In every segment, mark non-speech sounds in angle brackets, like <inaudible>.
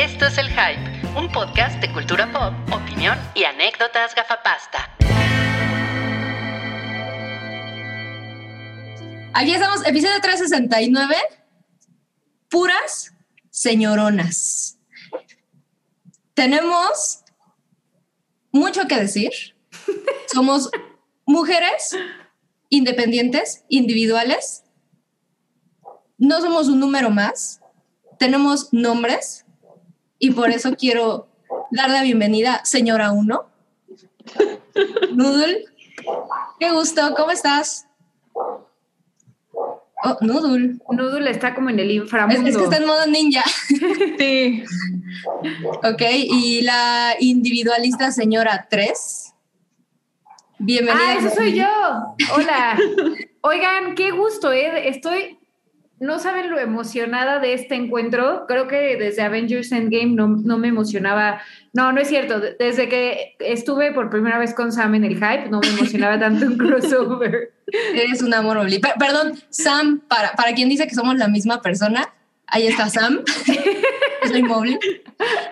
Esto es El Hype, un podcast de cultura pop, opinión y anécdotas gafapasta. Aquí estamos, episodio 369, puras señoronas. Tenemos mucho que decir. Somos mujeres independientes, individuales. No somos un número más. Tenemos nombres y por eso quiero dar la bienvenida, señora 1. Noodle, qué gusto, ¿cómo estás? Oh, Noodle. Noodle está como en el Es, inframundo. es que está en modo ninja. Sí. Ok, y la individualista señora 3. Bienvenida. Ah, eso soy yo. Hola. <laughs> Oigan, qué gusto, ¿eh? Estoy, no saben lo emocionada de este encuentro. Creo que desde Avengers Endgame no, no me emocionaba. No, no es cierto. De- Desde que estuve por primera vez con Sam en el hype, no me emocionaba <laughs> tanto un crossover. Eres un amor Oli. Per- perdón, Sam, para, para quien dice que somos la misma persona, ahí está Sam. <laughs> Soy Mobley.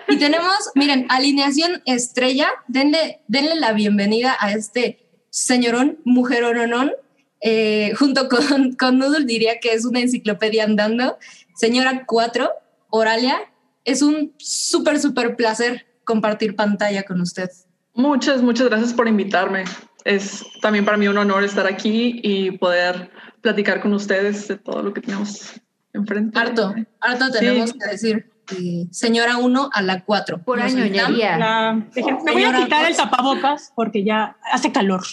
Y tenemos, miren, alineación estrella. Denle, denle la bienvenida a este señorón, mujerononón. Eh, junto con, <laughs> con Noodle diría que es una enciclopedia andando. Señora 4, Oralia, es un súper, súper placer compartir pantalla con usted. Muchas, muchas gracias por invitarme. Es también para mí un honor estar aquí y poder platicar con ustedes de todo lo que tenemos enfrente. Harto, harto tenemos Sí. que decir. eh, señora 1 a la 4. Por año ya. me voy a quitar el tapabocas porque ya hace calor.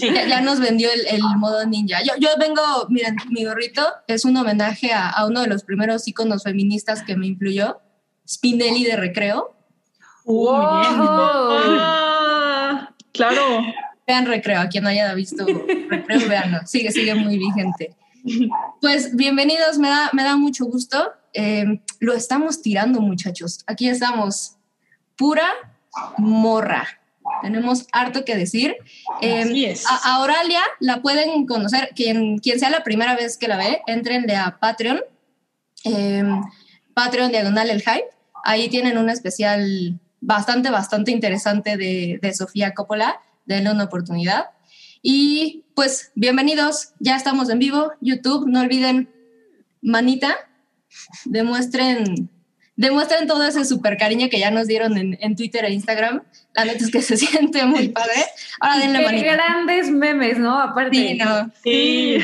Ya, ya nos vendió el, el modo ninja. Yo, yo vengo, miren, mi gorrito es un homenaje a, a uno de los primeros íconos feministas que me influyó, Spinelli de Recreo. Wow. Ah, claro. Vean Recreo, a quien no haya visto Recreo, véanlo. Sigue, sigue muy vigente. Pues bienvenidos, me da, me da mucho gusto. Eh, lo estamos tirando, muchachos. Aquí estamos, pura morra. Tenemos harto que decir. Eh, Así es. A, a Oralia la pueden conocer, quien, quien sea la primera vez que la ve, entrenle a Patreon, eh, Patreon Diagonal El Hype. Ahí tienen un especial bastante, bastante interesante de, de Sofía Coppola. Denle una oportunidad. Y pues bienvenidos, ya estamos en vivo, YouTube, no olviden manita, demuestren, demuestren todo ese super cariño que ya nos dieron en, en Twitter e Instagram. La neta es que se <laughs> siente muy padre. Ahora denle Qué manita. grandes memes, ¿no? Aparte. Sí, no. Sí.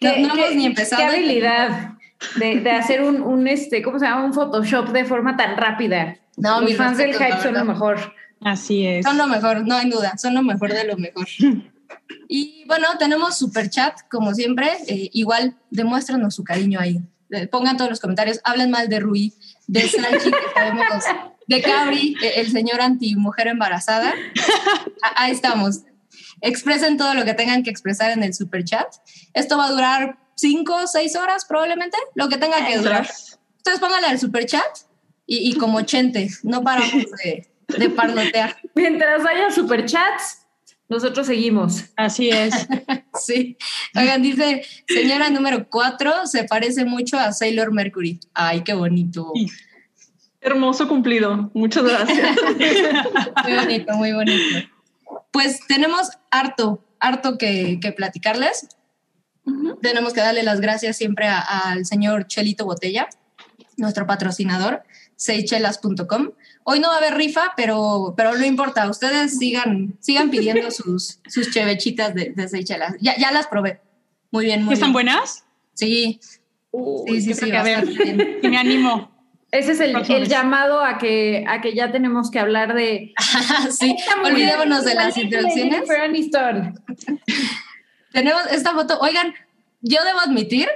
No, no hemos ni empezado. Qué habilidad de, de hacer un, un, este, ¿cómo se llama? Un Photoshop de forma tan rápida. No, Los mis fans del respetos, hype son lo mejor. Así es. Son lo mejor, no hay duda, son lo mejor de lo mejor. <laughs> Y bueno, tenemos super chat, como siempre. eh, igual, demuéstranos su cariño ahí. Eh, Pongan todos los comentarios, hablen mal de Rui, de Sanchi, que sabemos, de Cabri, eh, el señor anti-mujer embarazada. A- Ahí estamos. Expresen todo lo que tengan que expresar en el super chat. Esto va a durar cinco o seis horas probablemente, lo que tenga que durar. Ustedes pónganle al super chat y, y como chentes, no paramos de, de parlotear. Mientras haya superchats, nosotros seguimos. Así es. <laughs> Sí. Oigan, dice, señora número 4 se parece mucho a Sailor Mercury. Ay, qué bonito. Sí. Hermoso cumplido. Muchas gracias. <laughs> Muy bonito, muy bonito. Pues tenemos harto, harto que, que platicarles. Tenemos que darle las gracias siempre al señor Chelito Botella, nuestro patrocinador, seychelas.com. Hoy no va a haber rifa, pero, pero no importa. Ustedes sigan, sigan pidiendo <laughs> sus, sus chevechitas de, de Seychelas. Ya, ya las probé. Muy bien, muy ¿Están bien. buenas? Sí, sí, sí, sí. a ver. bien. <laughs> Me animo. Ese es el, el llamado a que, a que ya tenemos que hablar de. <laughs> sí, olvidémonos de las introducciones. Tenemos esta foto. Oigan, yo debo admitir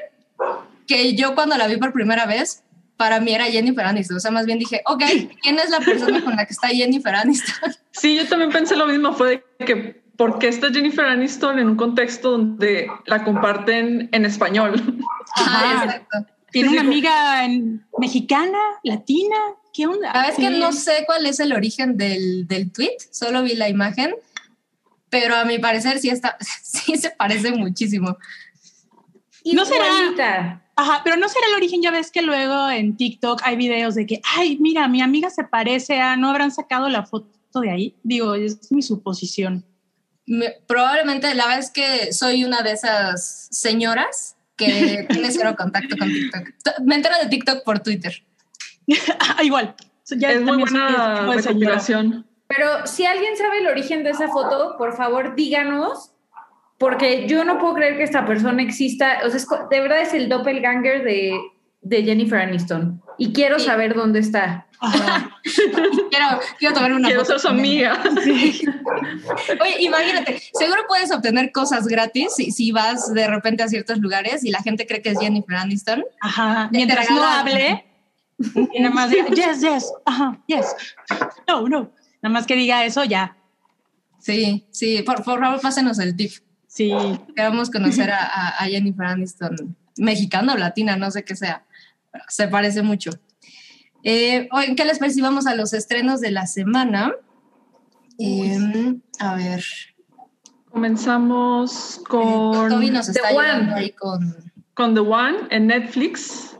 que yo cuando la vi por primera vez, para mí era Jennifer Aniston. O sea, más bien dije, ok, ¿quién es la persona con la que está Jennifer Aniston? <laughs> Sí, yo también pensé lo mismo. Fue de que, ¿por qué está Jennifer Aniston en un contexto donde la comparten en español? <laughs> Ajá, exacto. Tiene una amiga en- mexicana, latina. ¿Qué onda? Sabes que Sí. no sé cuál es el origen del, del tweet, solo vi la imagen, pero a mi parecer sí está, <laughs> sí se parece muchísimo. ¿No será-. Ajá, pero no será el origen. Ya ves que luego en TikTok hay videos de que, ay, mira, mi amiga se parece a, no habrán sacado la foto de ahí. Digo, es mi suposición. Me- probablemente la verdad es que soy una de esas señoras que <laughs> tiene cero contacto con TikTok. Me entero de TikTok por Twitter. <laughs> Ah, igual. Ya es muy buena tipo de señora. recopilación. Pero si alguien sabe el origen de esa foto, por favor díganos, porque yo no puedo creer que esta persona exista. O sea, es de verdad es el doppelganger de, de Jennifer Aniston. Y quiero Sí. saber dónde está. <laughs> Quiero, quiero tomar una Quiero foto ser su amiga. <laughs> Oye, imagínate, seguro puedes obtener cosas gratis si, si vas de repente a ciertos lugares y la gente cree que es Jennifer Aniston. Ajá. Mientras no hable, y nada más diga, <laughs> yes, yes, ajá, yes. No, no. Nada más que diga eso, ya. Sí, sí, por, por favor, pásenos el tip. Sí. Queremos conocer a, a- a Jennifer Aniston, mexicana o latina, no sé qué sea. pero Se parece mucho. Eh, ¿qué les parece si vamos a los estrenos de la semana? Em, a ver, Comenzamos con, Toby nos está The One. ayudando ahí con... con The One en Netflix.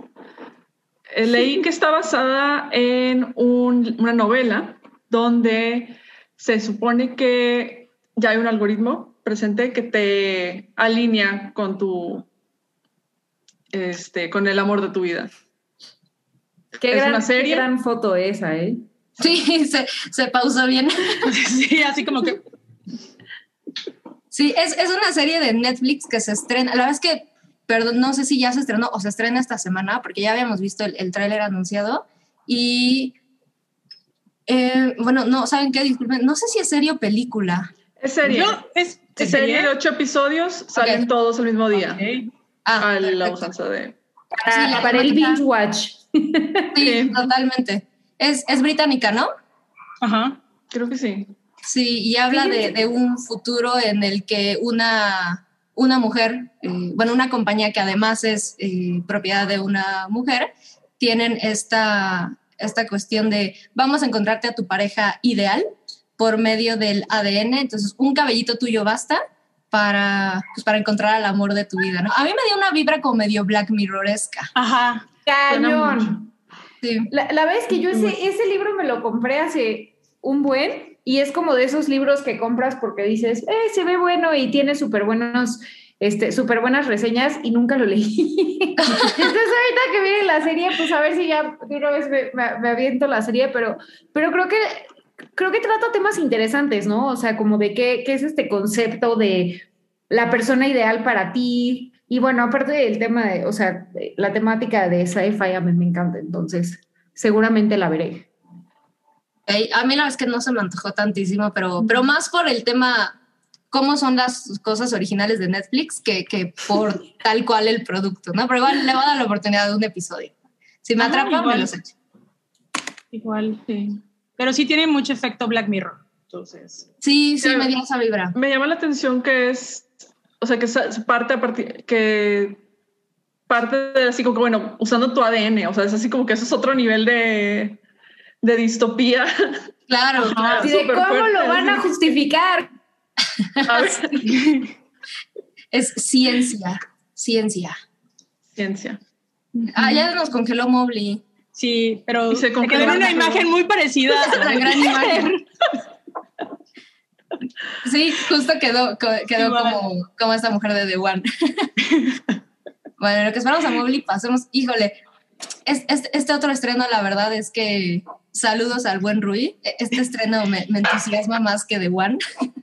Eh, Leí que está basada en un- una novela donde se supone que ya hay un algoritmo presente que te alinea con tu este con el amor de tu vida. Qué, Es gran, una qué serie. gran foto esa, ¿eh? Sí, <laughs> se, se pausó bien. <laughs> Sí, así como que. Sí, es, es una serie de Netflix que se estrena. La verdad es que, perdón, no sé si ya se estrenó o se estrena esta semana, porque ya habíamos visto el, el tráiler anunciado. Y eh, bueno, no, ¿saben qué? Disculpen, no sé si es serie o película. Es serie. Yo, es, Es serie de ocho episodios, salen todos el mismo día. Ok. Ah, A la usanza de. Para, Sí, para el binge watch. Sí, Sí. totalmente. Es, es británica, ¿no? Ajá. Creo que sí. Sí, y habla de, de un futuro en el que una, una mujer, eh, bueno, una compañía que además es eh, propiedad de una mujer, tienen esta, esta cuestión de vamos a encontrarte a tu pareja ideal por medio del ADN, entonces un cabellito tuyo basta para, pues, para encontrar al amor de tu vida, ¿no? A mí me dio una vibra como medio Black Mirroresca. Ajá. Cañón. Sí. La, la verdad es que yo ese, ese libro me lo compré hace un buen y es como de esos libros que compras porque dices, eh, se ve bueno y tiene súper buenos, este, súper buenas reseñas y nunca lo leí. <laughs> Entonces ahorita que viene la serie, pues a ver si ya de una vez me, me- me aviento la serie, pero, pero creo que creo que trata temas interesantes, ¿no? O sea, como de qué, qué es este concepto de la persona ideal para ti. Y bueno, aparte del tema de, o sea, la temática de sci-fi a mí me encanta, entonces seguramente la veré. A mí la verdad es que no se me antojó tantísimo, pero, pero más por el tema, cómo son las cosas originales de Netflix, que, que por <laughs> tal cual el producto, ¿no? Pero igual le voy a dar la oportunidad de un episodio. Si me Ajá, atrapa, me igual. los echo. Igual, sí. Pero sí tiene mucho efecto Black Mirror. Entonces. Sí, sí, me dio esa vibra. Me llama la atención que es, o sea, que parte a partir, que parte de así como que, bueno, usando tu ADN, o sea, es así como que eso es otro nivel de, de distopía. Claro, claro. Así de cómo fuerte, lo van a justificar. A <laughs> Es ciencia, ciencia. ciencia. Ah, ya nos congeló Mobley. Sí, pero se quedó una imagen muy parecida. <laughs> a La gran imagen. Sí, justo quedó, quedó Igual. como, como esta mujer de The One. <laughs> bueno, lo que esperamos a Mobley, pasemos. Híjole, es- es- este otro estreno, la verdad es que saludos al buen Rui. E- Este estreno me, me entusiasma más que The One.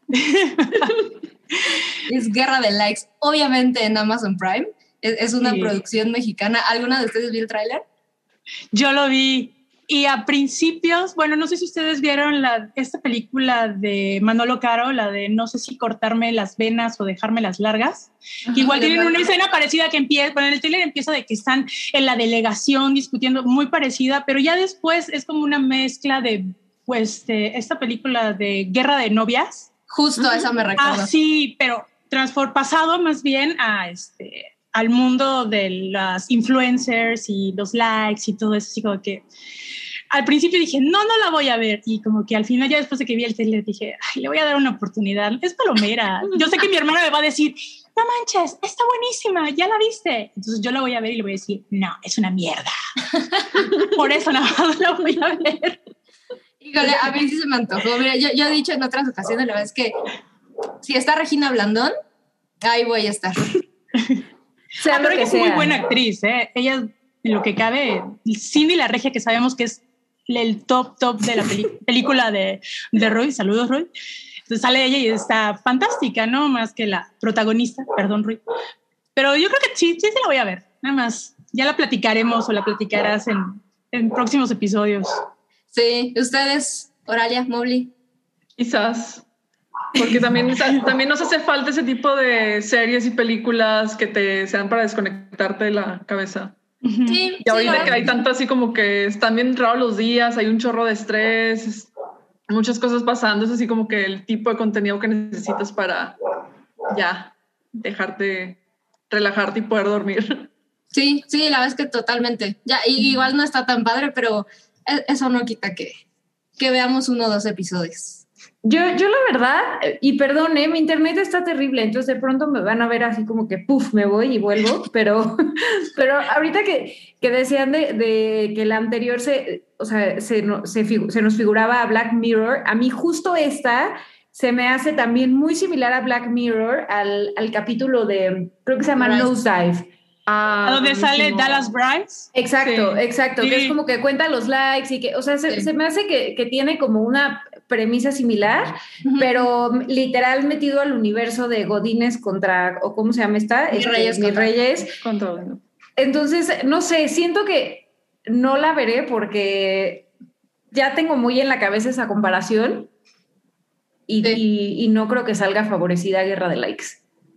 <laughs> es Guerra de Likes, obviamente en Amazon Prime. Es, es una Sí. producción mexicana. ¿Alguna de ustedes vio el tráiler? Yo lo vi. Y a principios, bueno, no sé si ustedes vieron la, esta película de Manolo Caro, la de no sé si cortarme las venas o dejarme las largas. que igual tienen una escena parecida que empieza, bueno, en el trailer empieza de que están en la delegación discutiendo, muy parecida, pero ya después es como una mezcla de, pues, de esta película de Guerra de Novias. Justo a eso me recuerda. Ah, sí, pero transfor pasado más bien a este al mundo de las influencers y los likes y todo eso, así como que al principio dije, no, no la voy a ver. Y como que al final, ya después de que vi el trailer, dije, ay, le voy a dar una oportunidad. Es palomera. Yo sé que mi hermana me va a decir, no manches, está buenísima, ya la viste. Entonces yo la voy a ver y le voy a decir, no, es una mierda. Por eso no la voy a ver. Híjole, a mí sí se me antojó. Mira, yo, yo he dicho en otras ocasiones, la verdad es que si está Regina Blandón, ahí voy a estar. Sea Ah, pero ella es muy buena actriz, ¿eh? Ella, en lo que cabe, Cindy la Regia, que sabemos que es el top, top de la <laughs> película de, de Roy. Saludos, Roy. Entonces sale ella y está fantástica, ¿no? Más que la protagonista, perdón, Roy. Pero yo creo que sí, sí, sí la voy a ver. Nada más, ya la platicaremos o la platicarás en, en próximos episodios. Sí, ustedes, Oralia, Mobley. Quizás. Porque <laughs> también, también nos hace falta ese tipo de series y películas que te sean para desconectarte de la cabeza. Sí, Y ahorita sí, que hay tanto así como que están bien raros los días, hay un chorro de estrés, es- muchas cosas pasando, es así como que el tipo de contenido que necesitas para ya dejarte relajarte y poder dormir. Sí, sí, la verdad es que totalmente. Ya, y igual no está tan padre, pero e- eso no quita que, que veamos uno o dos episodios. Yo, yo la verdad, y perdón, eh, mi internet está terrible, entonces de pronto me van a ver así como que, puff, me voy y vuelvo, <laughs> pero, pero ahorita que, que decían de, de que la anterior se, o sea, se, no- se, figu- se nos figuraba a Black Mirror, a mí justo esta se me hace también muy similar a Black Mirror, al, al capítulo de, creo que se llama Right. Nosedive. Ah, ¿A dónde sale buenísimo. Dallas Brides? Exacto, Sí. exacto, que es como que cuenta los likes y que, o sea, se, Sí. se me hace que, que tiene como una premisa similar, pero literal metido al universo de Godines contra, o cómo se llama esta, Mis Este, Reyes Mis contra- Reyes. Contra. Entonces, no sé, siento que no la veré porque ya tengo muy en la cabeza esa comparación y, Sí. y- y no creo que salga favorecida Guerra de Likes.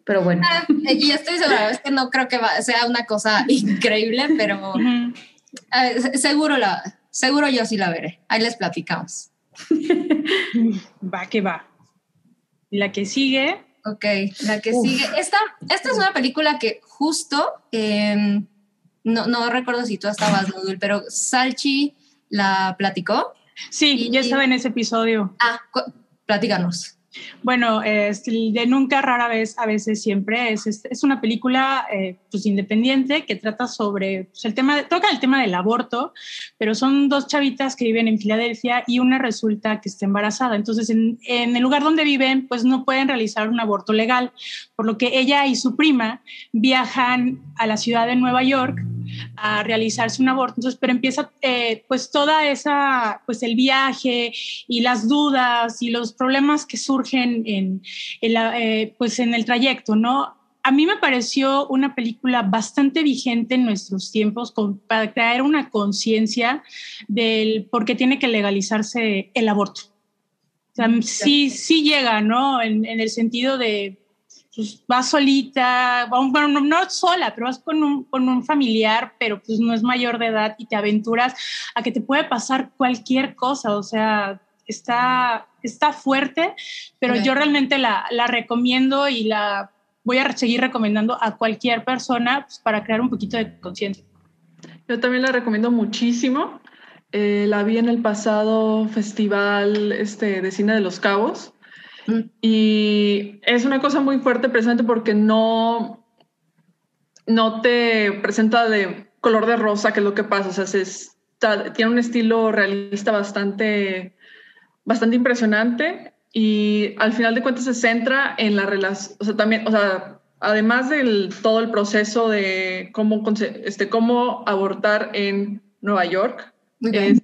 Pero bueno. Ah, Y estoy segura, es que no creo que va- sea una cosa <laughs> increíble, pero eh, se- seguro, la, seguro yo sí la veré. Ahí les platicamos. <laughs> Va que va. La que sigue, Ok, la que Uf. sigue. Esta, esta es una película que justo, eh, no, no recuerdo si tú estabas, <laughs> Nudul, pero Salchi la platicó. sí, Y- ya estaba en ese episodio. Ah, platícanos. Bueno, este, el de Nunca, Rara Vez, a veces siempre es, es, es una película eh, pues independiente que trata sobre pues, el tema, de- toca el tema del aborto, pero son dos chavitas que viven en Filadelfia y una resulta que está embarazada. Entonces, en, en el lugar donde viven, pues no pueden realizar un aborto legal, por lo que ella y su prima viajan a la ciudad de Nueva York a realizarse un aborto. Entonces, pero empieza eh, pues toda esa, pues el viaje y las dudas y los problemas que surgen en, en la, eh, pues en el trayecto, ¿no? A mí me pareció una película bastante vigente en nuestros tiempos con, para traer una conciencia del por qué tiene que legalizarse el aborto. O sea, sí, sí llega, ¿no? En, en el sentido de, pues vas solita, bueno, no, sola, pero vas con un, con un familiar, pero pues no es mayor de edad y te aventuras a que te puede pasar cualquier cosa, o sea, está, está fuerte, pero Ok. yo realmente la, la recomiendo y la voy a seguir recomendando a cualquier persona pues, para crear un poquito de conciencia. Yo también la recomiendo muchísimo. Eh, la vi en el pasado festival este, de cine de Los Cabos. Y es una cosa muy fuerte precisamente porque no, no te presenta de color de rosa, que es lo que pasa. O sea, se está- tiene un estilo realista bastante, bastante impresionante y al final de cuentas se centra en la relación, o sea, también, o sea, además del todo el proceso de cómo, este, cómo abortar en Nueva York, es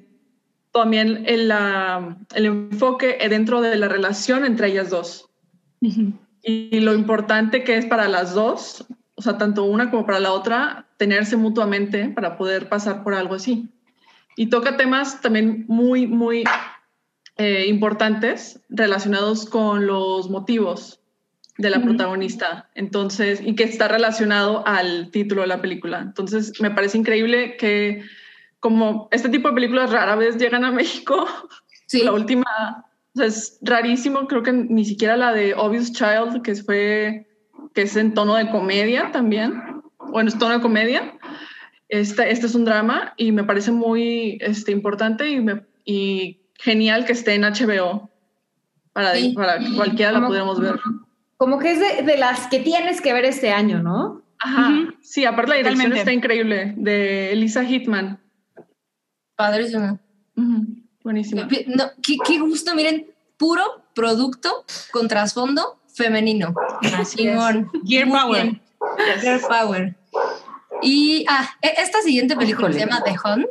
también el, la- el enfoque dentro de la relación entre ellas dos y lo importante que es para las dos, o sea, tanto una como para la otra, tenerse mutuamente para poder pasar por algo así. Y toca temas también muy, muy eh, importantes relacionados con los motivos de la protagonista. Entonces, y que está relacionado al título de la película. Entonces, me parece increíble que como este tipo de películas rara vez llegan a México, Sí, la última, o sea, es rarísimo, creo que ni siquiera la de Obvious Child, que fue, que es en tono de comedia también, bueno, es tono de comedia. Este, este es un drama y me parece muy este, importante y, me- y genial que esté en HBO para, Sí. para que cualquiera la ¿Cómo- pudiéramos ver. como que es de, de las que tienes que ver este año, ¿no? Ajá. Ujú. Sí, aparte la dirección Totalmente. está increíble, de Elisa Hitman. Padrísimo. Ujú, Buenísima. No, qué, qué gusto, miren, puro producto con trasfondo femenino. Así es. Simón. Gear Muy Power. bien. Gear Power. Y ah, e- esta siguiente película se Híjole. llama The Hunt.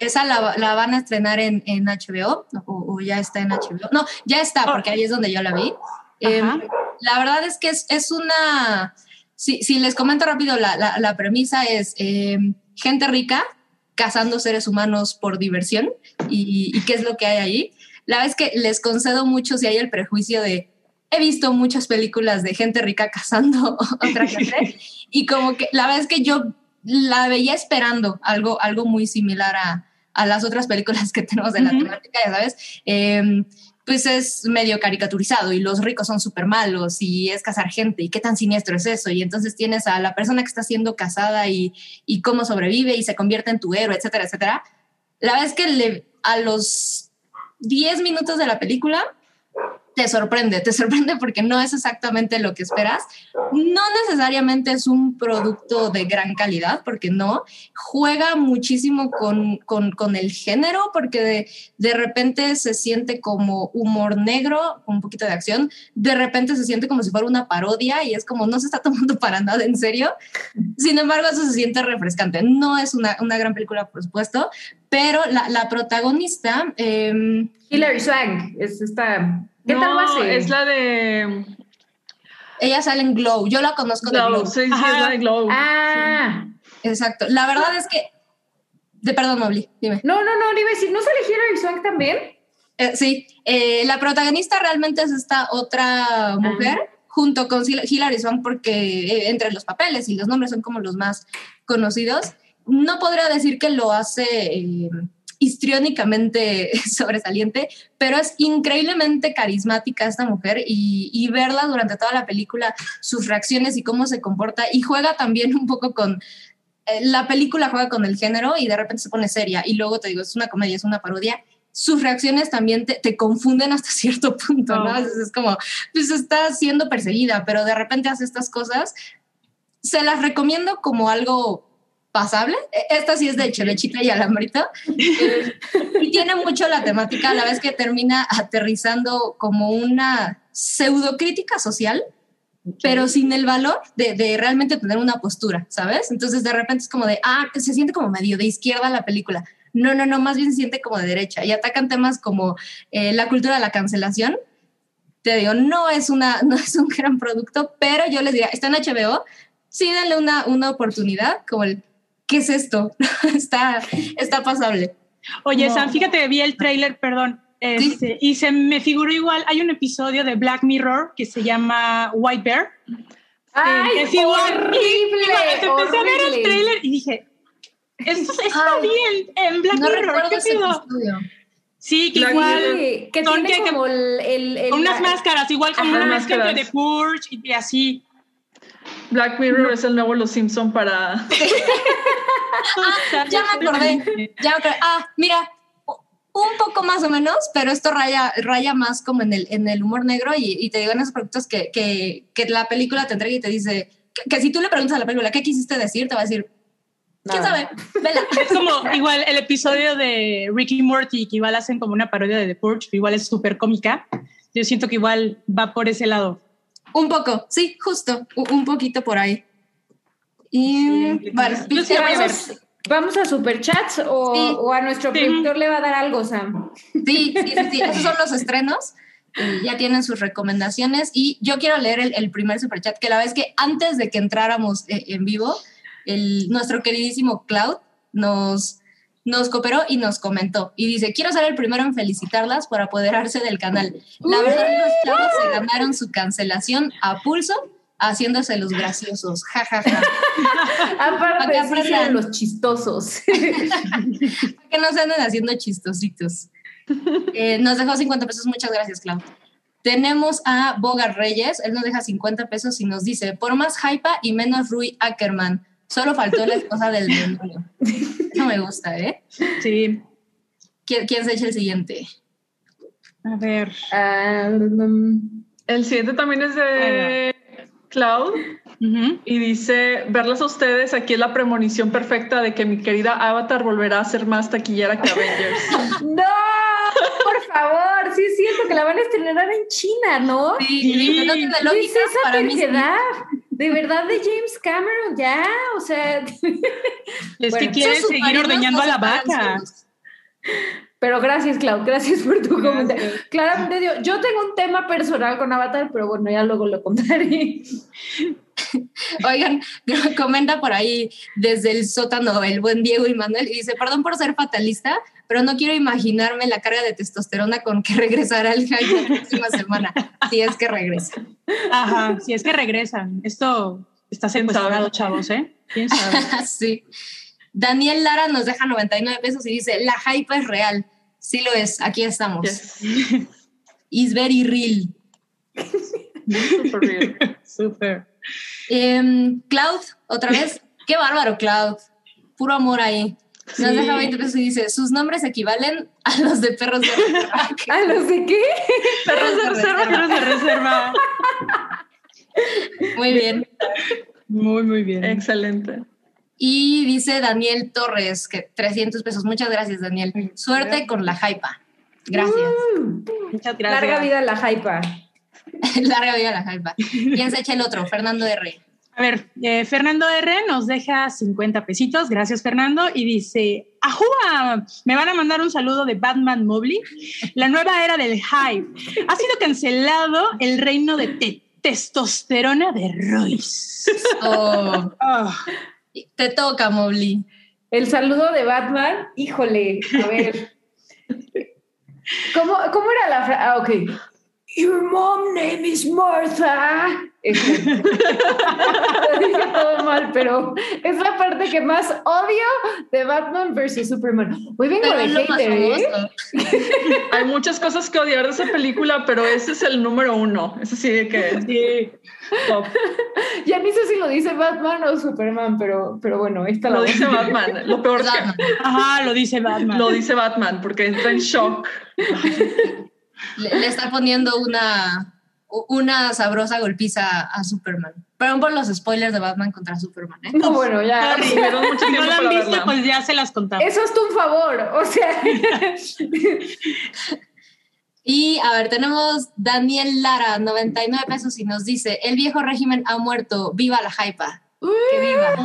Esa la, la van a estrenar en, en HBO o, o ya está en HBO. No, ya está, porque ahí es donde yo la vi. Eh, la verdad es que es, es una. Si, si les comento rápido, la, la, la premisa es eh, gente rica cazando seres humanos por diversión y, y qué es lo que hay ahí. La verdad es que les concedo mucho si hay el prejuicio de he visto muchas películas de gente rica cazando <laughs> otra gente <laughs> y como que la verdad es que yo la veía esperando algo, algo muy similar a, a las otras películas que tenemos de la Ujú. temática, ya sabes. Eh, pues es medio caricaturizado y los ricos son súper malos y es cazar gente y qué tan siniestro es eso. Y entonces tienes a la persona que está siendo casada y, y cómo sobrevive y se convierte en tu héroe, etcétera, etcétera. La es que le, a los 10 minutos de la película te sorprende, te sorprende porque no es exactamente lo que esperas. No necesariamente es un producto de gran calidad, porque no. Juega muchísimo con, con, con el género, porque de, de repente se siente como humor negro, un poquito de acción. De repente se siente como si fuera una parodia y es como no se está tomando para nada en serio. Sin embargo, eso se siente refrescante. No es una, una gran película, por supuesto, pero la, la protagonista... Eh, Hilary Swank es esta. ¿Qué tal No, lo hace? Es la de ella sale en Glow. Yo la conozco de Glow. Sí, sí, Ajá. es la de Glow. Ah, Exacto. La verdad es que. De perdón, Mobli, dime. no, no, no, a decir, ¿no sale Hilary Swank también? Eh, sí, eh, la protagonista realmente es esta otra mujer, junto con Hil- Hilary Swank, porque eh, entre los papeles y los nombres son como los más conocidos. No podría decir que lo hace eh, histriónicamente <laughs> sobresaliente, pero es increíblemente carismática esta mujer y, y verla durante toda la película, sus reacciones y cómo se comporta, y juega también un poco con eh, la película juega con el género y de repente se pone seria y luego te digo, es una comedia, es una parodia. Sus reacciones también te, te confunden hasta <laughs> cierto punto, ¿no? Oh. Es, es como, pues está siendo perseguida, pero de repente hace estas cosas. Se las recomiendo como algo pasable. E- Esta sí es de chelechita y alambrito. Eh, <laughs> y tiene mucho la temática, a la vez que termina aterrizando como una pseudocrítica social, pero sin el valor de, de realmente tener una postura, ¿sabes? Entonces de repente es como de, ah, se siente como medio de izquierda la película. No, no, no, más bien se siente como de derecha y atacan temas como eh, la cultura de la cancelación. Te digo, no es, una, <laughs> no es un gran producto, pero yo les diría, está en HBO, sí denle una, una oportunidad, como el, ¿qué es esto? <laughs> está, está pasable. Oye, No. Sam, fíjate, vi el tráiler, perdón, este, y se me figuró igual, hay un episodio de Black Mirror que se llama White Bear. ¡Ay, es igual, horrible! igual, empecé a ver el horrible. tráiler y dije, esto, Ay, vi en, Black no Mirror, ¿qué episodio. Sí, que Black igual, Sí, que Son tiene que- como el... el, el- unas máscaras, igual como Ajá. una máscara de. Purge y así. Black Mirror es el nuevo Los Simpson para... <laughs> Ah, ya me acordé. Ya me acordé. Ah, mira, un poco más o menos, pero esto raya, raya más como en el, en el humor negro y, y te digo en esos productos que, que, que la película te entrega y te dice que, que si tú le preguntas a la película qué quisiste decir, te va a decir, ¿quién Nada. sabe? Vela. <laughs> Es como igual el episodio de Ricky Morty, que igual hacen como una parodia de The Purge, igual es súper cómica. Yo siento que igual va por ese lado. Un poco, sí, justo, un poquito por ahí. Y vale, sí. ¿Vamos, ¿Vamos a superchats o, Sí. o a nuestro Sí. productor le va a dar algo, Sam? Sí, sí, sí, sí, esos son los estrenos. Eh, ya tienen sus recomendaciones y yo quiero leer el, el primer superchat, que la vez que antes de que entráramos eh, en vivo, el, nuestro queridísimo Cloud nos, nos cooperó y nos comentó y dice, quiero ser el primero en felicitarlas por apoderarse del canal. La verdad, los chavos se ganaron su cancelación a pulso haciéndose los graciosos. Ja, ja, ja. <laughs> Aparte, Para que aprendan. los chistosos. <laughs> que no se anden haciendo chistositos. Eh, nos dejó 50 pesos, muchas gracias, Clau. Tenemos a Bogar Reyes, él nos deja 50 pesos y nos dice, por más hypa y menos Rui Ackerman, solo faltó la esposa del <laughs> demonio. No me gusta, ¿eh? Sí. ¿Quién, quién se echa el siguiente? A ver. Ah, El siguiente también es de Cloud y dice, verlas a ustedes aquí es la premonición perfecta de que mi querida Avatar volverá a ser más taquillera que Avengers. <laughs> No, por favor, sí es cierto que la van a estrenar en China, ¿no? Sí, Sí. no tiene ¿Qué es lógica esa para mí. De verdad de James Cameron, ya, o sea, <laughs> Es Bueno, que quiere seguir ordeñando a la vaca. pero gracias, Clau, gracias por tu Gracias. comentario. Claramente, yo, yo tengo un tema personal con Avatar, pero bueno, ya luego lo contaré. <laughs> Oigan, <laughs> comenta por ahí desde el sótano el buen Diego y Manuel y dice, perdón por ser fatalista, pero no quiero imaginarme la carga de testosterona con que <laughs> regresará el hype la próxima semana, si es que regresa. Ajá, si es que regresan. Esto está ¿Quién secuestrado, chavos, ¿eh? ¿Quién sabe? <laughs> sí. Daniel Lara nos deja 99 pesos y dice, la hype es real. Sí lo es, aquí estamos. Yes. <laughs> Is very real. Super real. Súper. Em, Cloud, otra vez. Qué bárbaro, Cloud. Puro amor ahí. Nos deja 20 pesos y dice, sus nombres equivalen a los de perros de reserva". Ah, no sé qué. <laughs> perros de reserva. Perros de reserva. Muy bien. Muy, muy bien. Excelente. Y dice Daniel Torres, que 300 pesos. Muchas gracias, Daniel. Suerte con la hypa. Gracias. Muchas gracias. <laughs> Larga vida la hypa. Larga vida la hypa. ¿Quién se echa el otro? Fernando R. A ver, eh, Fernando R nos deja 50 pesitos. Gracias, Fernando. Y dice: ¡Ajúa! Me van a mandar un saludo de Batman Mobley. La nueva era del hype. Ha sido cancelado el reino de te- testosterona de Royce. Oh, Ah, te toca, Mobley. El saludo de Batman, híjole, a ver. ¿Cómo, cómo era la frase? Ah, ok. Your mom name is Martha. <laughs> Lo dije todo mal, pero es la parte que más odio de Batman versus Superman. Hoy vengo Pero de hater, ¿eh? <laughs> Hay muchas cosas que odiar de esa película, pero ese es el número uno. Ese sí de que sí. top. Ya ni sé si lo dice Batman o Superman, pero, pero bueno, esta la Lo voy a dice. Batman. Lo peor es Batman. que Ajá, lo dice Batman. lo dice Batman porque entra en shock. <laughs> Le, le está poniendo una, una sabrosa golpiza a Superman. Perdón por los spoilers de Batman contra Superman. ¿eh? No, bueno, ya. Sorry. Tuvieron mucho <laughs> Si no la han visto, verla. pues ya se las contamos. Eso es tu favor, o sea. <laughs> Y a ver, tenemos Daniel Lara, 99 pesos, y nos dice: El viejo régimen ha muerto, viva la hypa. Que viva.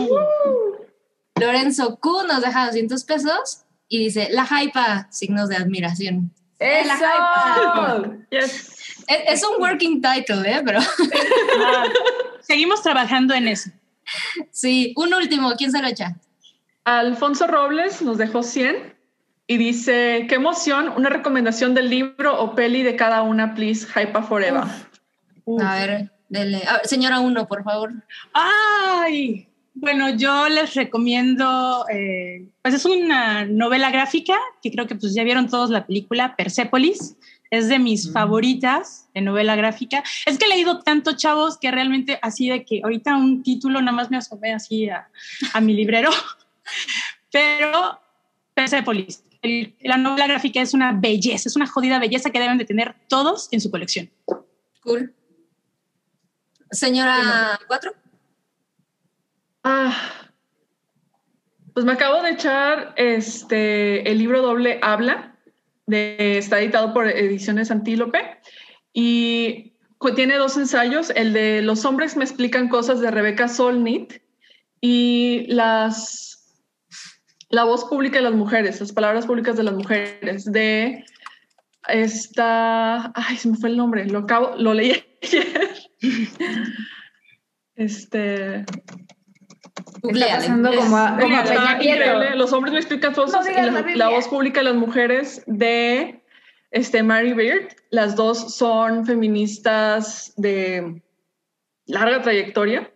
Lorenzo Q nos deja 200 pesos y dice: La hypa, signos de admiración. ¡Eso! Yes. Es, es un working title, ¿eh? Pero Ah, <laughs> seguimos trabajando en eso. sí, un último, ¿quién se lo echa? Alfonso Robles nos dejó 100 y dice, qué emoción, una recomendación del libro o peli de cada una, please, Hypa Forever. A ver, dele. A ver, señora uno, por favor. Ay, bueno, yo les recomiendo, eh, pues es una novela gráfica que creo que pues ya vieron todos la película, Persepolis. Es de mis favoritas de novela gráfica. Es que he leído tanto, chavos, que realmente así de que ahorita un título nada más me asomé así a, a mi librero. <laughs> Pero Persepolis, el- la novela gráfica es una belleza, es una jodida belleza que deben de tener todos en su colección. Cool. Señora cuatro. Ah, pues me acabo de echar este, el libro doble Habla, de, está editado por Ediciones Antílope y tiene dos ensayos, el de Los hombres me explican cosas de Rebeca Solnit y las, la voz pública de las mujeres, las palabras públicas de las mujeres, de esta, ay, se me fue el nombre, lo acabo, lo leí <laughs> ayer. Este, Está pasando como a, como a Está increíble. Los hombres me explican No cosas digas y la la, voz pública de las mujeres de este, Mary Beard. Las dos son feministas de larga trayectoria.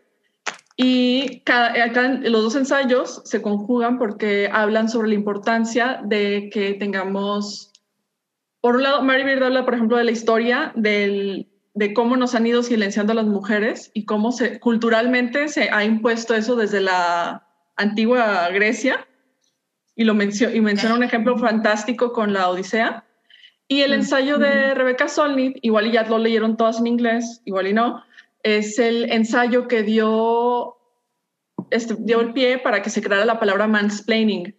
Y cada, acá los dos ensayos se conjugan porque hablan sobre la importancia de que tengamos, por un lado, Mary Beard habla, por ejemplo, de la historia del, de cómo nos han ido silenciando a las mujeres y cómo se, culturalmente se ha impuesto eso desde la antigua Grecia y, lo mencio- y menciona un ejemplo fantástico con la Odisea. Y el ensayo de Rebecca Solnit, igual y ya lo leyeron todas en inglés, igual y no, es el ensayo que dio, este, dio el pie para que se creara la palabra mansplaining.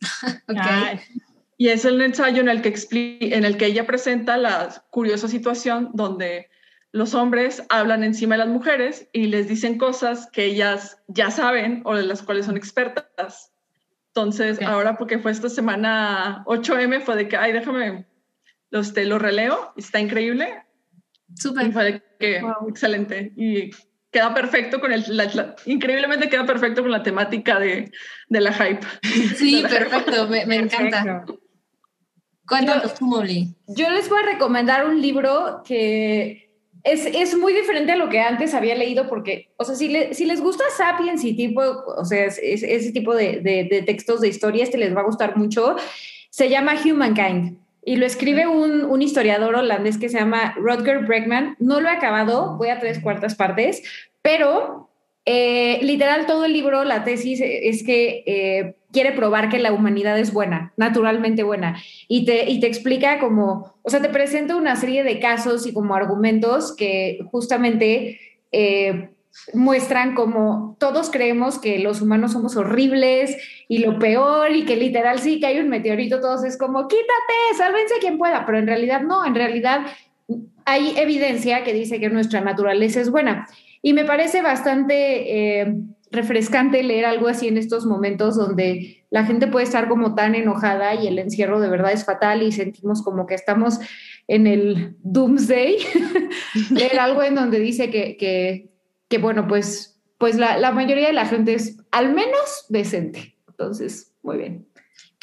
<laughs> Y es el ensayo en el que, en el que ella presenta la curiosa situación donde los hombres hablan encima de las mujeres y les dicen cosas que ellas ya saben o de las cuales son expertas. Entonces, Ok. ahora porque fue esta semana 8M, fue de que, ay, déjame, los, te lo releo, está increíble. Y Súper. fue de que, Wow. excelente. Y queda perfecto con el, la- la- increíblemente queda perfecto con la temática de, de la hype. Sí, <laughs> perfecto. Me, me encanta. Perfecto. Cuéntanos tú, Molly. Yo les voy a recomendar un libro que es, es muy diferente a lo que antes había leído porque, o sea, si, le- si les gusta Sapiens y tipo, o sea, es- es- ese tipo de, de- de textos de historia, este les va a gustar mucho. Se llama Humankind y lo escribe un, un historiador holandés que se llama Rutger Bregman. No lo he acabado, voy a tres cuartas partes, pero eh, literal todo el libro, la tesis es que eh, quiere probar que la humanidad es buena, naturalmente buena y te, y te explica como, o sea, te presenta una serie de casos y como argumentos que justamente eh, muestran como todos creemos que los humanos somos horribles y lo peor y que literal sí que hay un meteorito, todos es como, quítate, sálvense quien pueda, pero en realidad no, en realidad hay evidencia que dice que nuestra naturaleza es buena. Y me parece bastante eh, refrescante leer algo así en estos momentos donde la gente puede estar como tan enojada y el encierro de verdad es fatal y sentimos como que estamos en el doomsday. <laughs> leer algo en donde dice que, que, que bueno, pues, pues la, la mayoría de la gente es al menos decente. Entonces, muy bien.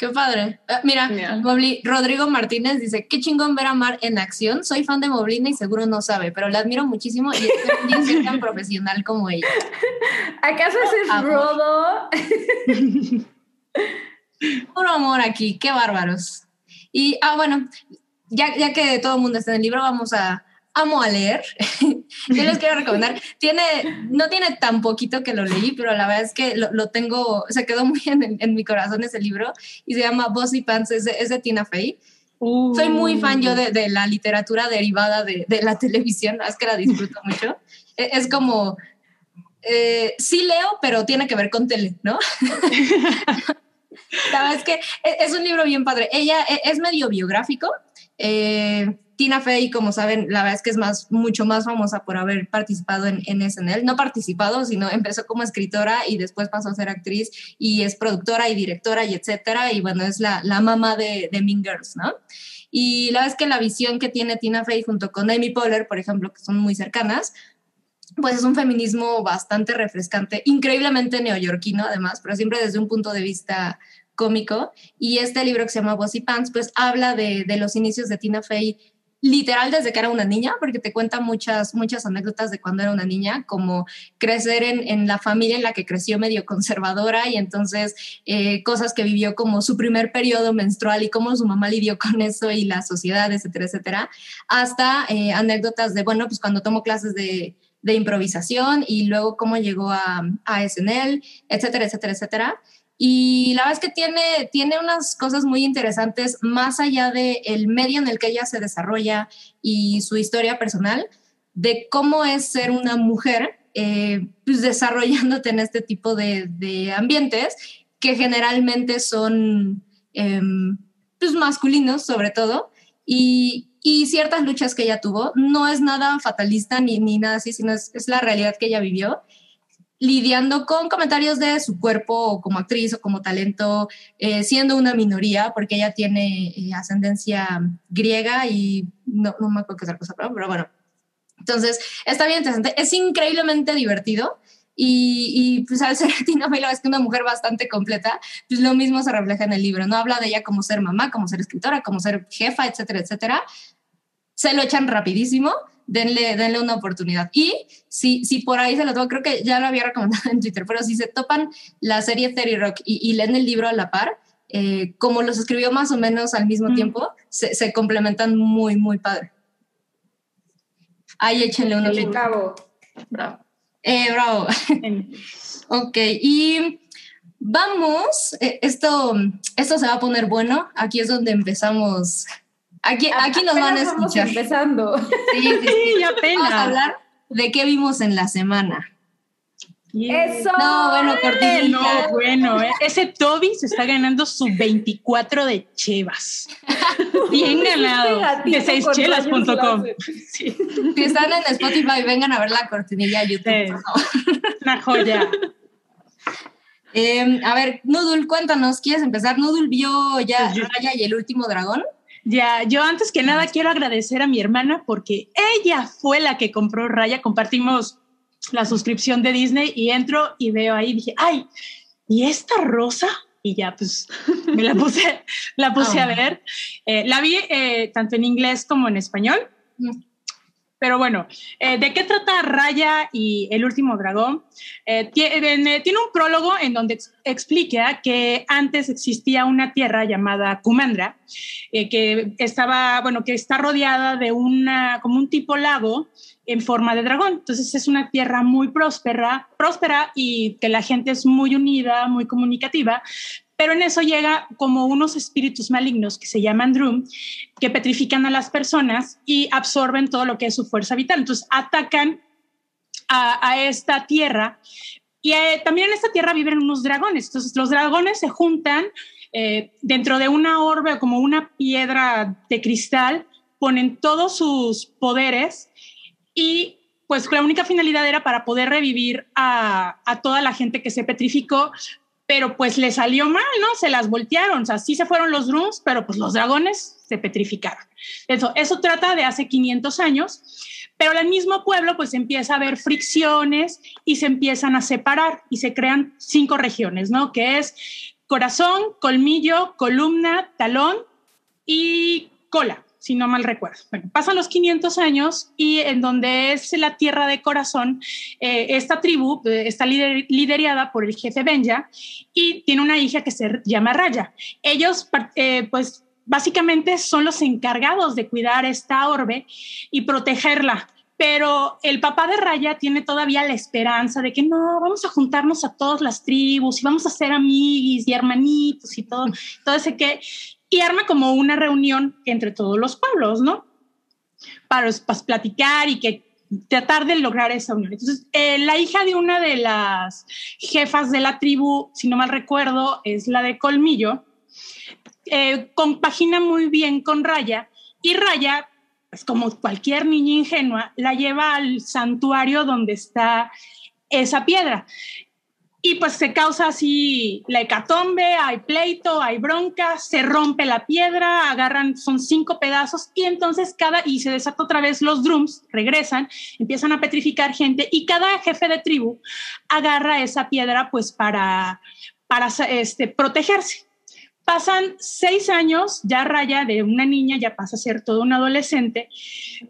Qué padre. Ah, mira. Mobli- Rodrigo Martínez dice, qué chingón ver a Mar en acción. Soy fan de Moblina y seguro no sabe, pero la admiro muchísimo y espero <laughs> ser tan profesional como ella. ¿Acaso ese es. Rodo? <laughs> Puro amor aquí, qué bárbaros. Y, ah, bueno, ya, ya que todo el mundo está en el libro, vamos a, amo a leer. <laughs> Yo les quiero recomendar, tiene, no tiene tan poquito que lo leí, pero la verdad es que lo, lo tengo, se quedó muy en, en mi corazón ese libro y se llama Bossy Pants, es de, es de Tina Fey. Soy muy fan yo de, de la literatura derivada de, de la televisión, es que la disfruto mucho. E- Es como, eh, sí leo, pero tiene que ver con tele, ¿no? <laughs> <laughs> la verdad es que e- es un libro bien padre. Ella e- es medio biográfico. Eh, Tina Fey, como saben, la verdad es que es más, mucho más famosa por haber participado en, SNL. No participado, sino empezó como escritora y después pasó a ser actriz y es productora y directora y etcétera. Y bueno, es la, la mamá de, de Mean Girls, ¿no? Y la verdad es que la visión que tiene Tina Fey junto con Amy Poehler, por ejemplo, que son muy cercanas, pues es un feminismo bastante refrescante, increíblemente neoyorquino además, pero siempre desde un punto de vista cómico. Y este libro que se llama Bossy Pants, pues habla de, los inicios de Tina Fey literal desde que era una niña, porque te cuenta muchas, muchas anécdotas de cuando era una niña, como crecer en, la familia en la que creció medio conservadora y entonces eh, cosas que vivió como su primer periodo menstrual y cómo su mamá lidió con eso y la sociedad, etcétera, etcétera, hasta eh, anécdotas de, bueno, pues cuando tomó clases de, de improvisación y luego cómo llegó a, a SNL, etcétera, etcétera, etcétera. Y la verdad es que tiene, tiene unas cosas muy interesantes más allá del el medio en el que ella se desarrolla y su historia personal, de cómo es ser una mujer eh, pues desarrollándote en este tipo de, ambientes que generalmente son eh, pues masculinos sobre todo y, y, ciertas luchas que ella tuvo. No es nada fatalista ni, ni nada así, sino es, es la realidad que ella vivió lidiando con comentarios de su cuerpo como actriz o como talento, eh, siendo una minoría, porque ella tiene eh, ascendencia griega y no, me acuerdo qué otra cosa, pero, pero bueno. Entonces, está bien interesante. Es increíblemente divertido. Y, y, pues al ser <laughs> Tina Fey, es que una mujer bastante completa, pues lo mismo se refleja en el libro, ¿no? Habla de ella como ser mamá, como ser escritora, como ser jefa, etcétera, etcétera. Se lo echan rapidísimo, denle, denle una oportunidad. Y si, si por ahí se lo tomo, creo que ya lo había recomendado en Twitter, pero si se topan la serie Terry Rock y, y leen el libro a la par, eh, como los escribió más o menos al mismo mm. tiempo, se, se, complementan muy, muy padre. Ahí échenle una oportunidad. Bravo. Eh, bravo. <laughs> ok, y vamos, eh, esto, esto se va a poner bueno. Aquí es donde empezamos Aquí, aquí nos van a escuchar. empezando. Sí, sí, <laughs> sí. Sí, Vamos a hablar de qué vimos en la semana. Eso. No, bueno, no, bueno, eh. ese Toby se está ganando su 24 de chevas. <laughs> Bien ganado. De con seischelas.com. rayos Sí, Si están en Spotify, vengan a ver la cortinilla a YouTube. Sí. por favor. <laughs> una joya. Eh, a ver, Noodle, cuéntanos, ¿quieres empezar? Noodle vio ya Pues Raya y el último dragón. Ya, yo antes que nada quiero agradecer a mi hermana porque ella fue la que compró Raya. Compartimos la suscripción de Disney y entro y veo ahí, dije, ay, ¿y esta rosa? Y ya, pues <laughs> me la puse, la puse a Ah. ver. Eh, la vi eh, tanto en inglés como en español. Pero bueno, eh, ¿de qué trata Raya y el último dragón? Eh, eh, tiene un prólogo en donde ex- explica que antes existía una tierra llamada Kumandra, eh, que estaba, bueno, que está rodeada de una, como un tipo lago en forma de dragón. Entonces es una tierra muy próspera, próspera y que la gente es muy unida, muy comunicativa. Pero en eso llega como unos espíritus malignos que se llaman Drum, que petrifican a las personas y absorben todo lo que es su fuerza vital. Entonces atacan a, esta tierra y eh, también en esta tierra viven unos dragones. Entonces los dragones se juntan eh, dentro de una orbe como una piedra de cristal, ponen todos sus poderes y pues la única finalidad era para poder revivir a toda la gente que se petrificó, pero pues le salió mal, ¿no? Se las voltearon, o sea, sí se fueron los drums, pero pues los dragones se petrificaron. Eso, eso trata de hace 500 años, pero el mismo pueblo pues empieza a haber fricciones y se empiezan a separar y se crean cinco regiones, ¿no? Que es corazón, colmillo, columna, talón y cola, si no mal recuerdo. Bueno, pasan los 500 años y en donde es la tierra de corazón, eh, esta tribu eh, está lider- liderada por el jefe Benja y tiene una hija que se llama Raya. Ellos, eh, pues, básicamente son los encargados de cuidar esta orbe y protegerla. Pero el papá de Raya tiene todavía la esperanza de que no, vamos a juntarnos a todas las tribus y vamos a ser amiguis y hermanitos y todo, todo ese que, y arma como una reunión entre todos los pueblos, ¿no? Para, platicar y que tratar de lograr esa unión. Entonces, eh, la hija de una de las jefas de la tribu, si no mal recuerdo, es la de Colmillo, eh, compagina muy bien con Raya y Raya, pues como cualquier niña ingenua, la lleva al santuario donde está esa piedra. Y pues se causa así la hecatombe, hay pleito, hay bronca, se rompe la piedra, agarran, son cinco pedazos y entonces cada, y se desata otra vez los drums, regresan, empiezan a petrificar gente y cada jefe de tribu agarra esa piedra pues para, para este, protegerse. Pasan seis años, ya Raya de una niña ya pasa a ser toda una adolescente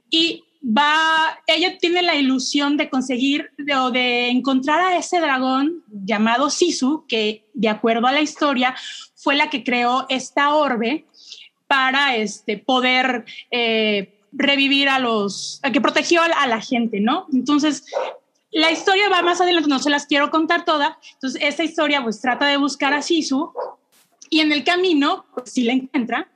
y va, ella tiene la ilusión de conseguir o de encontrar a ese dragón llamado Sisu, que de acuerdo a la historia fue la que creó esta orbe para este, poder eh, revivir a los, que protegió a la gente, ¿no? Entonces, la historia va más adelante, no se las quiero contar toda. Entonces, esta historia pues trata de buscar a Sisu y en el camino, pues sí la encuentra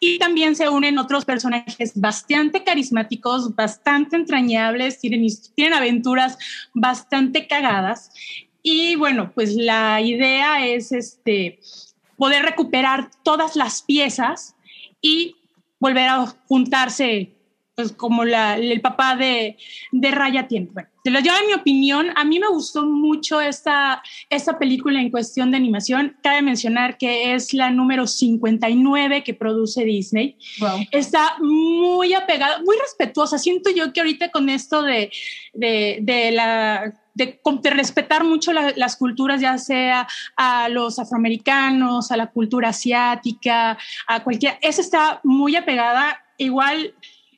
y también se unen otros personajes bastante carismáticos, bastante entrañables, tienen, tienen aventuras bastante cagadas. Y bueno, pues la idea es este, poder recuperar todas las piezas y volver a juntarse, pues como el papá de, de Raya tiene. Lo llevo en mi opinión. A mí me gustó mucho esta, esta película en cuestión de animación. Cabe mencionar que es la número 59 que produce Disney. Wow. Está muy apegada, muy respetuosa. Siento yo que ahorita con esto de, de, de la de, de, respetar mucho la, las culturas, ya sea a los afroamericanos, a la cultura asiática, a cualquier, esa está muy apegada. Igual,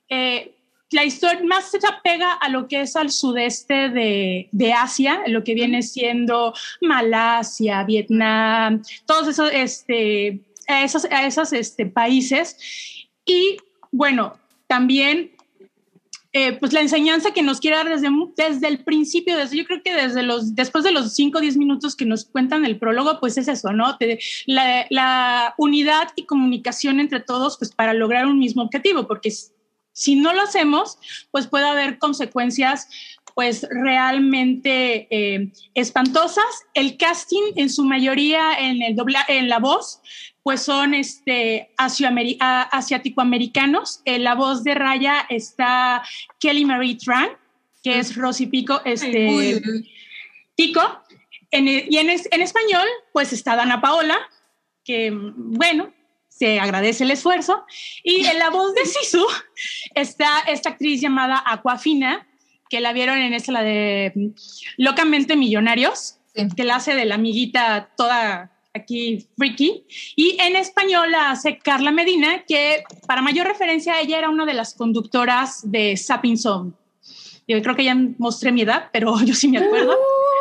eh, la historia más se apega a lo que es al sudeste de, de, Asia, lo que viene siendo Malasia, Vietnam, todos esos, este, esos, esos este, países. Y bueno, también eh, pues la enseñanza que nos quiere dar desde, desde el principio, desde, yo creo que desde los, después de los 5 o 10 minutos que nos cuentan el prólogo, pues es eso, ¿no? la, la, unidad y comunicación entre todos, pues para lograr un mismo objetivo, porque si no lo hacemos, pues puede haber consecuencias pues realmente eh, espantosas. El casting en su mayoría en, el dobla, en la voz, pues son este, asiático-americanos. En la voz de Raya está Kelly Marie Tran, que es Rosy Pico, este, Pico. En, y en, en español, pues está Dana Paola, que bueno, se agradece el esfuerzo. Y en la voz de Sisu está esta actriz llamada Aquafina, que la vieron en esta, la de Locamente Millonarios, que la hace de la amiguita toda aquí freaky. Y en español la hace Carla Medina, que para mayor referencia, ella era una de las conductoras de Sapping Zone. Yo creo que ya mostré mi edad, pero <laughs> yo sí me acuerdo. Uh,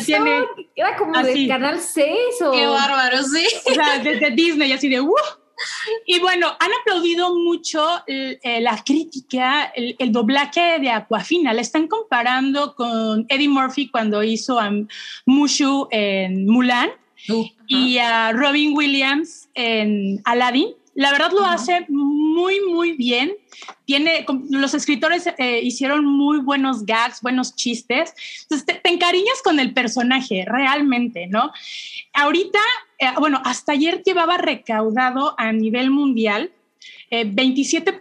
Zone. Era como de Canal 6 o... Qué bárbaro, sí. O sea, desde Disney, así de... Uh, y bueno, han aplaudido mucho eh, la crítica, el, doblaje de Aquafina. La están comparando con Eddie Murphy cuando hizo a Mushu en Mulan uh, y a Robin Williams en Aladdin. La verdad lo hace muy, muy bien. Tiene, los escritores eh, hicieron muy buenos gags, buenos chistes. Entonces te, encariñas con el personaje, realmente, ¿no? Ahorita, eh, bueno, hasta ayer llevaba recaudado a nivel mundial 27 eh,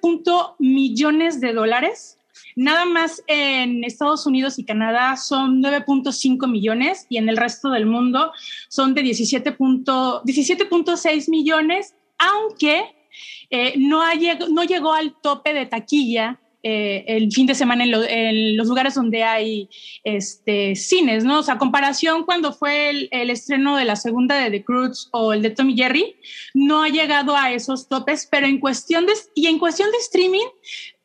millones de dólares. Nada más en Estados Unidos y Canadá son 9.5 millones y en el resto del mundo son de 17.6 17 millones, aunque eh, no, no llegó al tope de taquilla eh, el fin de semana en, los lugares donde hay este, cines, ¿no? O sea, comparación cuando fue el, estreno de la segunda de The Cruz o el de Tommy Jerry, no ha llegado a esos topes, pero en cuestión de, y en cuestión de streaming,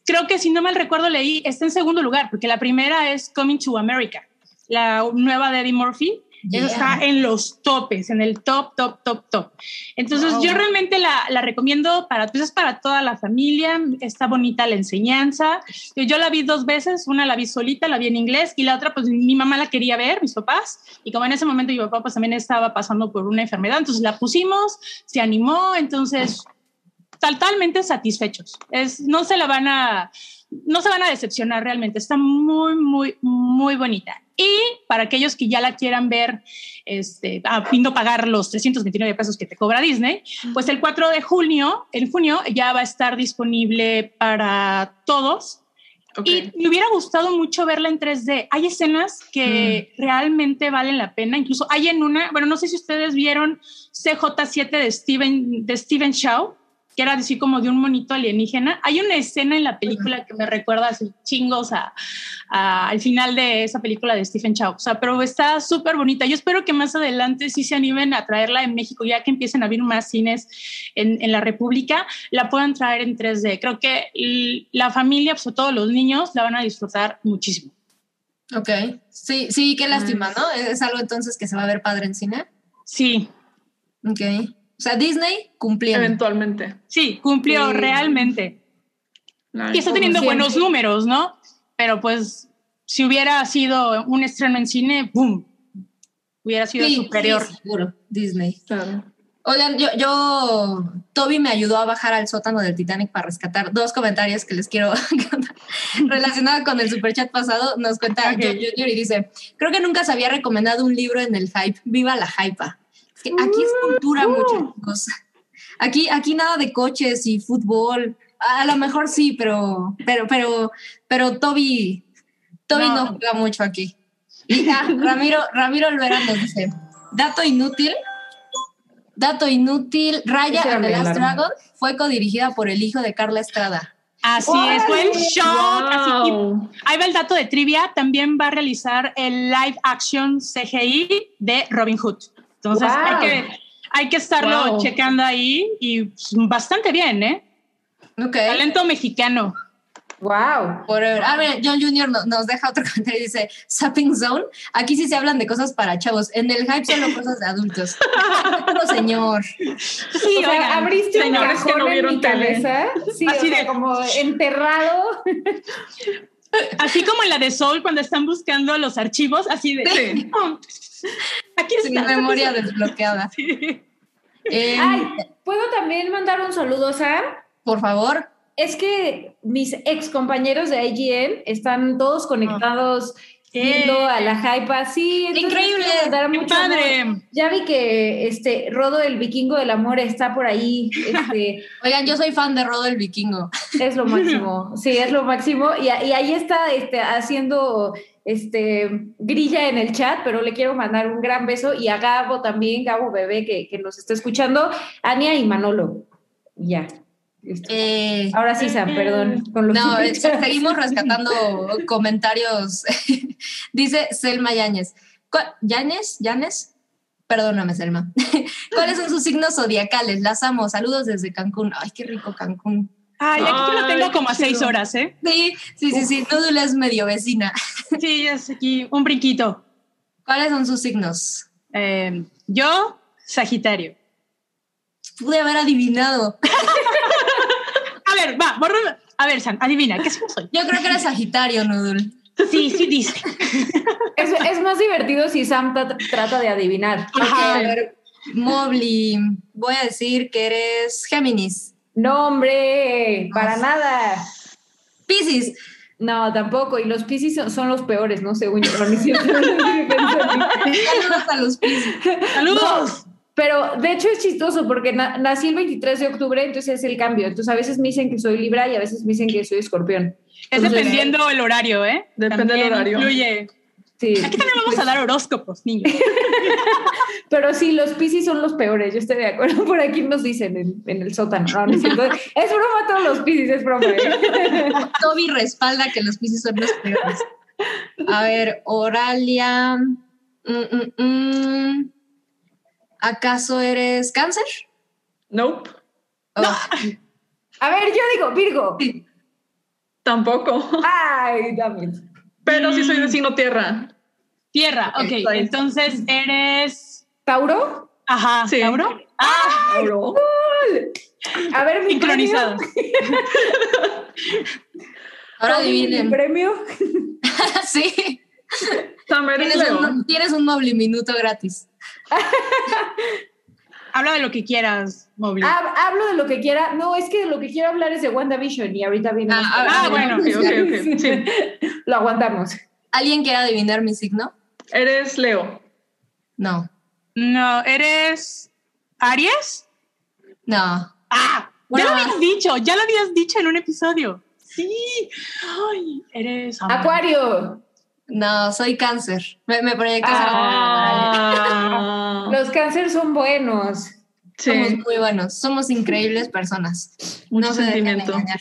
creo que si no mal recuerdo leí, está en segundo lugar, porque la primera es Coming to America, la nueva de Eddie Murphy, eso está en los topes, en el top, top, top, top. Entonces yo realmente la, la, recomiendo para, pues es para toda la familia, está bonita la enseñanza. Yo la vi dos veces, una la vi solita, la vi en inglés y la otra pues mi mamá la quería ver, mis papás, y como en ese momento mi papá pues también estaba pasando por una enfermedad, entonces la pusimos, se animó, entonces totalmente satisfechos. Es, no se la van a, no se van a decepcionar realmente, está muy, muy, muy bonita. Y para aquellos que ya la quieran ver, este, a fin de pagar los 329 pesos que te cobra Disney, pues el 4 de junio, en junio, ya va a estar disponible para todos. Y me hubiera gustado mucho verla en 3D. Hay escenas que mm. realmente valen la pena. Incluso hay en una, bueno, no sé si ustedes vieron CJ7 de Steven, de Steven Shaw que era así como de un monito alienígena. Hay una escena en la película que me recuerda así chingos a, al final de esa película de Stephen Chow. O sea, pero está súper bonita. Yo espero que más adelante sí se animen a traerla en México, ya que empiecen a abrir más cines en, en la República, la puedan traer en 3D. Creo que la familia, sobre todo los niños, la van a disfrutar muchísimo. Ok, sí, sí, qué lástima, ¿no? ¿Es algo entonces que se va a ver padre en cine? Sí. Ok. O sea, Disney cumplió. Eventualmente. Sí, cumplió realmente. y está teniendo buenos números, ¿no? Pero pues, si hubiera sido un estreno en cine, ¡boom! Hubiera sido superior. seguro, Disney. Claro. Oigan, yo, yo, Toby me ayudó a bajar al sótano del Titanic para rescatar dos comentarios que les quiero <laughs> relacionados con el superchat pasado. Nos cuenta okay. y dice, creo que nunca se había recomendado un libro en el hype. Viva la hypa aquí es cultura, uh. muchachos. Aquí, aquí nada de coches y fútbol. A lo mejor sí, pero, pero, pero, pero Toby, Toby no, juega mucho aquí. Y <laughs> ah, Ramiro, Ramiro Olvera nos dice, dato inútil, dato inútil, Raya and the Last Dragon fue codirigida por el hijo de Carla Estrada. Así es, fue el show. ahí va el dato de trivia. También va a realizar el live action CGI de Robin Hood. Entonces hay, que, hay que estarlo checando ahí y bastante bien, ¿eh? Okay. Talento mexicano. Wow. Forever. A ver, John Jr. no- nos deja otro <laughs> comentario y dice, Sapping Zone, aquí sí se hablan de cosas para chavos, en el hype solo cosas de adultos. <laughs> No, señor. Sí, o sea, oigan, abriste un señores que cajón no en mi cabeza. Sí, Así o sea, de- como enterrado. <laughs> así como en la de Soul cuando están buscando los archivos, así de... Sí. <laughs> Aquí está. memoria desbloqueada. Sí. Eh, Ay, ¿puedo también mandar un saludo, Sam? por favor. Es que mis ex compañeros de IGN están todos conectados viendo a la hype. Sí, entonces Increíble, quiero mandar ¡Qué mucho amor. padre! Ya vi que este Rodo el vikingo del amor está por ahí. Este, <laughs> Oigan, yo soy fan de Rodo el Vikingo. es lo máximo. Sí, es lo máximo. Y, y ahí está este, haciendo este grilla en el chat, pero le quiero mandar un gran beso. Y a Gabo también, Gabo Bebé, que, que nos está escuchando, Ania y Manolo. Ya. Listo. Eh, Ahora sí, Sam, perdón. Con los no, <laughs> eh, superchats. seguimos rescatando comentarios. <laughs> Dice Selma Yáñez. ¿Cuál- ¿Yáñez? ¿Yáñez? Perdóname, Selma. <laughs> ¿Cuáles son sus signos zodiacales? Las amo. Saludos desde Cancún. Ay, qué rico Cancún. Ay, aquí yo lo Ay, tengo como a seis horas, ¿eh? Sí, sí, sí, sí. Nudul es medio vecina. Sí, es aquí un brinquito. ¿Cuáles son sus signos? Eh, yo, Sagitario. Pude haber adivinado. A ver, va, borra- A ver, San, adivina, ¿qué signo soy? Yo creo que era Sagitario, Nudul. Sí, sí dice. Es, es más divertido si Sam tra- trata de adivinar. Ajá. a ver, Mobley, voy a decir que eres Géminis. No, hombre, para nada. Piscis, No, tampoco. Y los Piscis son, son los peores, ¿no? Según yo. No, no <laughs> saludos a los Piscis. ¡Saludos! Pero de hecho es chistoso porque na- nací el 23 de octubre, entonces es el cambio. Entonces a veces me dicen que soy Libra y a veces me dicen que soy Escorpión. Es Entonces, dependiendo el horario, ¿eh? Depende del horario. Influye. Sí. Aquí también vamos a dar horóscopos, niños. <laughs> Pero sí, los Piscis son los peores, yo estoy de acuerdo. Por aquí nos dicen en, en el sótano. No, no. Es broma todos los Piscis, es broma. ¿eh? <laughs> Toby respalda que los Piscis son los peores. A ver, Oralia. mm, mm, mm. ¿Acaso eres cáncer? Nope. Oh, A ver, yo digo Virgo. Tampoco. Ay, dame. Pero sí soy de signo tierra. Tierra, ok. Exacto. Entonces eres. ¿Tauro? Ajá, Sí. ¿Tauro? Ah, Tauro. A ver, mi sincronizados. <laughs> Ahora adivinen. premio. <laughs> sí. Tienes un, tienes un Mobley minuto gratis. <laughs> Habla de lo que quieras, Mobley. Hab- hablo de lo que quiera. No, es que de lo que quiero hablar es de WandaVision y ahorita viene. Ah, ah. Ah, bueno, Ok, ok, ok. <laughs> Sí. Lo aguantamos. ¿Alguien quiere adivinar mi signo? Eres Leo. No. No, ¿eres Aries? No. Ah, Bueno, ya lo habías dicho, ya lo habías dicho en un episodio. Sí. Ay, eres Acuario. No, soy cáncer. Me, me proyecto ser Ah. Los cánceres son buenos. Somos muy buenos. Somos increíbles personas. Mucho no se dejen sentimiento. engañar.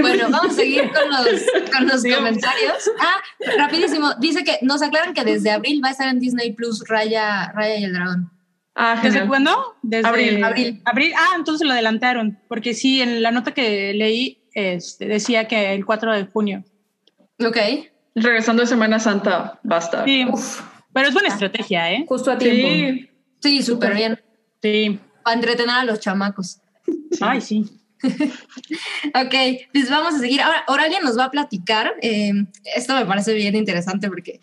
Bueno, vamos a seguir con los, con los Sigamos. comentarios. Ah, rapidísimo. Dice que nos aclaran que desde abril va a estar en Disney Plus Raya, Raya y el Dragón. Ah, ¿Desde cuándo? Desde Abril. Abril. Abril. Ah, entonces lo adelantaron, porque sí, en la nota que leí este, decía que el 4 de junio. Ok. Regresando de Semana Santa, basta. Sí, Uf, pero es buena estrategia, ¿eh? justo a tiempo. Sí. Sí, súper bien. Sí. Para entretener a los chamacos. Ay, sí. <laughs> Ok, pues vamos a seguir. Ahora, Oralia nos va a platicar. eh, esto me parece bien interesante porque,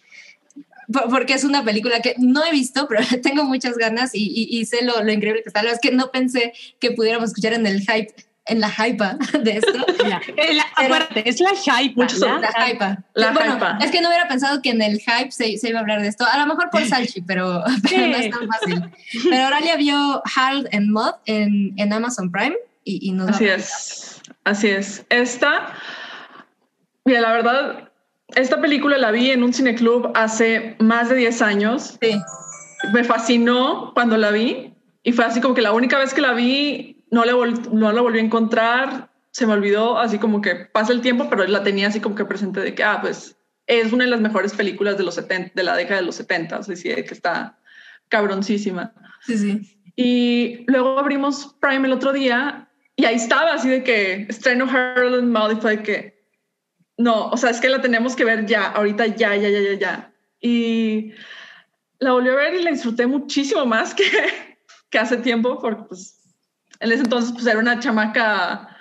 por- porque es una película que no he visto, <laughs> pero tengo muchas ganas y, y- y sé lo, lo increíble que está. La verdad es que no pensé que pudiéramos escuchar en el hype, en la hype de esto. <laughs> La- la- acuérdate, es la hype. Muchos son- La hype. La bueno, hypa. es que no hubiera pensado que en el hype se, se iba a hablar de esto. A lo mejor por Salchi, pero, <laughs> pero no es tan fácil. Pero Oralia vio Harold and Maude en, en Amazon Prime y, y nos va a Así es, así es. Esta, mira, la verdad, esta película la vi en un cineclub hace más de 10 años. Sí. Me fascinó cuando la vi y fue así como que la única vez que la vi no, vol- no la volví a encontrar, se me olvidó, así como que pasa el tiempo, pero la tenía así como que presente de que, ah, pues es una de las mejores películas de los 70, de la década de los 70, así que está cabroncísima. Sí, sí. Y luego abrimos Prime el otro día y ahí estaba así de que estreno Harold and de que no, o sea, es que la tenemos que ver ya, ahorita ya, ya, ya, ya, ya. Y la volví a ver y la disfruté muchísimo más que, <laughs> que hace tiempo, porque pues en ese entonces pues era una chamaca,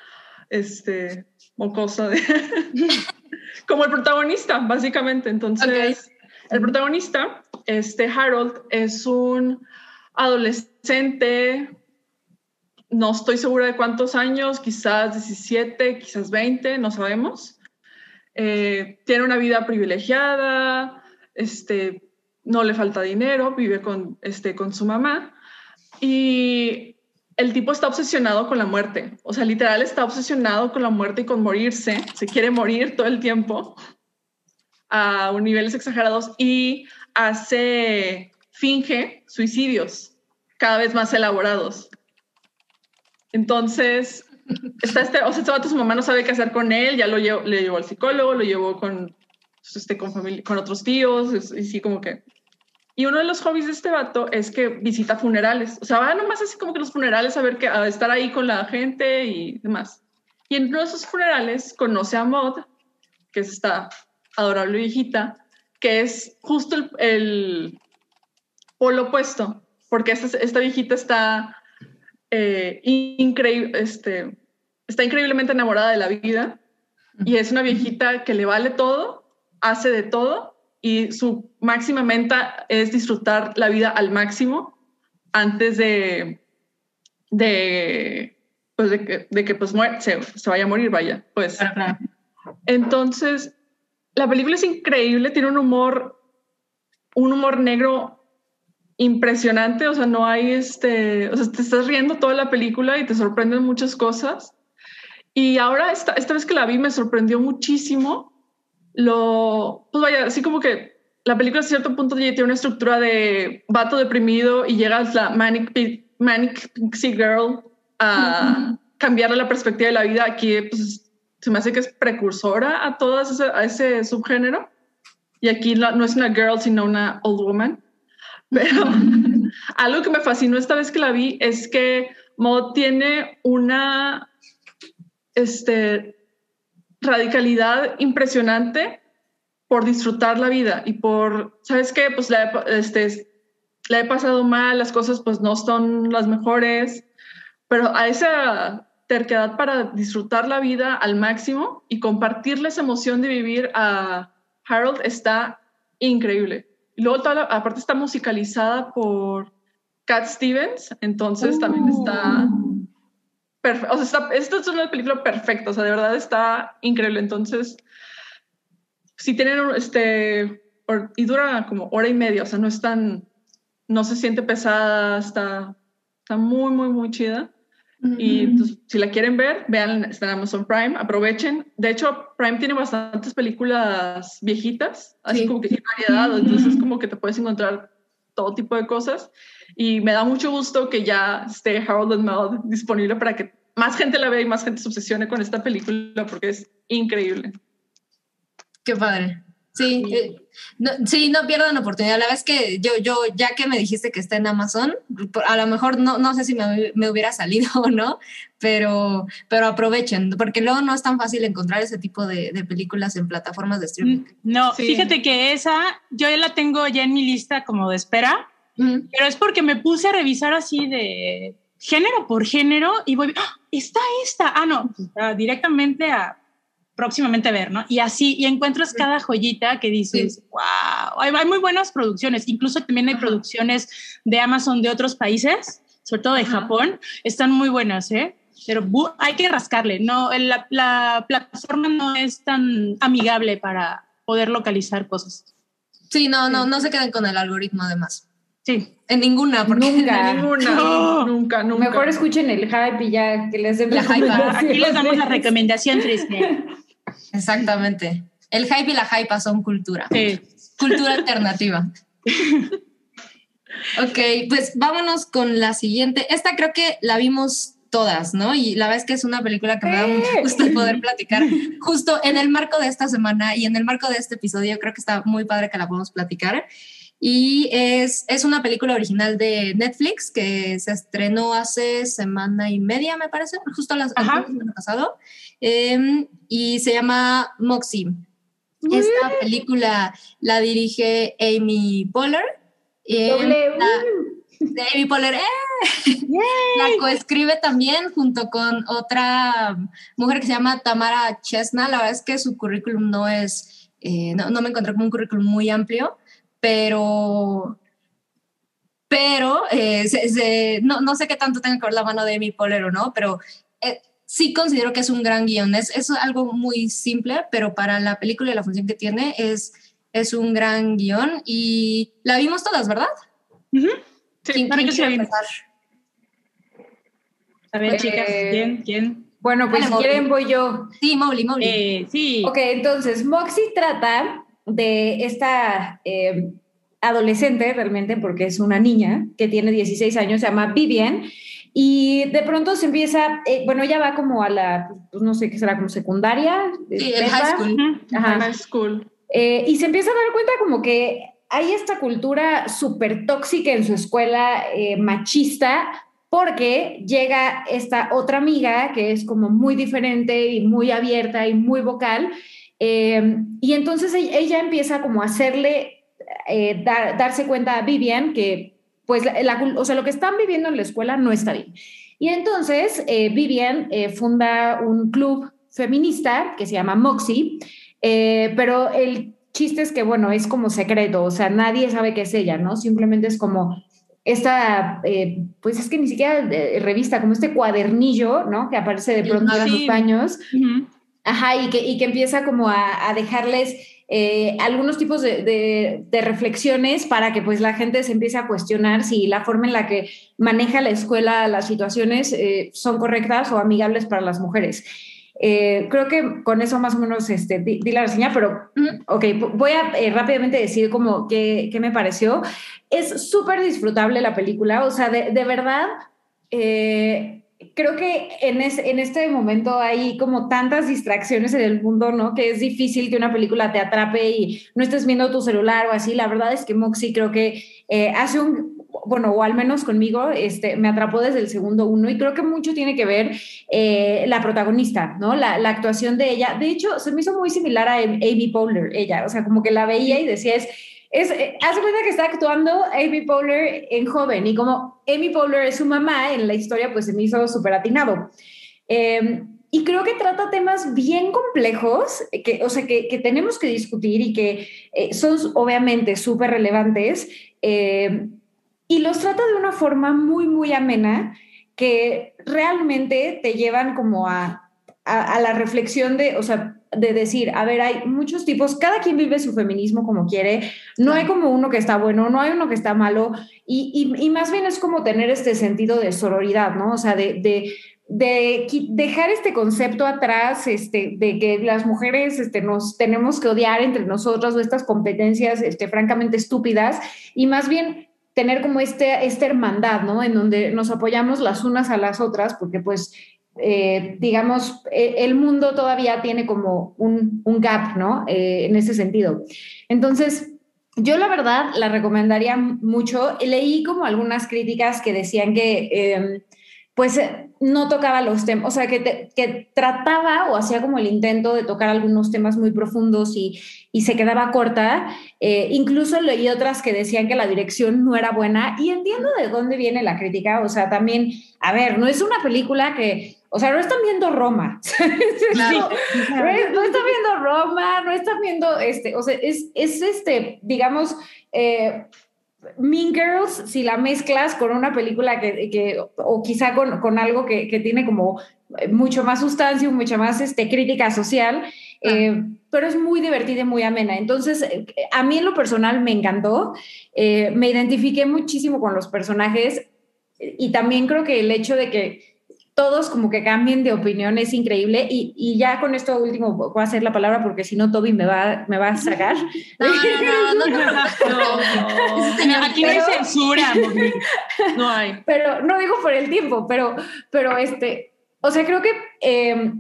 este, mocosa de... <laughs> como el protagonista, básicamente. Entonces, el protagonista, este Harold, es un adolescente, no estoy segura de cuántos años, quizás 17, quizás 20, no sabemos. Eh, tiene una vida privilegiada, este, no le falta dinero, vive con, este, con su mamá y el tipo está obsesionado con la muerte, o sea, literal está obsesionado con la muerte y con morirse, se quiere morir todo el tiempo a niveles exagerados y hace, finge suicidios cada vez más elaborados. Entonces, está este, o sea, este su mamá no sabe qué hacer con él, ya lo llevó, le llevó al psicólogo, lo llevó con, pues, este, con, familia, con otros tíos, y sí, como que... Y uno de los hobbies de este vato es que visita funerales. O sea, va nomás así como que los funerales a ver que, a estar ahí con la gente y demás. Y en uno de esos funerales conoce a Maud, que es esta adorable viejita, que es justo el, el polo opuesto, porque esta, esta viejita está eh, increíble, este, está increíblemente enamorada de la vida y es una viejita que le vale todo, hace de todo y su máxima meta es disfrutar la vida al máximo antes de, de, pues de que, de que pues se, se, vaya a morir, vaya. Pues. Entonces, la película es increíble, tiene un humor, un humor negro impresionante, o sea, no hay este, o sea, te estás riendo toda la película y te sorprenden muchas cosas. Y ahora esta, esta vez que la vi me sorprendió muchísimo lo, pues vaya, así como que la película a cierto punto tiene una estructura de vato deprimido y llegas la manic, manic pixie girl a cambiarle la perspectiva de la vida. Aquí pues, se me hace que es precursora a todo ese, a ese subgénero. Y aquí no, es una girl, sino una old woman. Pero algo que me fascinó esta vez que la vi es que Maud tiene una este, radicalidad impresionante por disfrutar la vida y por, ¿sabes qué? Pues la, este, la he pasado mal, las cosas pues no son las mejores, pero a esa terquedad para disfrutar la vida al máximo y compartirle esa emoción de vivir a Harold está increíble. Y luego, toda aparte, está musicalizada por Cat Stevens, entonces también está O sea, esta es una película perfecta, o sea, de verdad está increíble. Entonces, si tienen este. y dura como hora y media, o sea, no es tan. No se siente pesada, está, está muy, muy, muy chida. Y pues, si la quieren ver, vean, está en Amazon Prime, aprovechen. De hecho, Prime tiene bastantes películas viejitas, así como que tiene variedad, entonces como que te puedes encontrar todo tipo de cosas. Y me da mucho gusto que ya esté Harold and Maude disponible para que más gente la vea y más gente se obsesione con esta película porque es increíble. Qué padre. Sí, eh, no, sí, no pierdan oportunidad. La vez que yo, yo, ya que me dijiste que está en Amazon, a lo mejor no, no sé si me, me, hubiera salido <laughs> o no, pero, pero aprovechen, porque luego no es tan fácil encontrar ese tipo de, de películas en plataformas de streaming. Mm, no, fíjate que esa yo ya la tengo ya en mi lista como de espera, pero es porque me puse a revisar así de género por género y voy, ¡Ah, está esta, ah, no, directamente a próximamente ver, ¿no? Y así, y encuentras cada joyita que dices, wow, hay, muy buenas producciones, incluso también hay producciones de Amazon de otros países, sobre todo de Japón, están muy buenas, ¿eh? Pero hay que rascarle, no, la, la, plataforma no es tan amigable para poder localizar cosas. Sí, no, no, no se queden con el algoritmo además. Sí. En ninguna, porque <laughs> nunca, en ninguna, nunca, nunca. Mejor escuchen el hype y ya que les den la hype. Aquí les damos la recomendación triste. Exactamente. El hype y la hype son cultura. Sí. Cultura alternativa. <laughs> ok, pues vámonos con la siguiente. Esta creo que la vimos todas, ¿no? Y la verdad es que es una película que me da mucho gusto poder platicar justo en el marco de esta semana y en el marco de este episodio. Creo que está muy padre que la podamos platicar. Y es, es una película original de Netflix que se estrenó hace semana y media, me parece, justo Ajá. año pasado. Em, y se llama Moxie. Esta película la dirige Amy Poehler. La- de Amy Poehler, ¡eh! La coescribe también junto con otra mujer que se llama Tamara Chesna. La verdad es que su currículum no es, eh, no, no me encontré como un currículum muy amplio, pero, pero eh, se- se- no, no sé qué tanto tenga que ver la mano de Amy Poehler o no, pero eh, sí considero que es un gran guion. Es, es algo muy simple, pero para la película y la función que tiene es, es un gran guion y la vimos todas, ¿verdad? Ujú. Sí, ¿Quién- para quién que empezar? A ver, Eh, chicas, ¿quién? ¿Quién? Bueno, pues Dale, si Mowgli. quieren voy yo. Sí, Mowgli, Mowgli. Eh, sí. Ok, entonces Moxie trata de esta eh, adolescente realmente, porque es una niña que tiene 16 años, se llama Vivian, y de pronto se empieza, eh, bueno, ella va como a la, pues no sé qué será, como secundaria. Sí, el prepa. high school. Ujú. Ajá. High school. Eh, y se empieza a dar cuenta como que hay esta cultura súper tóxica en su escuela eh, machista porque llega esta otra amiga que es como muy diferente y muy abierta y muy vocal. Eh, y entonces ella, ella empieza como a hacerle, eh, dar- darse cuenta a Vivian que pues la, la o sea, lo que están viviendo en la escuela no está bien. Y entonces eh, Vivian eh, funda un club feminista que se llama Moxie, eh, pero el chiste es que, bueno, es como secreto, o sea, nadie sabe qué es ella, ¿no? Simplemente es como esta, eh, pues es que ni siquiera eh, revista, como este cuadernillo, ¿no? Que aparece de pronto en los magazine. baños. Ujú. Ajá, y que, y que empieza como a, a dejarles eh, algunos tipos de, de- de reflexiones para que pues la gente se empiece a cuestionar si la forma en la que maneja la escuela las situaciones eh, son correctas o amigables para las mujeres. Eh, creo que con eso más o menos este, di, di la reseña, pero ok, voy a eh, rápidamente decir como qué, qué me pareció. Es súper disfrutable la película, o sea, de, de verdad, eh, creo que en, es, en este momento hay como tantas distracciones en el mundo, ¿no? Que es difícil que una película te atrape y no estés viendo tu celular o así. La verdad es que Moxie creo que eh, hace un, bueno, o al menos conmigo, este, me atrapó desde el segundo uno y creo que mucho tiene que ver eh, la protagonista, ¿no? La, la, actuación de ella. De hecho, se me hizo muy similar a Amy Poehler, ella, o sea, como que la veía y decía, es, es, eh, cuenta que está actuando Amy Poehler en joven y como Amy Poehler es su mamá en la historia, pues se me hizo súper atinado. Eh, y creo que trata temas bien complejos, que, o sea, que, tenemos que discutir y que eh, son obviamente súper relevantes. Eh, y los trata de una forma muy, muy amena que realmente te llevan como a, a, a, la reflexión de, o sea, de decir, a ver, hay muchos tipos, cada quien vive su feminismo como quiere, no hay como uno que está bueno, no hay uno que está malo, y, y, y más bien es como tener este sentido de sororidad, ¿no? O sea, de, de, de dejar este concepto atrás, este, de que las mujeres este, nos tenemos que odiar entre nosotras o estas competencias este, francamente estúpidas, y más bien tener como este, esta hermandad, ¿no? En donde nos apoyamos las unas a las otras, porque pues, eh, digamos, eh, el mundo todavía tiene como un, un gap, ¿no? Eh, en ese sentido. Entonces, yo la verdad la recomendaría mucho. Leí como algunas críticas que decían que, eh, pues, no tocaba los temas, o sea, que, que, trataba o hacía como el intento de tocar algunos temas muy profundos y, y se quedaba corta. Eh, incluso leí otras que decían que la dirección no era buena y entiendo de dónde viene la crítica. O sea, también, a ver, no es una película que, o sea, no están viendo Roma. <laughs> Claro. no, no, están viendo Roma, no están viendo, este, o sea, es, es este, digamos, eh, Mean Girls, si la mezclas con una película que, que o quizá con, con algo que, que, tiene como mucho más sustancia, mucha más este, crítica social, ah. eh, pero es muy divertida y muy amena. Entonces, a mí en lo personal me encantó, eh, me identifiqué muchísimo con los personajes y también creo que el hecho de que todos como que cambien de opinión es increíble y, y, ya con esto último voy a hacer la palabra porque si no Toby me va, me va a sacar. <laughs> No, no, no, no, no. Aquí no hay censura. <laughs> No hay. Pero no digo por el tiempo, pero, pero este, o sea, creo que eh,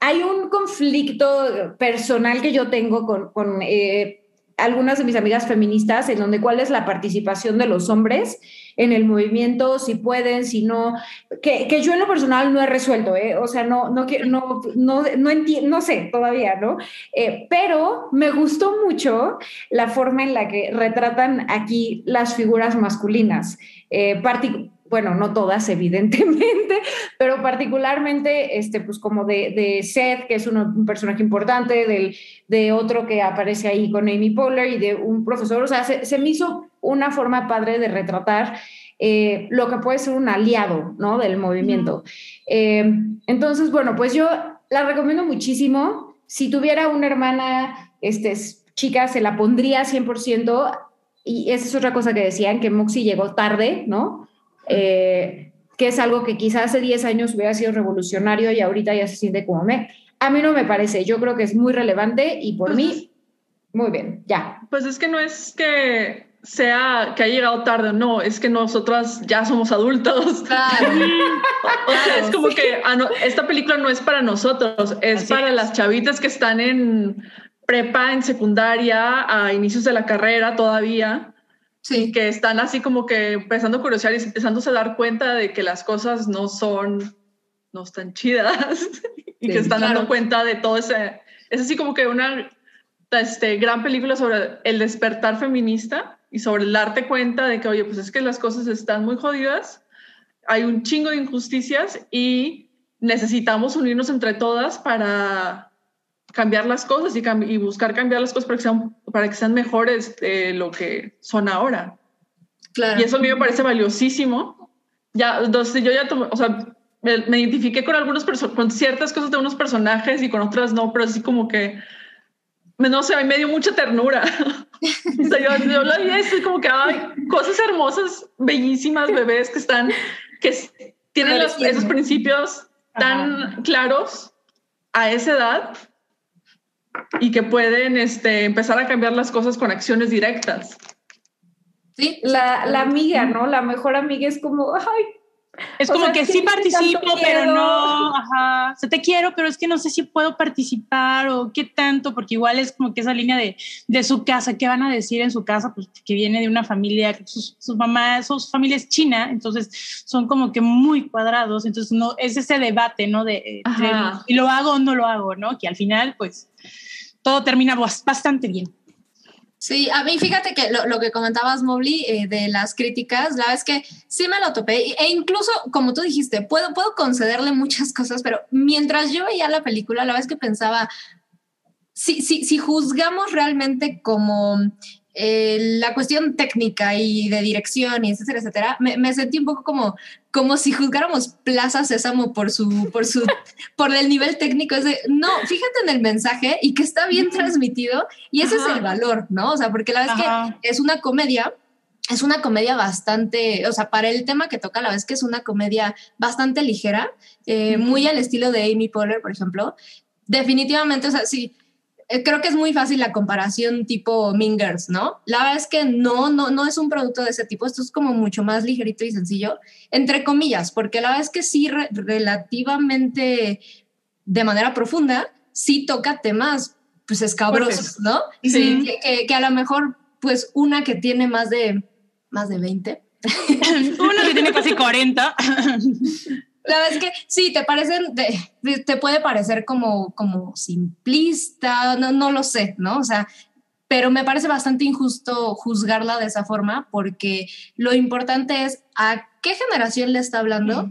hay un conflicto personal que yo tengo con, con eh, algunas de mis amigas feministas en donde cuál es la participación de los hombres en el movimiento, si pueden, si no, que, que yo en lo personal no he resuelto, ¿eh? o sea, no, no, no, no, no, entiendo, no sé todavía, ¿no? Eh, pero me gustó mucho la forma en la que retratan aquí las figuras masculinas. Eh, bueno, no todas, <laughs> evidentemente, pero particularmente, este, pues como de, de Seth, que es un personaje importante, del, de otro que aparece ahí con Amy Poehler y de un profesor, o sea, se, me hizo una forma padre de retratar eh, lo que puede ser un aliado, ¿no? Del movimiento. Eh, entonces, bueno, pues yo la recomiendo muchísimo. Si tuviera una hermana, este, chica, se la pondría 100%. Y esa es otra cosa que decían, que Moxie llegó tarde, ¿no? Eh, que es algo que quizás hace 10 años hubiera sido revolucionario y ahorita ya se siente como me. A mí no me parece, yo creo que es muy relevante y por pues mí, muy bien, ya. Pues es que no es que sea que ha llegado tarde o no, es que nosotras ya somos adultos. Claro. <laughs> o sea, es como que ah, esta película no es para nosotros, es para las chavitas que están en prepa, en secundaria, a inicios de la carrera todavía Sí. Que están así como que empezando a curiosear y empezándose a dar cuenta de que las cosas no son, no están chidas <laughs> y que están dando cuenta de todo ese, es así como que una este, gran película sobre el despertar feminista y sobre el darte cuenta de que, oye, pues es que las cosas están muy jodidas, hay un chingo de injusticias y necesitamos unirnos entre todas para cambiar las cosas y, y, buscar cambiar las cosas para que sean, para que sean mejores de lo que son ahora. Claro. Y eso a mí me parece valiosísimo. Ya, entonces yo ya, o sea, me, identifiqué con algunos con ciertas cosas de unos personajes y con otras no, pero así como que, no sé, a mí me dio mucha ternura. <laughs> o sea, yo, yo lo vi y como que hay cosas hermosas, bellísimas, bebés que están, que tienen los, esos principios tan claros a esa edad y que pueden este, empezar a cambiar las cosas con acciones directas. Sí, la, la amiga, ¿no? La mejor amiga es como, ay, es como que sí participo, pero no, ajá, o sea, te quiero, pero es que no sé si puedo participar o qué tanto, porque igual es como que esa línea de, de su casa, ¿qué van a decir en su casa? Pues que viene de una familia, sus, sus mamás, sus familias china, entonces son como que muy cuadrados, entonces no, es ese debate, ¿no? De, y lo hago o no lo hago, ¿no? Que al final, pues, todo termina bastante bien. Sí, a mí fíjate que lo, que comentabas, Mobley, eh, de las críticas, la verdad es que sí me lo topé e incluso, como tú dijiste, puedo, puedo concederle muchas <laughs> cosas, pero mientras yo veía la película, la verdad es que pensaba, si, si, si juzgamos realmente como eh, la cuestión técnica y de dirección y etcétera, etcétera, me, sentí un poco como, como si juzgáramos Plaza Sésamo por su, por su, <laughs> por el nivel técnico. Es de, no, fíjate en el mensaje y que está bien transmitido y ese es el valor, ¿no? O sea, porque la vez que es una comedia, es una comedia bastante, o sea, para el tema que toca, la vez que es una comedia bastante ligera, eh, muy al estilo de Amy Poehler, por ejemplo. Definitivamente, o sea, sí creo que es muy fácil la comparación tipo Mingers, ¿no? La verdad es que no, no, no es un producto de ese tipo, esto es como mucho más ligerito y sencillo, entre comillas, porque la verdad es que sí, relativamente de manera profunda, sí toca temas, pues escabrosos, ¿no? Sí. Que, que, a lo mejor, pues una que tiene más de, más de 20. <laughs> Una que tiene casi 40. <laughs> La verdad es que sí, te parecen, te, puede parecer como, como simplista, no, no lo sé, ¿no? O sea, pero me parece bastante injusto juzgarla de esa forma porque lo importante es a qué generación le está hablando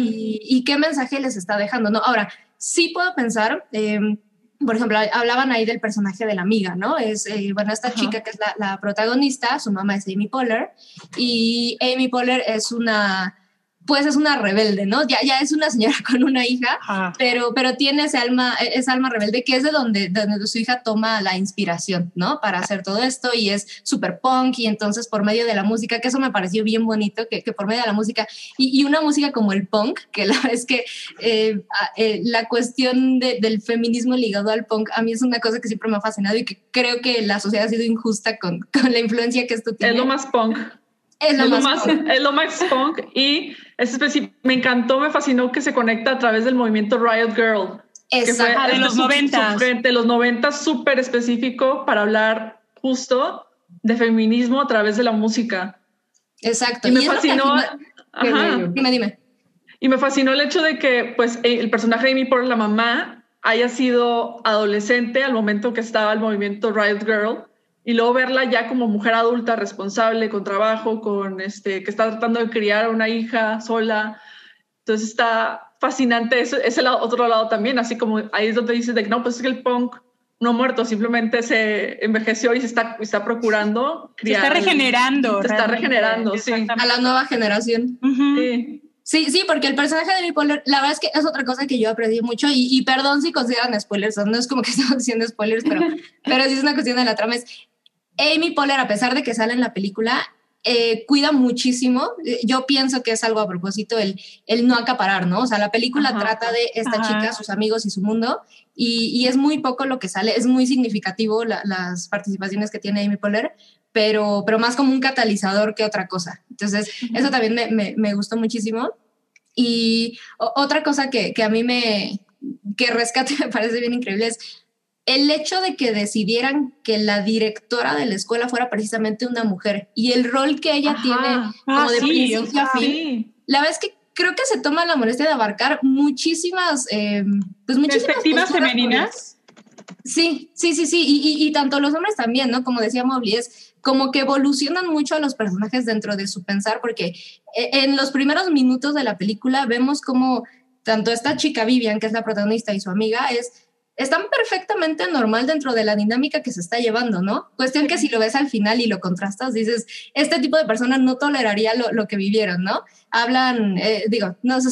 y, qué mensaje les está dejando, ¿no? Ahora, sí puedo pensar... Em, por ejemplo, hablaban ahí del personaje de la amiga, ¿no? Es, eh, bueno, esta chica que es la, la, protagonista, su mamá es Amy Poehler, y Amy Poehler es una pues es una rebelde, ¿no? Ya, ya es una señora <laughs> con una hija, pero, pero tiene ese alma, esa alma rebelde que es de donde, donde su hija toma la inspiración, ¿no? Para hacer todo esto y es súper punk y entonces por medio de la música, que eso me pareció bien bonito, que, que por medio de la música y, una música como el punk, que la <laughs> es que eh, eh, la cuestión del feminismo ligado al punk a mí es una cosa que siempre me ha fascinado y que creo que la sociedad ha sido injusta con, <laughs> con la influencia que esto tiene. Es lo más punk. Es lo, más, <laughs> es lo más punk y es me encantó, me fascinó que se conecta a través del movimiento Riot Girl. Exacto. de los 90. De los 90, súper específico para hablar justo de feminismo a través de la música. Exacto. Y me que fascinó. Ajá. Dime, dime. Y me fascinó el hecho de que, pues, el personaje de Amy por la mamá haya sido adolescente al momento que estaba el movimiento Riot Girl y luego verla ya como mujer adulta, responsable, con trabajo, con este, que está tratando de criar a una hija sola. Entonces está fascinante ese, ese lado, otro lado también, así como ahí es donde dices de que no, pues es que el punk no ha muerto, simplemente se envejeció y se está, está procurando Se está criar. regenerando. Se está regenerando, sí. A la nueva generación. Ujú. Sí. Sí, sí, porque el personaje de Bipolar, la verdad es que es otra cosa que yo aprendí mucho y, y perdón si consideran spoilers, no es como que <laughs> estamos diciendo spoilers, pero, pero sí es una cuestión de la trama. Es Amy Poehler, a pesar de que sale en la película, eh, cuida muchísimo. Eh, Yo pienso que es algo a propósito el, el no acaparar, ¿no? O sea, la película Ajá. trata de esta Ajá. chica, sus amigos y su mundo, y, y es muy poco lo que sale, es muy significativo la- las participaciones que tiene Amy Poehler, pero, pero más como un catalizador que otra cosa. Entonces, eso también me, me, me gustó muchísimo. Y otra cosa que, que a mí me, que rescate <laughs> me parece bien increíble es el hecho de que decidieran que la directora de la escuela fuera precisamente una mujer y el rol que ella Ajá. tiene como Ah, de sí, principio a fin. Sí. La verdad es que creo que se toma la molestia de abarcar muchísimas, eh, pues muchísimas Perspectivas femeninas. Sí, sí, sí, sí, y, y- y tanto los hombres también, ¿no? Como decía Mobley, es como que evolucionan mucho a los personajes dentro de su pensar, porque eh, en los primeros minutos de la película vemos como tanto esta chica Vivian, que es la protagonista, y su amiga, es están perfectamente normal dentro de la dinámica que se está llevando, ¿no? Cuestión que si lo ves al final y lo contrastas, dices, este tipo de personas no toleraría lo, lo que vivieron, ¿no? Hablan, eh, digo, <laughs> no se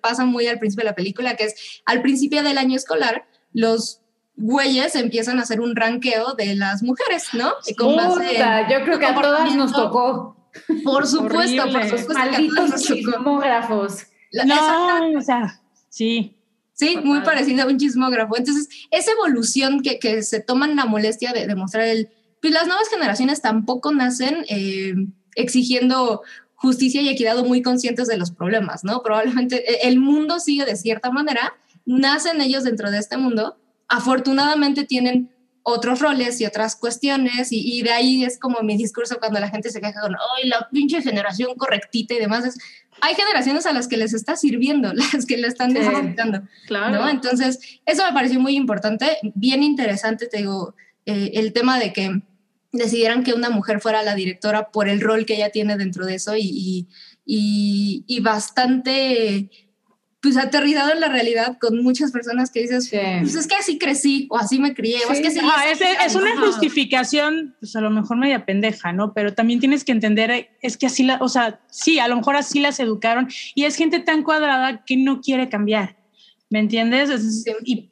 pasa muy al principio de la película, que es al principio del año escolar, los güeyes empiezan a hacer un ranqueo de las mujeres, ¿no? Con base en- yo creo que a todas nos tocó. Por supuesto, Horrible. por supuesto. Malditos chismógrafos. No, o sea, sí. Sí, muy parecido a un chismógrafo. Entonces, esa evolución que, que se toman la molestia de demostrar el... Pues las nuevas generaciones tampoco nacen eh, exigiendo justicia y equidad o muy conscientes de los problemas, ¿no? Probablemente eh, el mundo sigue de cierta manera, nacen ellos dentro de este mundo, afortunadamente tienen otros roles y otras cuestiones y, y de ahí es como mi discurso cuando la gente se queja con, ay, la pinche generación correctita y demás. Es, hay generaciones a las que les está sirviendo, <laughs> las que le están Sí. necesitando. Claro. ¿no? Entonces, eso me pareció muy importante, bien interesante, te digo, eh, el tema de que decidieran que una mujer fuera la directora por el rol que ella tiene dentro de eso y, y- y bastante, pues aterrizado en la realidad con muchas personas que dices, Sí. pues es que así crecí o así me crié o es que así Ah, es, es una justificación, pues a lo mejor media pendeja, ¿no? Pero también tienes que entender, es que así la, o sea, sí, a lo mejor así las educaron y es gente tan cuadrada que no quiere cambiar, ¿me entiendes? Es- Sí. y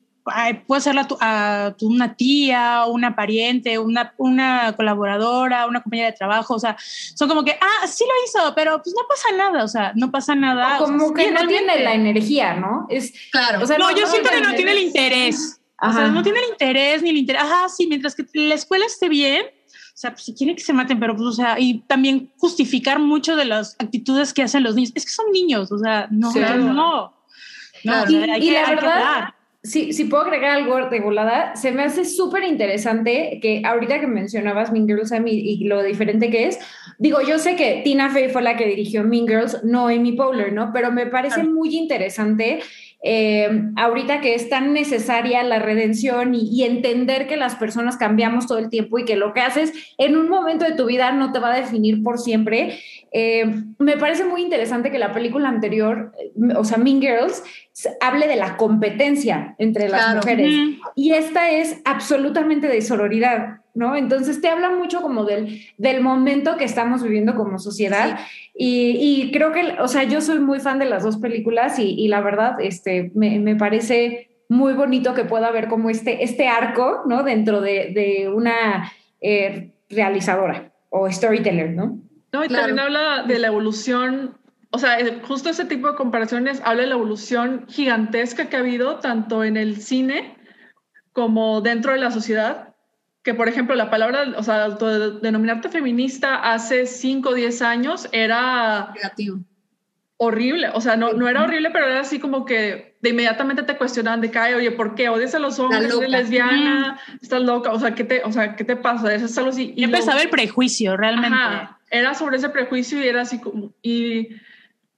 puede ser tu- a tu- una tía, una pariente, una, una colaboradora, una compañera de trabajo, o sea, son como que, ah, sí lo hizo, pero pues no pasa nada, o sea, no pasa nada. O como o sea, que no tiene la energía, ¿no? Es, Claro. o sea, No, yo siento que no tiene el interés. O sea, no tiene el interés ni el interés. Ajá, sí, mientras que la escuela esté bien, o sea, pues si quieren que se maten, pero pues, o sea, y también justificar mucho de las actitudes que hacen los niños. Es que son niños, o sea, no, Sí. no, no. Claro. o sea, Y- hay y que- la hay que verdad, hablar. si, si puedo agregar algo de volada, se me hace súper interesante que ahorita que mencionabas Mean Girls Sam, y, y lo diferente que es, digo, yo sé que Tina Fey fue la que dirigió Mean Girls, no Amy Poehler, ¿no? Pero me parece muy interesante eh, ahorita que es tan necesaria la redención y, y entender que las personas cambiamos todo el tiempo y que lo que haces en un momento de tu vida no te va a definir por siempre. Eh, me parece muy interesante que la película anterior, eh, o sea, Mean Girls, hable de la competencia entre las Claro. mujeres. Y esta es absolutamente de sororidad, ¿no? Entonces te habla mucho como del, del momento que estamos viviendo como sociedad. Y, y creo que, o sea, yo soy muy fan de las dos películas y, y la verdad, este, me, me parece muy bonito que pueda haber como este, este arco, ¿no? Dentro de, de una eh, realizadora o storyteller, ¿no? No, y Claro. también habla de la evolución, o sea, eh, justo ese tipo de comparaciones habla de la evolución gigantesca que ha habido tanto en el cine como dentro de la sociedad, que por ejemplo la palabra, o sea, autodenominarte feminista hace 5 o 10 años era, negativo. horrible, o sea, no, no era horrible, pero era así como que de inmediatamente te cuestionaban de que, "Ay, oye, ¿por qué odias a los hombres? ¿Eres lesbiana? ¿Estás loca? O sea, ¿qué te, o sea, ¿qué te pasa? Eso es algo así. Y empezaba el prejuicio, realmente. Ajá, era sobre ese prejuicio y era así como, y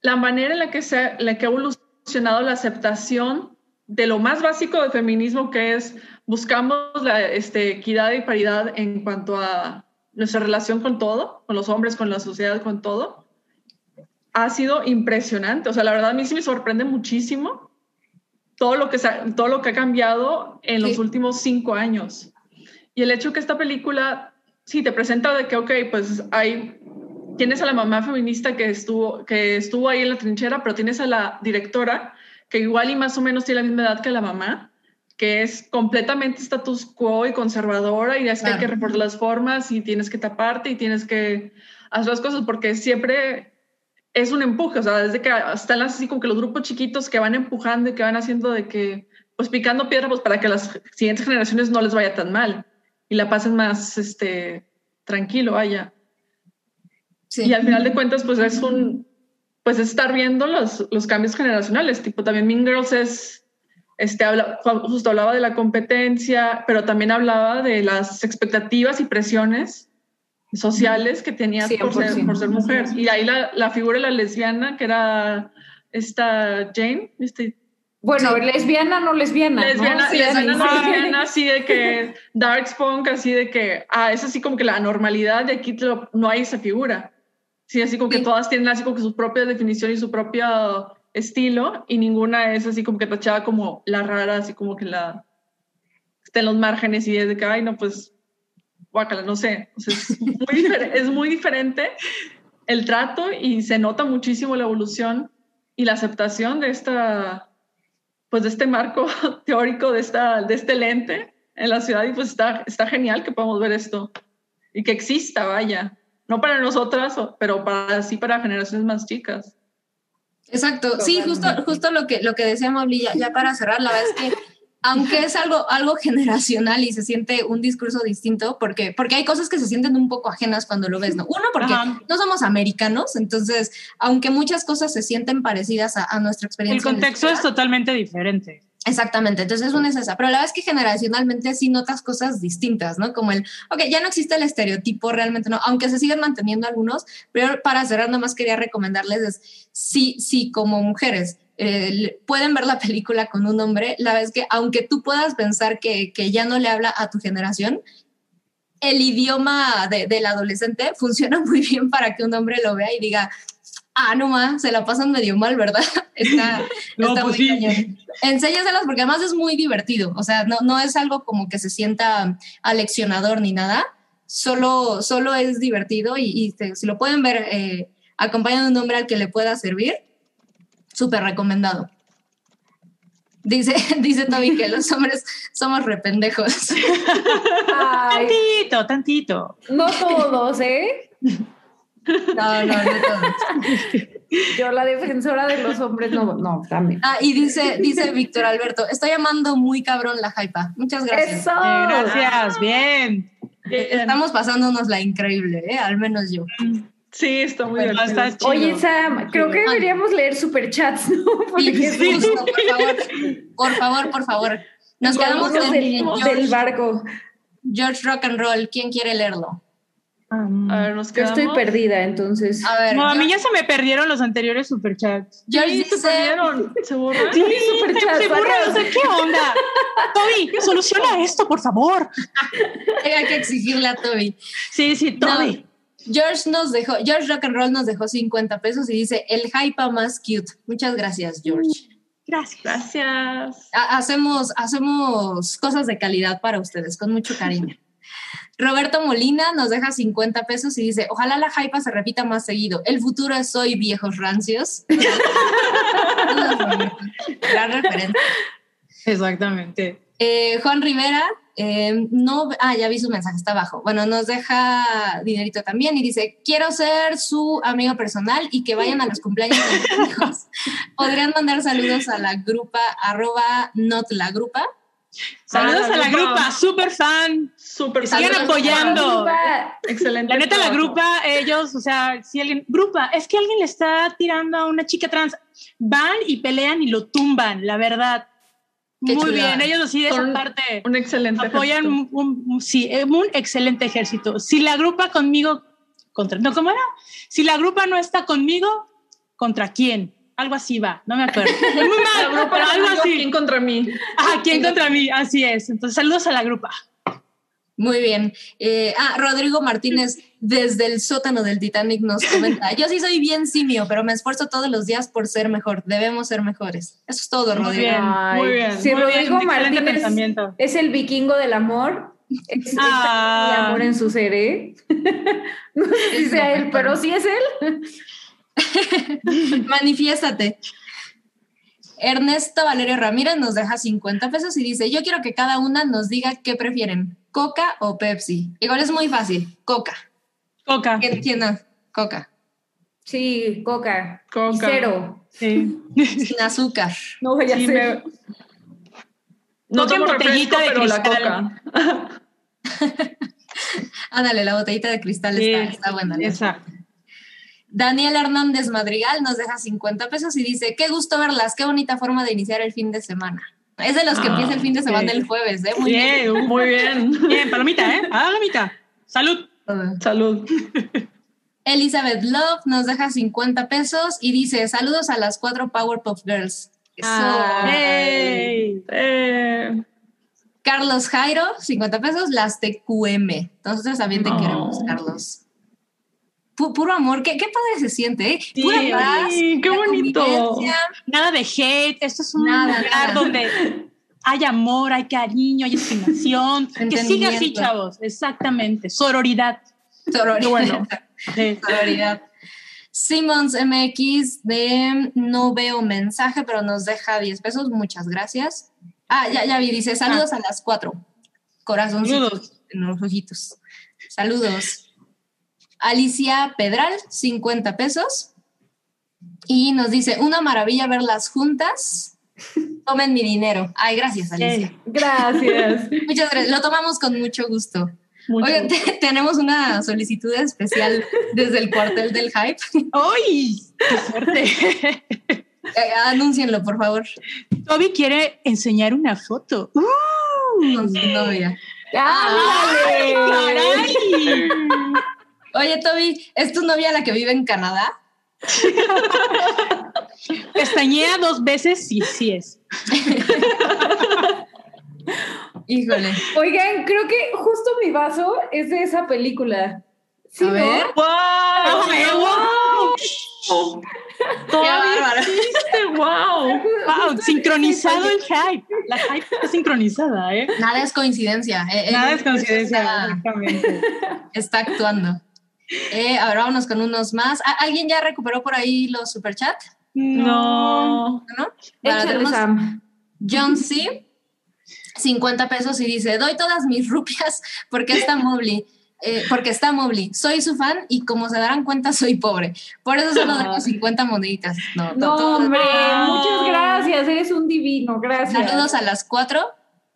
la manera en la que se, la que ha evolucionado la aceptación de lo más básico del feminismo que es buscamos la este, equidad y paridad en cuanto a nuestra relación con todo, con los hombres, con la sociedad, con todo, ha sido impresionante. O sea, la verdad a mí sí me sorprende muchísimo todo lo que, ha, todo lo que ha cambiado en los Sí. últimos cinco años. Y el hecho que esta película, sí, te presenta de que, ok, pues hay, tienes a la mamá feminista que estuvo, que estuvo ahí en la trinchera, pero tienes a la directora que igual y más o menos tiene la misma edad que la mamá, que es completamente status quo y conservadora y es que hay que Claro. reforzar las formas y tienes que taparte y tienes que hacer las cosas porque siempre es un empuje, o sea, desde que están así como que los grupos chiquitos que van empujando y que van haciendo de que, pues picando piedra, pues para que las siguientes generaciones no les vaya tan mal y la pasen más, este, tranquilo, vaya. Sí. Y al final de cuentas, pues es un, pues es estar viendo los, los cambios generacionales, tipo también Mean Girls es, este, habla, justo hablaba de la competencia, pero también hablaba de las expectativas y presiones sociales que tenías por ser, 100%. por ser mujer. Y ahí la, la figura de la lesbiana, que era esta Jane, este, Bueno, lesbiana, no lesbiana. ¿no? lesbiana, Sí, lesbiana, sí, no sí. lesbiana, así de que dark punk, así de que, ah, es así como que la normalidad de aquí lo- no hay esa figura. Sí, así como que Sí. todas tienen así como que su propia definición y su propio estilo y ninguna es así como que tachada como la rara, así como que la está en los márgenes y es de que, ay, no, pues, guácala, no sé. O sea, es, <laughs> muy difer- es muy diferente el trato y se nota muchísimo la evolución y la aceptación de esta, pues de este marco <laughs> teórico, de, esta, de este lente en la ciudad y pues está, está genial que podamos ver esto y que exista, vaya. No para nosotras, pero para sí para generaciones más chicas. Exacto, sí, justo, justo lo que, lo que decía Mabli, ya, ya para cerrar, la verdad es que aunque es algo, algo <laughs> generacional y se siente un discurso distinto, porque, porque hay cosas que se sienten un poco ajenas cuando lo ves, ¿no? Uno, porque Ajá. no somos americanos, entonces, aunque muchas cosas se sienten parecidas a, a nuestra experiencia. El contexto es totalmente diferente. Exactamente, entonces una es esa, pero la verdad es que generacionalmente sí notas cosas distintas, ¿no? Como el, ok, ya no existe el estereotipo realmente, ¿no? Aunque se siguen manteniendo algunos, pero para cerrar nada más quería recomendarles es, sí, sí, como mujeres eh, pueden ver la película con un hombre, la verdad es que aunque tú puedas pensar que, que ya no le habla a tu generación, el idioma de- del adolescente funciona <laughs> muy bien para que un hombre lo vea y diga, ah, no más, se la pasan medio mal, ¿verdad? <laughs> Está, <laughs> No, está pues muy sí. cañón. Enséñaselas porque además es muy divertido, o sea, no, no es algo como que se sienta aleccionador ni nada, solo, solo es divertido y, y te- si lo pueden ver eh, acompañado de un hombre al que le pueda servir, súper recomendado. Dice, <laughs> dice Toby que los hombres somos rependejos. Ay, Tantito, tantito. no todos, ¿eh? No, no, no todos. <laughs> Yo, la defensora de los hombres, no, no, también. Ah, y dice, dice Víctor Alberto, estoy llamando muy cabrón la hypa. Muchas gracias. ¡Eso! Eh, gracias, bien. Estamos pasándonos la increíble, ¿eh? al menos yo. Sí, está muy Bueno, está chido. Oye, Sam, creo que Ah. deberíamos leer superchats, ¿no? Porque sí, justo, por favor, por favor, por favor. Nos quedamos del, del barco. George Rock and Roll. ¿Quién quiere leerlo? A ver, nos Yo quedamos. estoy perdida, entonces. A ver, No, a mí ya se me perdieron los anteriores superchats. George Sí, se perdieron. Se borraron. Sí, superchats, se, se borra, o sea, ¿qué onda? Toby, soluciona <laughs> esto, por favor. hay que exigirle a Toby. Sí, sí, No, Toby. George nos dejó, George Rock and Roll nos dejó 50 pesos y dice, el hypa más cute. Muchas gracias, George. Gracias. Gracias. Ha- hacemos, hacemos cosas de calidad para ustedes, con mucho cariño. Roberto Molina nos deja 50 pesos y dice, ojalá la hypa se repita más seguido. El futuro es hoy, viejos rancios. <laughs> Gran referente. Exactamente. Eh, Juan Rivera, eh, no, ah, ya vi su mensaje, está abajo. Bueno, nos deja dinerito también y dice, quiero ser su amigo personal y que vayan a los cumpleaños de mis hijos. <laughs> Podrían mandar saludos a la grupa, arroba not la grupa. Saludos Ah, a la grupa. grupa, súper fan. Súper Sigan Saludos, apoyando. Excelente. La neta, la grupa, ellos, o sea, si alguien, grupa, es que alguien le está tirando a una chica trans, van y pelean y lo tumban, la verdad. Qué Muy chulada. bien, ellos así de esa Son parte Un excelente. apoyan ejército. un, un- sí, eh, un excelente ejército. Si la grupa conmigo, contra, no, ¿cómo era? Si la grupa no está conmigo, ¿contra quién? Algo así va, no me acuerdo. <laughs> Muy La mal, grupa pero algo así. ¿quién contra mí? Ajá, ¿quién contra mí? Así es. Entonces, saludos a la grupa. Muy bien. Eh, ah, Rodrigo Martínez, desde el sótano del Titanic, nos comenta: Yo sí soy bien simio, pero me esfuerzo todos los días por ser mejor. Debemos ser mejores. Eso es todo, Muy Rodrigo. bien. Muy bien. Si Muy bien, Rodrigo excelente Martínez pensamiento. es el vikingo del amor. Es, Ah. el amor en su ser, ¿eh? <laughs> no sé si Es sea él, pero sí es él. <laughs> Manifiéstate. Ernesto Valerio Ramírez nos deja 50 pesos y dice: Yo quiero que cada una nos diga qué prefieren, Coca o Pepsi. Igual es muy fácil: Coca. Coca. ¿Quién entiende? Coca. Sí, coca. Coca. Y cero. Sí. <laughs> Sin azúcar. No voy a Sí, me- No Coca en tomo botellita refresco, de pero la cristal. coca. <laughs> Ándale, la botellita de cristal está, está buena. ¿no? Exacto. Daniel Hernández Madrigal nos deja 50 pesos y dice, qué gusto verlas, qué bonita forma de iniciar el fin de semana. Es de los que Ah, empieza el fin de semana sí. el jueves, ¿eh? Muy bien. Bien, <laughs> Muy bien. bien, palomita, ¿eh? <laughs> Palomita. Salud. Salud. <laughs> Elizabeth Love nos deja 50 pesos y dice, saludos a las cuatro Powerpuff Girls. Eso. Ah. Hey. Eh, Carlos Jairo, 50 pesos, las TQM. Nosotros también te No. queremos, Carlos. Pu- puro amor, qué, qué padre se siente, ¿eh? Sí, Pura paz, qué bonito. Nada de hate. Esto es un Nada, lugar nada. donde hay amor, hay cariño, hay estimación. <laughs> que siga así, chavos. Exactamente. Sororidad. Sororidad. Bueno. Sí. Sororidad. Simmons MX de no veo mensaje, pero nos deja 10 pesos. Muchas gracias. Ah, ya, ya vi, dice saludos a las cuatro. Corazoncitos Saludos. en los ojitos. Saludos. Alicia Pedral, 50 pesos. Y nos dice, una maravilla verlas juntas. <laughs> Tomen mi dinero. Ay, gracias, Alicia. Hey. Gracias. <laughs> Muchas gracias. Lo tomamos con mucho gusto. mucho. Oigan, te- <laughs> tenemos una solicitud especial desde el cuartel del hype. ¡Ay! ¡Qué suerte! Eh, anúncienlo, por favor. Toby quiere enseñar una foto. ¡Uh! Con su novia. ¡Ay, ¡Ándale! caray! Oye, Toby, ¿es tu novia la que vive en Canadá? Pestañea dos veces, sí, sí es. <laughs> Híjole. Oigan, creo que justo mi vaso es de esa película. ¿Sí, A no? ver. ¡Wow! ¡Ay, ¡Wow! Todavía bárbara. existe, ¡Wow! Wow, <laughs> sincronizado el hype. La hype está sincronizada, ¿eh? Nada es coincidencia. eh, Nada el es coincidencia, Está, exactamente. <laughs> está actuando. Eh, a ver, vámonos con unos más. ¿A- ¿Alguien ya recuperó por ahí los superchat? No. ¿No? Bueno, Sam. John C. 50 pesos y dice, doy todas mis rupias porque está Mobley. eh, porque está Mobley. Soy su fan y como se darán cuenta, soy pobre. Por eso solo dejo 50 moneditas. No, No, hombre, Ah. muchas gracias. Eres un divino. Gracias. Saludos a las cuatro,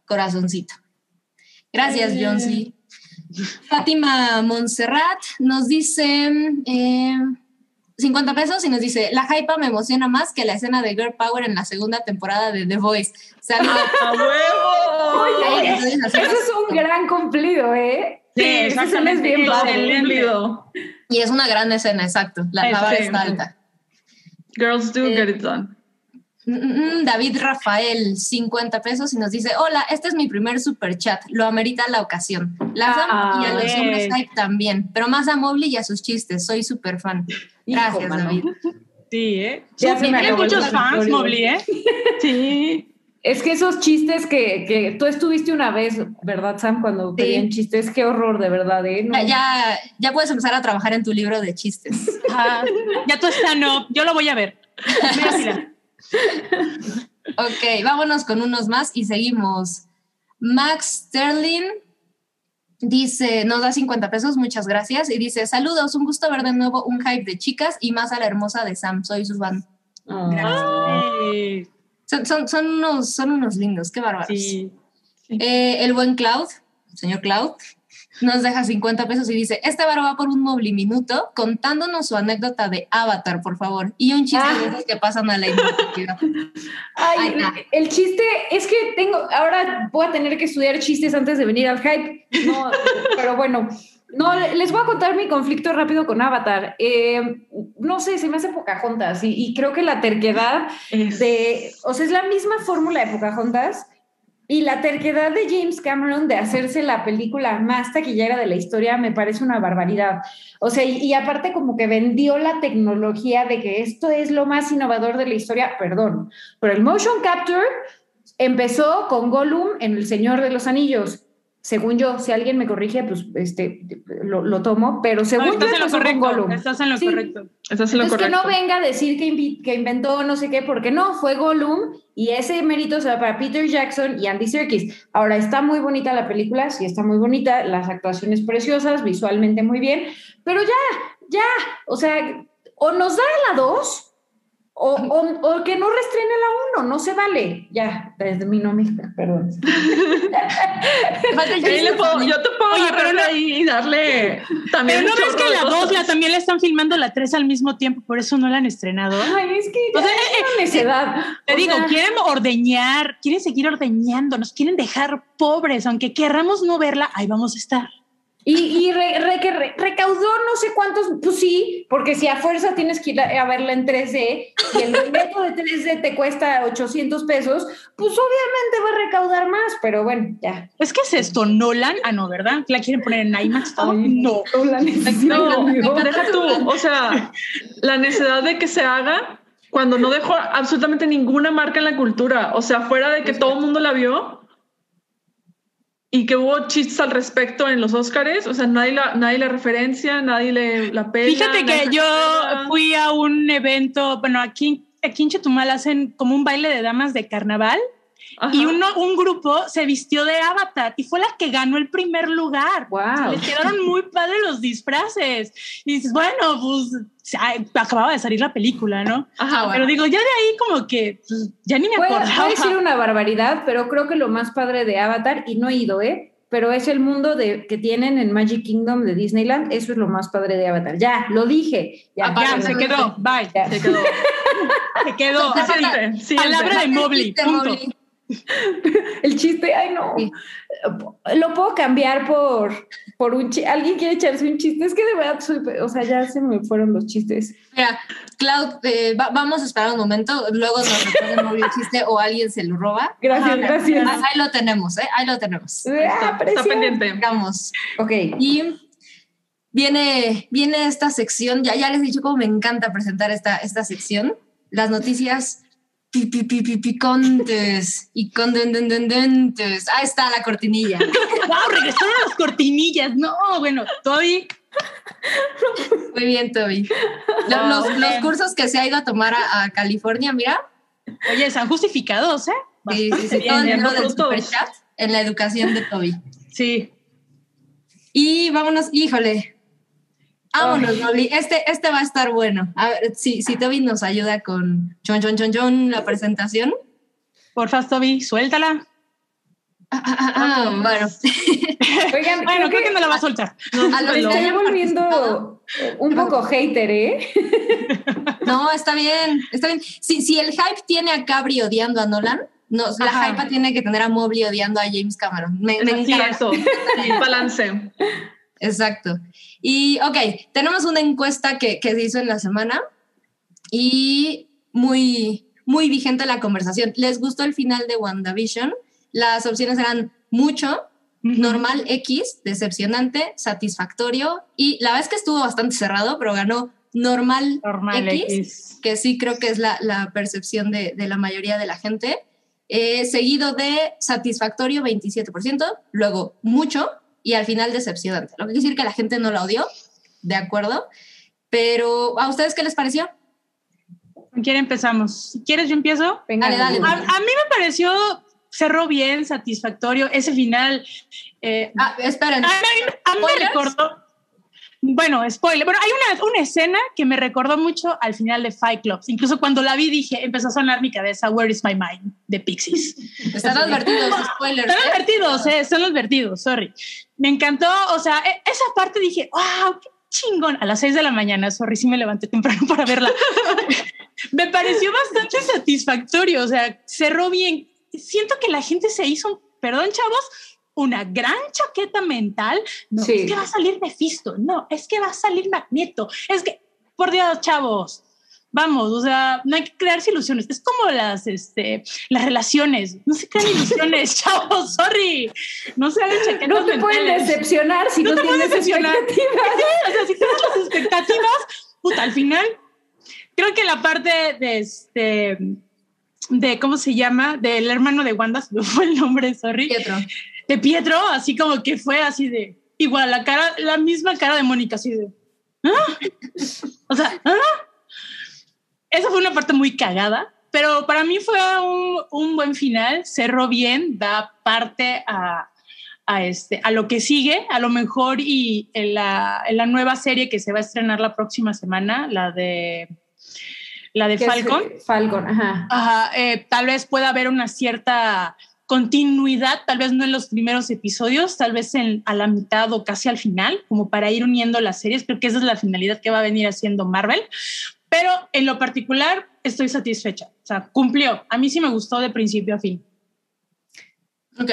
corazoncito. Gracias. John C. Fátima Montserrat nos dice eh, 50 pesos y nos dice, la hypa me emociona más que la escena de Girl Power en la segunda temporada de The Voice. Saludos. <laughs> ¡A huevo! Eso es un gran cumplido, ¿eh? Sí, me es bien padre. Y es una gran escena, exacto. La, la vara Sí. está alta. Girls do Eh, get it done. Mm, mm, David Rafael, 50 pesos, y nos dice: Hola, este es mi primer super chat. Lo amerita la ocasión. Las amo y a los Ah, hombres eh. hype también, pero más a Mobley y a sus chistes. Soy súper fan. Gracias, Hijo. David. Sí, ¿eh? Ya se me Tiene muchos fans. Mobley, ¿eh? <laughs> Sí. Es que esos chistes que, que tú estuviste una vez, ¿verdad, Sam? Cuando Sí. pedían chistes, qué horror, de verdad, ¿eh? No. Ya, ya, puedes empezar a trabajar en tu libro de chistes. Ya tú está, no. Yo lo voy a ver. Mira, mira. <laughs> Ok, vámonos con unos más y seguimos. Max Sterling dice, nos da 50 pesos, muchas gracias. Y dice, saludos, un gusto ver de nuevo un hype de chicas y más a la hermosa de Sam, soy su fan. Sí. Son, son, son unos, son unos lindos, qué bárbaros. Sí. Eh, el buen Cloud, el señor Cloud, nos deja 50 pesos y dice, este bar va por un minuto contándonos su anécdota de Avatar, por favor. Y un chiste Ah. de esos que pasan a la inmortalidad. Ay, Ay, no. el chiste es que tengo, ahora voy a tener que estudiar chistes antes de venir al hype. No, pero bueno, no, les voy a contar mi conflicto rápido con Avatar. Eh, no sé, se me hace Pocahontas y, y creo que la terquedad Es- de, o sea, es la misma fórmula de Pocahontas y la terquedad de James Cameron de hacerse la película más taquillera de la historia me parece una barbaridad. O sea, y, y aparte como que vendió la tecnología de que esto es lo más innovador de la historia, perdón, pero el motion capture empezó con Gollum en El Señor de los Anillos. Según yo, si alguien me corrige, pues este, lo, lo tomo, pero según No, yo estás en lo correcto. Estás en lo Sí. correcto. Eso es lo Entonces que no venga a decir que, que inventó no sé qué, porque no, fue Gollum y ese mérito se va para Peter Jackson y Andy Serkis. Ahora, está muy bonita la película, sí está muy bonita, las actuaciones preciosas, visualmente muy bien, pero ya, ya, o sea, o nos da la 2 o, o- o que no restrene la 1, no se vale. Ya, desde mi perdón. Chiste. le puedo- yo te puedo Oye, pero no- ahí y darle también Pero no ves que la. 2 la, también la están filmando la 3 al mismo tiempo, por eso no la han estrenado. Ay, es que O sea, es una necedad. Te O digo, sea, quieren ordeñar, quieren seguir ordeñando, nos quieren dejar pobres, aunque querramos no verla, ahí vamos a estar. Y, y re- re- que re- recaudó no sé cuántos, pues sí, porque si a fuerza tienes que ir a, a verla en 3D y el boleto de 3D te cuesta 800 pesos, pues obviamente va a recaudar más, pero bueno, ya. Es que es esto, Nolan, ah, no, ¿verdad? ¿La quieren poner en IMAX no. No, encanta deja tú, o sea, <laughs> la necesidad de que se haga cuando no dejó absolutamente ninguna marca en la cultura, o sea, fuera de que todo el mundo la vio y que hubo chistes al respecto en los Óscares, o sea, nadie la, nadie la referencia, nadie le la pela. Fíjate que yo fui a un evento, bueno, aquí, aquí en Chetumal hacen como un baile de damas de carnaval Ajá. y uno, un grupo se vistió de avatar y fue la que ganó el primer lugar. Wow. Les quedaron muy padres los disfraces. Y dices, bueno, pues ay, acababa de salir la película, ¿no? Ajá, Pero digo, ya de ahí como que pues, ya ni me voy acordaba. a decir una barbaridad, pero creo que lo más padre de Avatar, y no he ido, ¿eh? Pero es el mundo de, que tienen en Magic Kingdom de Disneyland, eso es lo más padre de Avatar. Ya, lo dije. Ya, Ya, ya, se quedó, bye. ya. se quedó. Se quedó. Palabra de Mobley, Chiste, punto. El chiste, ay no. Sí. Lo puedo cambiar por, por un chiste. ¿Alguien quiere echarse un chiste? Es que de verdad soy, o sea, ya se me fueron los chistes. Mira, Cloud, eh, va- vamos a esperar un momento, luego nos recuerda Mobley el chiste o alguien se lo roba. Gracias, Ah, gracias. Ahí lo tenemos, ¿eh? Ahí lo tenemos. Ah, Está, está pendiente. Vamos. Ok. Y viene, viene esta sección, ya, ya les he dicho cómo me encanta presentar esta, esta sección, las noticias picantes y condendendentes. Ahí está la cortinilla. <laughs> Wow, regresaron las cortinillas. No, bueno, Toby. Muy bien, Toby. Wow, los, cursos que se ha ido a tomar a, a California, mira, Oye, están justificados, ¿eh? sí, sí, sí, todo el dinero del superchat en la educación de Toby. Sí. Y vámonos, híjole. Vámonos, Molly. Este, este va a estar bueno. A ver, si, si Toby nos ayuda con chon, chon, chon, chon, la presentación. Porfa, Toby, suéltala. Ah, ah, ah, ah, bueno, <laughs> Oigan, Bueno, creo creo que que no la va a soltar. a los me estoy volviendo un poco hater, ¿eh? <laughs> No, está bien, está bien. Si, si el hype tiene a Cabri odiando a Nolan, no, la hype tiene que tener a Mobley odiando a James Cameron. Me, me Sí, encanta. <laughs> balance. Exacto. Y ok, tenemos una encuesta que, que se hizo en la semana y muy, muy vigente la conversación. ¿Les gustó el final de WandaVision? Las opciones eran mucho, normal X, decepcionante, satisfactorio y la verdad es que estuvo bastante cerrado, pero ganó normal, Normal X, X. que sí creo que es la, la percepción de, de la mayoría de la gente. Eh, seguido de satisfactorio 27%, luego mucho y al final decepcionante. Lo que quiere decir que la gente no la odió, de acuerdo, pero ¿a ustedes qué les pareció? ¿Con quién empezamos? Si quieres, yo empiezo. Venga, Dale, dale, A, a mí me pareció, cerró bien, satisfactorio. Ese final. eh, Ah, esperen, a mí, a mí me recordó. Bueno, spoiler. Bueno, hay una, una, escena que me recordó mucho al final de Fight Club. Incluso cuando la vi dije, empezó a sonar mi cabeza, Where is my mind? de Pixies. Están <laughs> advertidos, spoilers. Están advertidos, eh, están advertidos, sorry. Me encantó, o sea, e, esa parte dije, wow, qué chingón. A las seis de la mañana, sorry, sí me levanté temprano <laughs> para verla. me pareció bastante satisfactorio, o sea, cerró bien. Siento que la gente se hizo, perdón, chavos, una gran chaqueta mental. No, es que va a salir Mephisto, no, es que va a salir Magneto, es que, por Dios, chavos, vamos, o sea, no hay que crearse ilusiones. Es como las, este, las relaciones. No se crean ilusiones, <laughs> chavos, sorry. No se hagan chaquetas No te pueden decepcionar si no, te tienes decepcionar. expectativas. o sea, si tienes las expectativas, puta, al final, creo que la parte de este, de, ¿cómo se llama? Del hermano de Wanda, se fue el nombre, sorry. Pietro de Pietro, así como que fue así de, igual, la cara, la misma cara de Mónica, así de, ¿ah? o sea, ¿ah? esa fue una parte muy cagada, pero para mí fue un, un buen final, cerró bien, da parte a, a, este, a lo que sigue, a lo mejor y en la, en la nueva serie que se va a estrenar la próxima semana, la de la de Falcon. Falcon, ajá. ajá eh, tal vez pueda haber una cierta continuidad, tal vez no en los primeros episodios, tal vez en, a la mitad o casi al final, como para ir uniendo las series. Creo que esa es la finalidad que va a venir haciendo Marvel. Pero en lo particular estoy satisfecha. O sea, cumplió. A mí sí me gustó de principio a fin. Ok.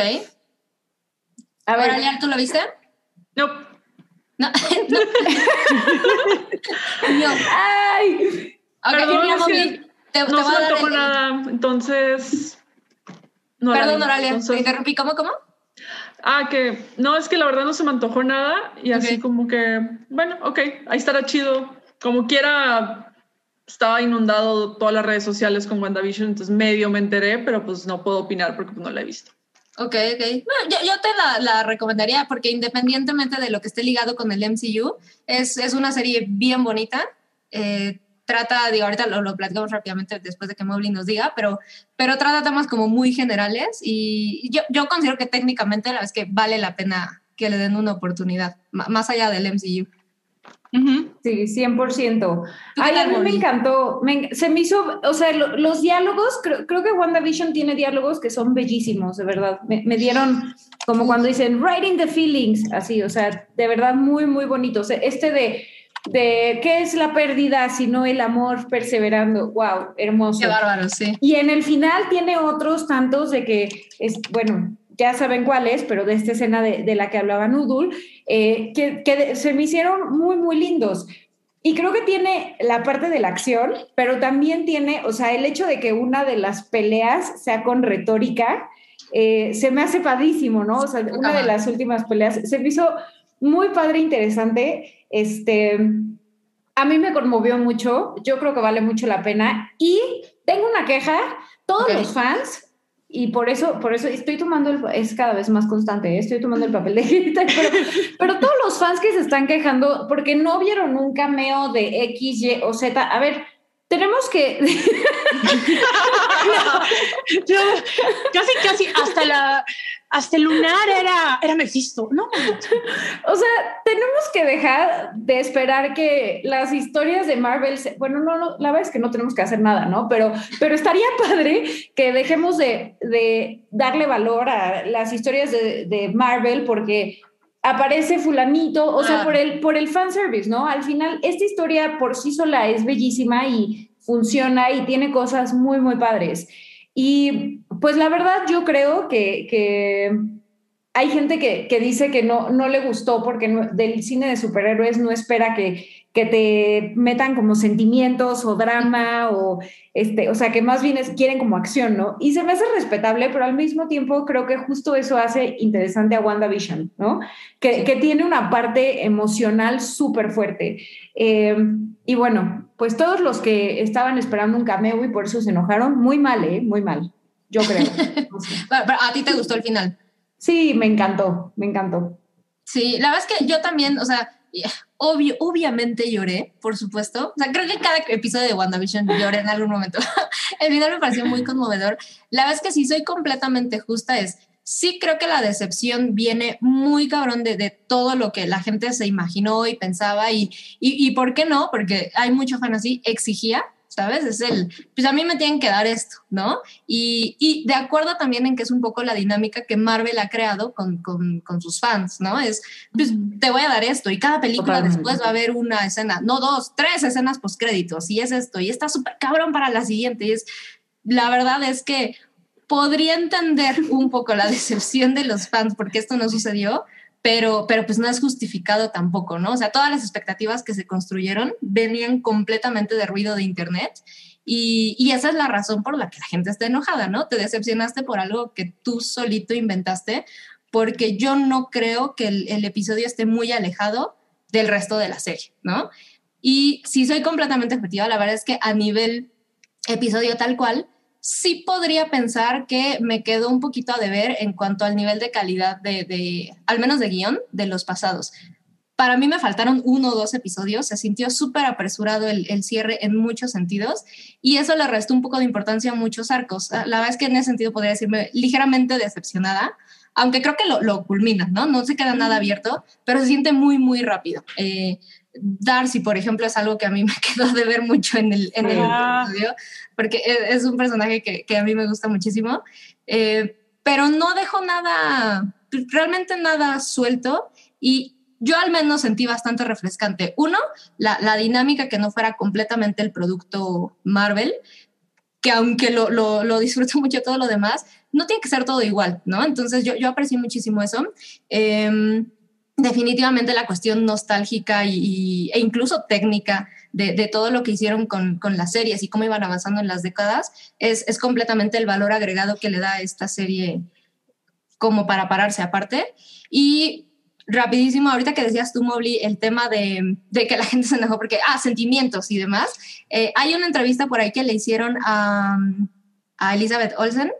A ver, Aliar, ¿tú lo viste? No. No. <laughs> no. Ay. Okay, Perdón, te, te no se me tocó nada. Entonces, Perdón, Oralia, te interrumpí. ¿Cómo, cómo? Ah, que no, es que la verdad no se me antojó nada y así como que, bueno, ok, ahí estará chido. Como quiera, estaba inundado todas las redes sociales con WandaVision, entonces medio me enteré, pero pues no puedo opinar porque pues, no la he visto. Ok, ok. yo, yo, te la, la, recomendaría porque independientemente de lo que esté ligado con el MCU, es, es una serie bien bonita. Eh, trata, digo, ahorita lo, lo, platicamos rápidamente después de que Mobley nos diga, pero, pero trata temas como muy generales y yo, yo considero que técnicamente la vez que vale la pena que le den una oportunidad, más allá del MCU. Uh -huh. Sí, 100%. Ay, a mí me encantó. Me, se me hizo, o sea, lo, los diálogos, creo, creo, que WandaVision tiene diálogos que son bellísimos, de verdad. Me, me, dieron como cuando dicen writing the feelings, así, o sea, de verdad muy, muy bonito. O sea, este de de qué es la pérdida sino el amor perseverando. Wow, hermoso. Qué bárbaro, sí. Y en el final tiene otros tantos de que es, bueno, ya saben cuáles, pero de esta escena de, de la que hablaba Nudul, eh, que, que se me hicieron muy, muy lindos. Y creo que tiene la parte de la acción, pero también tiene, o sea, el hecho de que una de las peleas sea con retórica, eh, se me hace padísimo, ¿no? O sea, una de las últimas peleas se me hizo muy padre, interesante. Este, a mí me conmovió mucho, yo creo que vale mucho la pena. Y tengo una queja, todos okay. los fans, y por eso, por eso estoy tomando, el, es cada vez más constante, ¿eh? estoy tomando el papel de Hitler, <laughs> pero, pero todos los fans que se están quejando porque no vieron un cameo de X, Y o Z, a ver, tenemos que. <laughs> <laughs> no, yo, casi, casi hasta la. Hasta el lunar era, era Mephisto, ¿no? <laughs> O sea, tenemos que dejar de esperar que las historias de Marvel. Se, bueno, no, no, la verdad es que no tenemos que hacer nada, ¿no? Pero, pero estaría <laughs> padre que dejemos de, de darle valor a las historias de, de Marvel porque aparece fulanito, o ah. sea, por el, por el fanservice, ¿no? Al final, esta historia por sí sola es bellísima y funciona y tiene cosas muy, muy padres. Y pues la verdad yo creo que, que hay gente que, que, dice que no, no le gustó porque del cine de superhéroes no espera que, que te metan como sentimientos o drama o este, o sea, que más bien es, quieren como acción, ¿no? Y se me hace respetable, pero al mismo tiempo creo que justo eso hace interesante a WandaVision, ¿no? Que, que tiene una parte emocional súper fuerte. Eh, y bueno, pues todos los que estaban esperando un cameo y por eso se enojaron, muy mal, ¿eh? Muy mal, yo creo. <laughs> ¿A ti te gustó el final? Sí, me encantó, me encantó. Sí, la verdad es que yo también, o sea, obvio, obviamente lloré, por supuesto. O sea, creo que cada episodio de WandaVision lloré en algún momento. <laughs> el final me pareció muy conmovedor. La es que si soy completamente justa es, sí creo que la decepción viene muy cabrón de, de todo lo que la gente se imaginó y pensaba y, y, y ¿por qué no? Porque hay mucho fan así, exigía ¿sabes? Es el, pues a mí me tienen que dar esto, ¿no? Y, y de acuerdo también en que es un poco la dinámica que Marvel ha creado con, con, con sus fans, ¿no? Es, pues te voy a dar esto y cada película Totalmente. después va a haber una escena, no dos, tres escenas postcréditos y es esto y está súper cabrón para la siguiente y es, la verdad es que podría entender un poco la <laughs> decepción de los fans porque esto no sucedió, pero, pero pues no es justificado tampoco, ¿no? O sea, todas las expectativas que se construyeron venían completamente de ruido de Internet y, y esa es la razón por la que la gente está enojada, ¿no? Te decepcionaste por algo que tú solito inventaste, porque yo no creo que el, el episodio esté muy alejado del resto de la serie, ¿no? Y si soy completamente objetiva, la verdad es que a nivel episodio tal cual, sí podría pensar que me quedó un poquito a deber en cuanto al nivel de calidad de, de al menos de guion, de los pasados. Para mí me faltaron uno o dos episodios, se sintió súper apresurado el, el, cierre en muchos sentidos y eso le restó un poco de importancia a muchos arcos. La verdad es que en ese sentido podría decirme ligeramente decepcionada, aunque creo que lo, lo culmina, ¿no? No se queda nada abierto, pero se siente muy, muy rápido. Eh, Darcy, por ejemplo, es algo que a mí <laughs> me quedó de ver mucho en el, en el Ah. episodio, porque es, es un personaje que, que a mí me gusta muchísimo, eh, pero no dejó nada, realmente nada suelto y yo al menos sentí bastante refrescante. Uno, la, la dinámica que no fuera completamente el producto Marvel, que aunque lo, lo, lo, disfruto <laughs> mucho todo lo demás, no tiene que ser todo igual, ¿no? Entonces yo, yo aprecié muchísimo eso. Eh, definitivamente la cuestión nostálgica y, e incluso técnica de, de, todo lo que hicieron con, con, las series y cómo iban avanzando en las décadas es, es, completamente el valor agregado que le da a esta serie como para pararse aparte. Y rapidísimo, ahorita que decías tú, Mobley, el tema de, de, que la <laughs> gente se enojó porque, ah, sentimientos y demás, eh, hay una entrevista por ahí que le hicieron a, a Elizabeth Olsen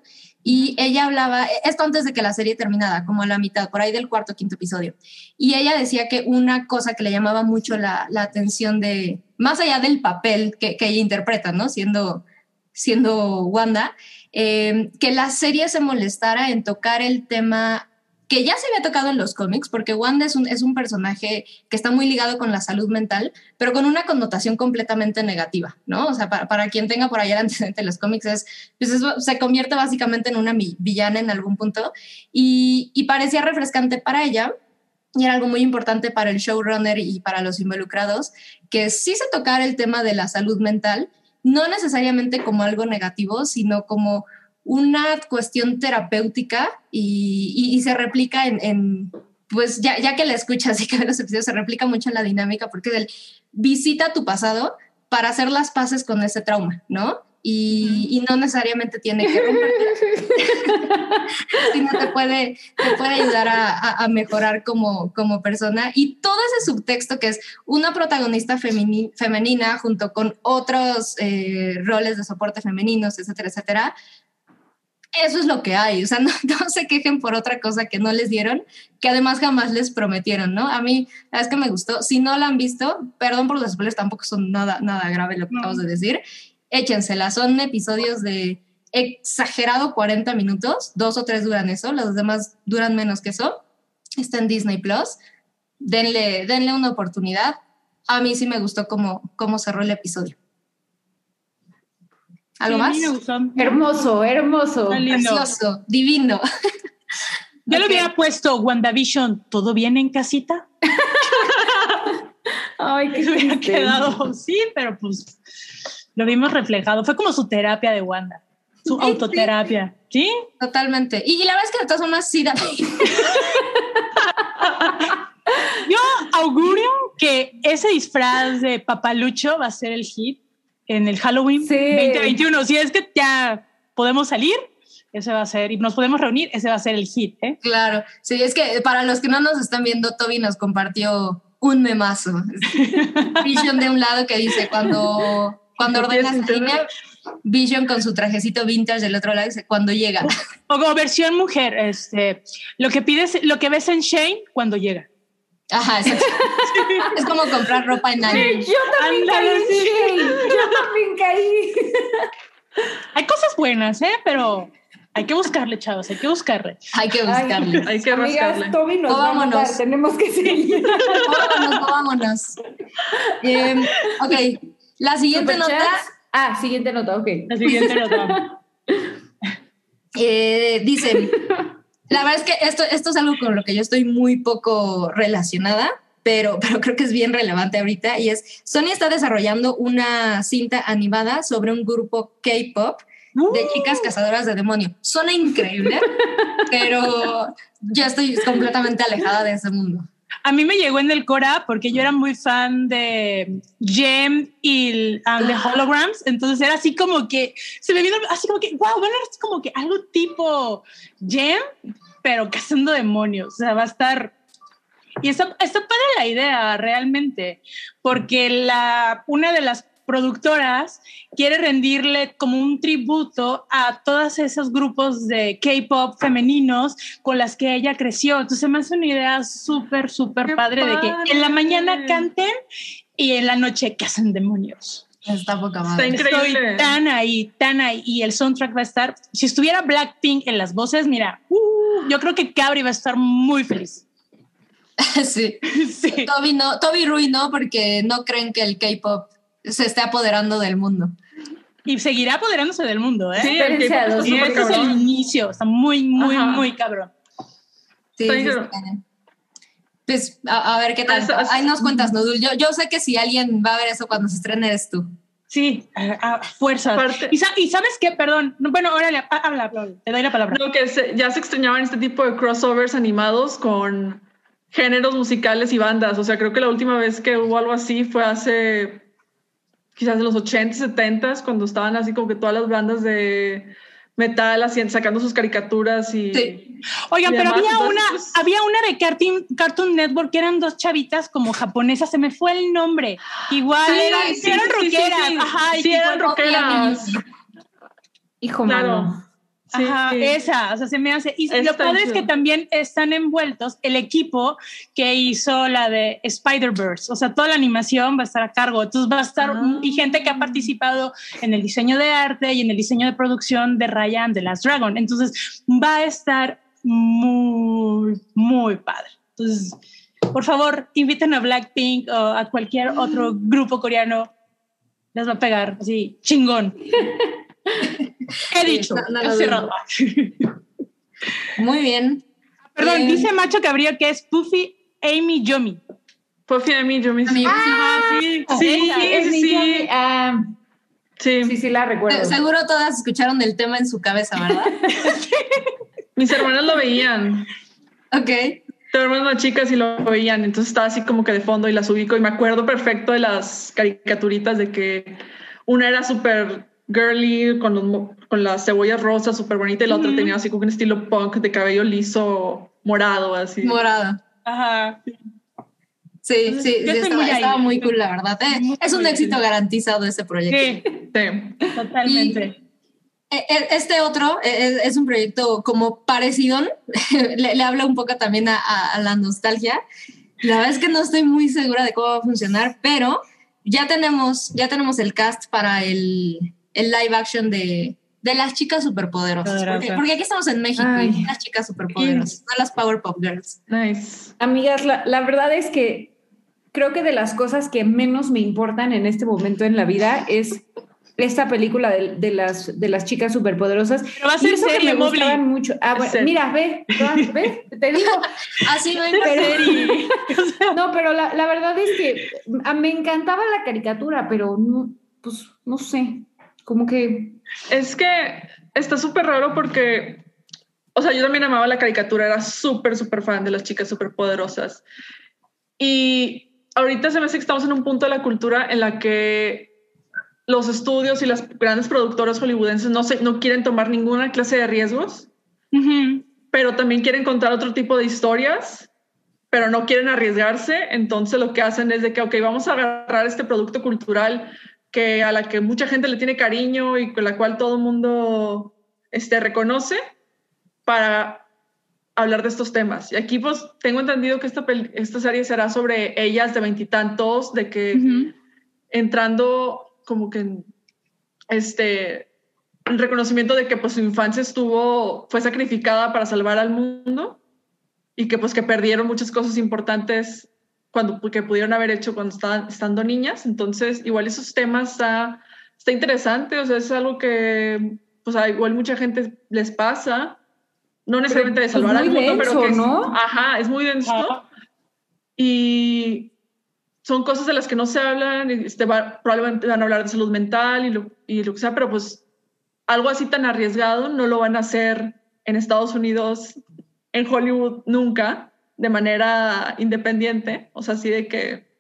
y ella hablaba, esto antes de que la serie terminara, como a la mitad, por ahí del cuarto quinto episodio. Y ella decía que una cosa que le llamaba mucho la, la atención de, más allá del papel que, que ella interpreta, ¿no? Siendo, siendo Wanda, eh, que la serie se molestara en tocar el tema que ya se había tocado en los cómics, porque Wanda es un, es un personaje que está muy ligado con la salud mental, pero con una connotación completamente negativa, ¿no? O sea, para, para quien tenga por allá el antecedente de los cómics, es, pues es, se convierte básicamente en una villana en algún punto, y, y parecía refrescante para ella, y era algo muy importante para el showrunner y para los involucrados, que sí se tocara el tema de la salud mental, no necesariamente como algo negativo, sino como una cuestión terapéutica y, y, y se replica en, en, pues ya, ya que la escuchas y que ves los episodios, se replica mucho en la dinámica porque es el visita tu pasado para hacer las paces con ese trauma, ¿no? Y, y no necesariamente tiene que <laughs> sino te puede, te puede ayudar a, a, a, mejorar como, como persona. Y todo ese subtexto que es una protagonista femini, femenina junto con otros eh, roles de soporte femeninos, etcétera, etcétera, eso es lo que hay, o sea, <laughs> no, no, se quejen por otra cosa que no les dieron, que además jamás les prometieron, ¿no? A mí, la es que me gustó, si no la han visto, perdón por los spoilers, tampoco son nada, nada grave lo que no. acabamos de decir, échensela, son episodios de exagerado 40 minutos, dos o tres duran eso, los demás duran menos que eso, está en Disney Plus, denle, denle una oportunidad, a mí sí me gustó cómo, cómo cerró el episodio. ¿Algo sí, más? Hermoso, hermoso. Precioso, divino. <laughs> Yo okay. le hubiera puesto WandaVision, ¿todo bien en casita? <laughs> Ay, qué <laughs> se hubiera quedado, sí, pero pues lo vimos reflejado. Fue como su terapia de Wanda, su sí, autoterapia, sí. ¿sí? Totalmente. Y, y, la verdad es que de todas formas sí da... Yo augurio que ese disfraz de papalucho va a ser el hit en el Halloween sí. 2021. Si es que ya podemos salir, ese va a ser, y nos podemos reunir, ese va a ser el hit. ¿eh? Claro, sí, es que para los que no nos están viendo, Toby nos compartió un memazo. <laughs> Vision de un lado que dice, cuando, cuando ordenas línea, Vision con su trajecito vintage del otro lado dice, cuando llega. O como versión mujer, este, lo que pides, lo que ves en Shane cuando llega. Ajá, exacto. <laughs> es como comprar ropa en alguien. Sí, yo también Andale, caí, sí. yo también caí. Hay cosas buenas, ¿eh? Pero Hay que buscarle, chavos, hay que buscarle. Hay que buscarle. <laughs> Hay que. Toby nos No, va a vámonos. tenemos que seguir. <laughs> vámonos, no, vámonos. Eh, ok, la siguiente nota. Ah, siguiente nota, ok. La siguiente nota. eh, dice, la verdad es que esto, esto es algo con lo que yo estoy muy poco relacionada, pero, pero creo que es bien relevante ahorita, y es, Sony está desarrollando una cinta animada sobre un grupo K-Pop de chicas cazadoras de demonio. Suena increíble, pero yo estoy completamente alejada de ese mundo. A mí me llegó en el Cora porque yo era muy fan de Gem y el- and the Holograms, entonces era así como que se me vino así como que, wow, a ser como que algo tipo Gem, pero cazando demonios, o sea, va a estar... Y está, está padre la idea realmente, porque la, una de las productoras quiere rendirle como un tributo a todos esos grupos de K-pop femeninos con las que ella creció. Entonces me hace una idea súper, súper ¡Qué padre, de que en la padre! mañana canten y en la noche cazan demonios. Está poca Está madre. increíble. Estoy tan ahí, tan ahí. Y el soundtrack va a estar, si estuviera Blackpink en las voces, mira, uh, yo creo que Cabri va a estar muy feliz. <laughs> sí. <laughs> Sí. Toby no, Toby Rui no, porque no creen que el K-pop se esté apoderando del mundo. Y seguirá apoderándose del mundo, ¿eh? Sí, el K-pop este es el inicio, está muy, muy, Ajá. muy cabrón. Sí, sí. Pues a, a ver qué tal. Ahí nos cuentas, Nodul. Yo, yo sé que si alguien va a ver eso cuando se estrene eres tú. Sí, a, a fuerzas. Aparte- Y, sa- y sabes qué, perdón, no, bueno, órale, ha- habla, habla, te doy la palabra. No, que se- ya se extrañaban este tipo de crossovers animados con géneros musicales y bandas. O sea, creo que la última vez que hubo algo así fue hace quizás en los 80, 70, cuando estaban así como que todas las bandas de metal haciendo, sacando sus caricaturas y... Sí. Oigan, y pero había entonces, una, pues- había una de Cartoon, Cartoon Network que eran dos chavitas como japonesas, se me fue el nombre. Igual Sí, eran, sí, eran sí, sí, rockeras, sí. ajá, eran rockeras. Hijo Claro. mano. Sí, Ajá, sí. esa, o sea, se me hace. Y Está lo padre es que también están envueltos el equipo que hizo la de Spider-Verse, o sea, toda la animación va a estar a cargo, entonces va a estar, Ah. y gente que ha participado en el diseño de arte y en el diseño de producción de Ryan de Last Dragon, entonces va a estar muy, muy padre. Entonces, por favor, inviten a Blackpink o a cualquier otro grupo coreano, les va a pegar así, chingón. <laughs> He dicho, no, no. Muy bien. Perdón, dice Macho Cabrillo que es Puffy Amy Yomi. Puffy Amy, yo me Amigo, Ah, sí, Sí, sí, sí. Ah, sí. sí, sí, la recuerdo. se- seguro todas escucharon el tema en su cabeza, ¿verdad? <laughs> Mis hermanas lo veían. ok. Tengo hermanas más chicas y lo veían, entonces estaba así como que de fondo y las ubico y me acuerdo perfecto de las caricaturitas de que una era súper girly con, los, con las cebollas rosas súper bonita y la otra tenía así como un estilo punk de cabello liso morado así. Morada. Ajá. Sí, Entonces, sí, sí, estaba, muy estaba muy cool, la verdad. Eh, Muy, es un éxito cool. garantizado ese proyecto. Sí, Sí. totalmente. Eh, eh, Este otro eh, es, un proyecto como parecido, <laughs> le, le habla un poco también a, a- a la nostalgia. La verdad es que no estoy muy segura de cómo va a funcionar, pero ya tenemos, ya tenemos el cast para el, el live action de, de las chicas superpoderosas. Porque, porque aquí estamos en México Ay. y las chicas superpoderosas, no las Powerpuff Girls. Nice. Amigas, la, la verdad es que creo que de las cosas que menos me importan en este momento en la vida es esta película de, de las, de las chicas superpoderosas. Pero va a ser que serie, me gustaban mucho. Ah, bueno, mira, ve, ve, te digo. <laughs> Así no hay Pero- Serie. <laughs> No, pero la, la verdad es que a- me encantaba la caricatura, pero no, pues no sé, como que Es que está súper raro porque, o sea, yo también amaba la caricatura, era súper, súper fan de las chicas superpoderosas. Y ahorita se me hace que estamos en un punto de la cultura en la que los estudios y las grandes productoras hollywoodenses no, se, no quieren tomar ninguna clase de riesgos, pero también quieren contar otro tipo de historias, pero no quieren arriesgarse. Entonces lo que hacen es de que, ok, vamos a agarrar este producto cultural que a la que mucha gente le tiene cariño y con la cual todo el mundo este, reconoce para hablar de estos temas. Y aquí pues tengo entendido que esta, esta serie será sobre ellas de veintitantos, de que entrando como que en, este el reconocimiento de que pues su infancia estuvo, fue sacrificada para salvar al mundo y que pues que perdieron muchas cosas importantes cuando que pudieron haber hecho cuando estaban estando niñas. Entonces, igual esos temas está, está interesante, o sea, es algo que pues a igual mucha gente les pasa, no necesariamente de salvar al mundo, pero que es- ¿no? ajá, es muy denso. Ajá. Y son cosas de las que no se hablan, y este, va- probablemente van a hablar de salud mental y lo, y lo que sea, pero pues algo así tan arriesgado no lo van a hacer en Estados Unidos, en Hollywood, nunca, de manera independiente, o sea, así de que,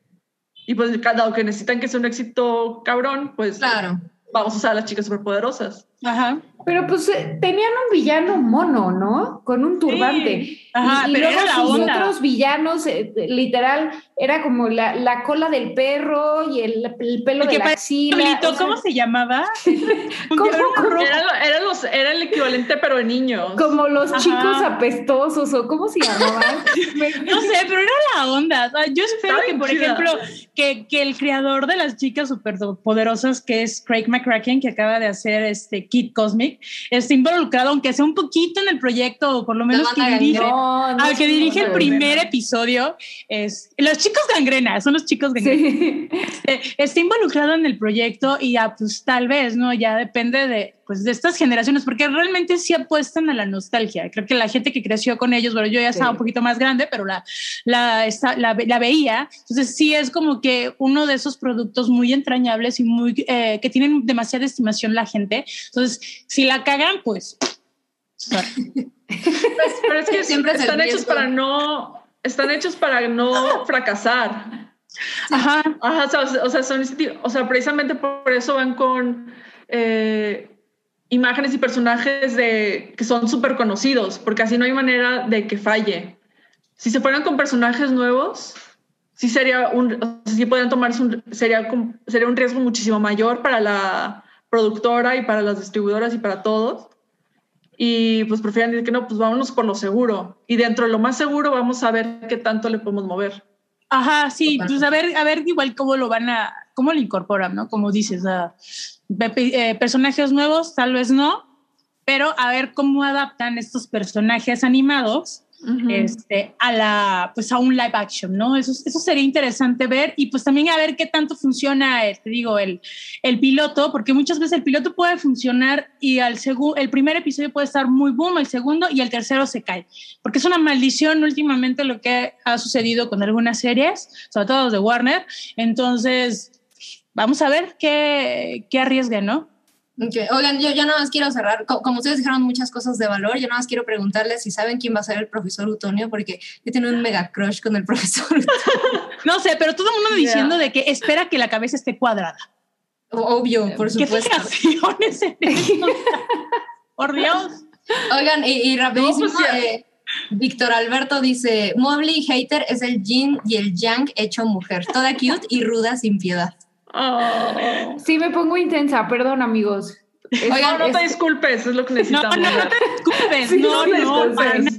y pues dado que necesitan que sea un éxito cabrón, pues Claro. vamos a usar a las chicas superpoderosas. Ajá. Pero pues eh, tenían un villano mono, ¿no? Con un turbante. Ajá, y, y pero luego era la sus onda. otros villanos, eh, literal, era como la, la cola del perro y el, el pelo El de la parecía axila. Diablito, o sea, ¿Cómo se llamaba? <laughs> ¿Cómo? Era, era los, era el equivalente, pero de niños. Como los Ajá. chicos apestosos, o ¿cómo se llamaban? <laughs> No sé, pero era la onda. Yo espero Está que, por ejemplo, que, que el creador de las chicas superpoderosas, que es Craig McCracken, que acaba de hacer este Kid Cosmic, esté involucrado, aunque sea un poquito en el proyecto, o por lo menos que dirige, No, no al que dirige el primer episodio, es los chicos gangrena, son los chicos gangrena. Sí. Eh, está involucrado en el proyecto y ya pues tal vez, ¿no? Ya depende de, pues, de estas generaciones, porque realmente sí apuestan a la nostalgia. Creo que la gente que creció con ellos, bueno, yo ya estaba Sí. un poquito más grande, pero la, la, esta- la, la veía. Entonces sí es como que uno de esos productos muy entrañables y muy, eh, que tienen demasiada estimación la gente. Entonces, si la cagan, pues... sorry. Pero es que Siempre es están hechos para no, están hechos para no fracasar. Ajá. Ajá, o sea, o sea, son tipo- o sea, precisamente por eso van con eh, imágenes y personajes de, que son súper conocidos, porque así no hay manera de que falle. Si se fueran con personajes nuevos, sí sería un, o sea, sí podrían tomarse un, sería, sería un riesgo muchísimo mayor para la productora y para las distribuidoras y para todos. Y pues prefieren decir que no, pues vámonos por lo seguro. Y dentro de lo más seguro vamos a ver qué tanto le podemos mover. Ajá, sí, pues a ver, a ver igual cómo lo van a, cómo lo incorporan, ¿no? Como dices, a personajes nuevos, tal vez no, pero a ver cómo adaptan estos personajes animados este, a la, pues a un live action, ¿no? Eso, eso sería interesante ver y pues también a ver qué tanto funciona, eh, te digo, el, el piloto, porque muchas veces el piloto puede funcionar y al el primer episodio puede estar muy boom, el segundo y el tercero se cae, porque es una maldición últimamente lo que ha sucedido con algunas series, sobre todo de Warner, entonces vamos a ver qué, qué arriesgan, ¿no? Oigan, yo, yo nada más quiero cerrar. Co- Como ustedes dijeron muchas cosas de valor, yo nada más quiero preguntarles si saben quién va a ser el profesor Utonio, porque yo tengo un mega crush con el <laughs> profesor Utonio. No sé, pero todo el mundo Yeah. diciendo de que espera que la cabeza esté cuadrada. Obvio, por ¿Qué supuesto. fijaciones en esto? Por Dios. Oigan, y, y rapidísimo, pues eh, Víctor Alberto dice, Mobley Hater es el yin y el yang hecho mujer, toda cute y ruda sin piedad. Oh. Sí, me pongo intensa, perdón, amigos. Es- Oigan, No, no te es- disculpes, es lo que No, necesitamos. no, no te disculpes. Sí, no, no te no.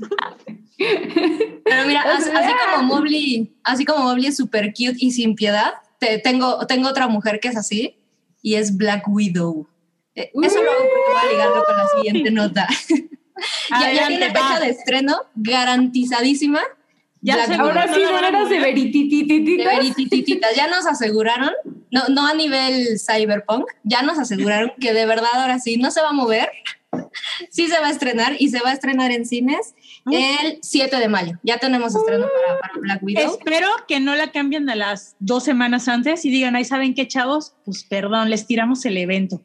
Pero mira, O as- sea- así como Mobley, así como Mobley es súper cute y sin piedad, te- tengo, tengo otra mujer que es así y es Black Widow. Eh, Eso lo hago porque voy a ligarlo con la siguiente nota. <laughs> ya, ya tiene fecha de estreno garantizadísima. Ya Black se- Widow. Ahora sí, No, no, no, de no, de no. de verititititas. verititititas. Ya nos aseguraron, no, no a nivel cyberpunk, ya nos aseguraron que de verdad ahora sí no se va a mover. Sí se va a estrenar y se va a estrenar en cines el 7 de mayo. Ya tenemos estreno para, para Black Widow. Espero que no la cambien a las dos semanas antes y digan, ay, ¿saben qué, chavos? Pues perdón, les tiramos el evento.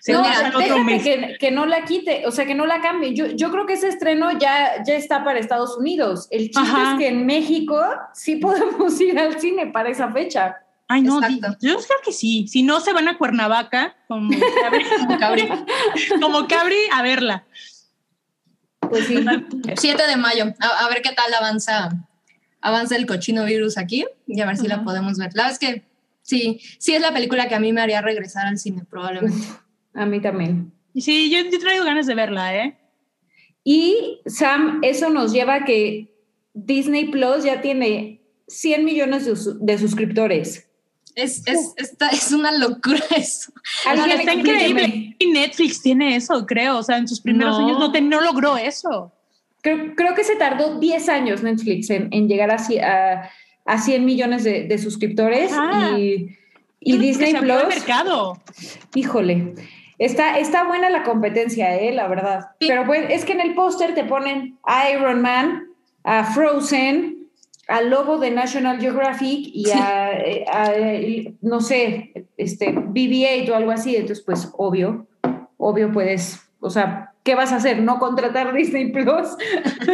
Se No, déjame que no la quite, o sea, que no la cambie. Yo, yo creo que ese estreno ya, ya está para Estados Unidos. El chiste Ajá. es que en México sí podemos <laughs> ir al cine para esa fecha. Ay, no, Exacto. yo creo que sí. Si no, se van a Cuernavaca como Cabri, Como Cabri. como Cabri a verla. Pues sí. 7 de mayo. A, a ver qué tal avanza, avanza el cochino virus aquí y a ver si la podemos ver. La verdad es que sí, sí es la película que a mí me haría regresar al cine, probablemente. A mí también. Y sí, yo, yo traigo ganas de verla, ¿eh? Y Sam, eso nos lleva a que Disney Plus ya tiene 100 millones de suscriptores. Es, es, esta, es una locura <laughs> eso. Está increíble. Y Netflix tiene eso, creo. O sea, en sus primeros No. años no, te- no logró eso. Creo, creo que se tardó 10 años Netflix en, en llegar a, a, a 100 millones de, de suscriptores Ah. y, Disney el Plus, mercado. híjole, está, está buena la competencia, eh, la verdad. Sí. Pero pues es que en el póster te ponen a Iron Man, a Frozen, al lobo de National Geographic y a, eh, a, eh, no sé, este, BB-8 o algo así. Entonces, pues, obvio, obvio puedes, o sea, ¿qué vas a hacer? ¿No contratar Disney Plus? <laughs>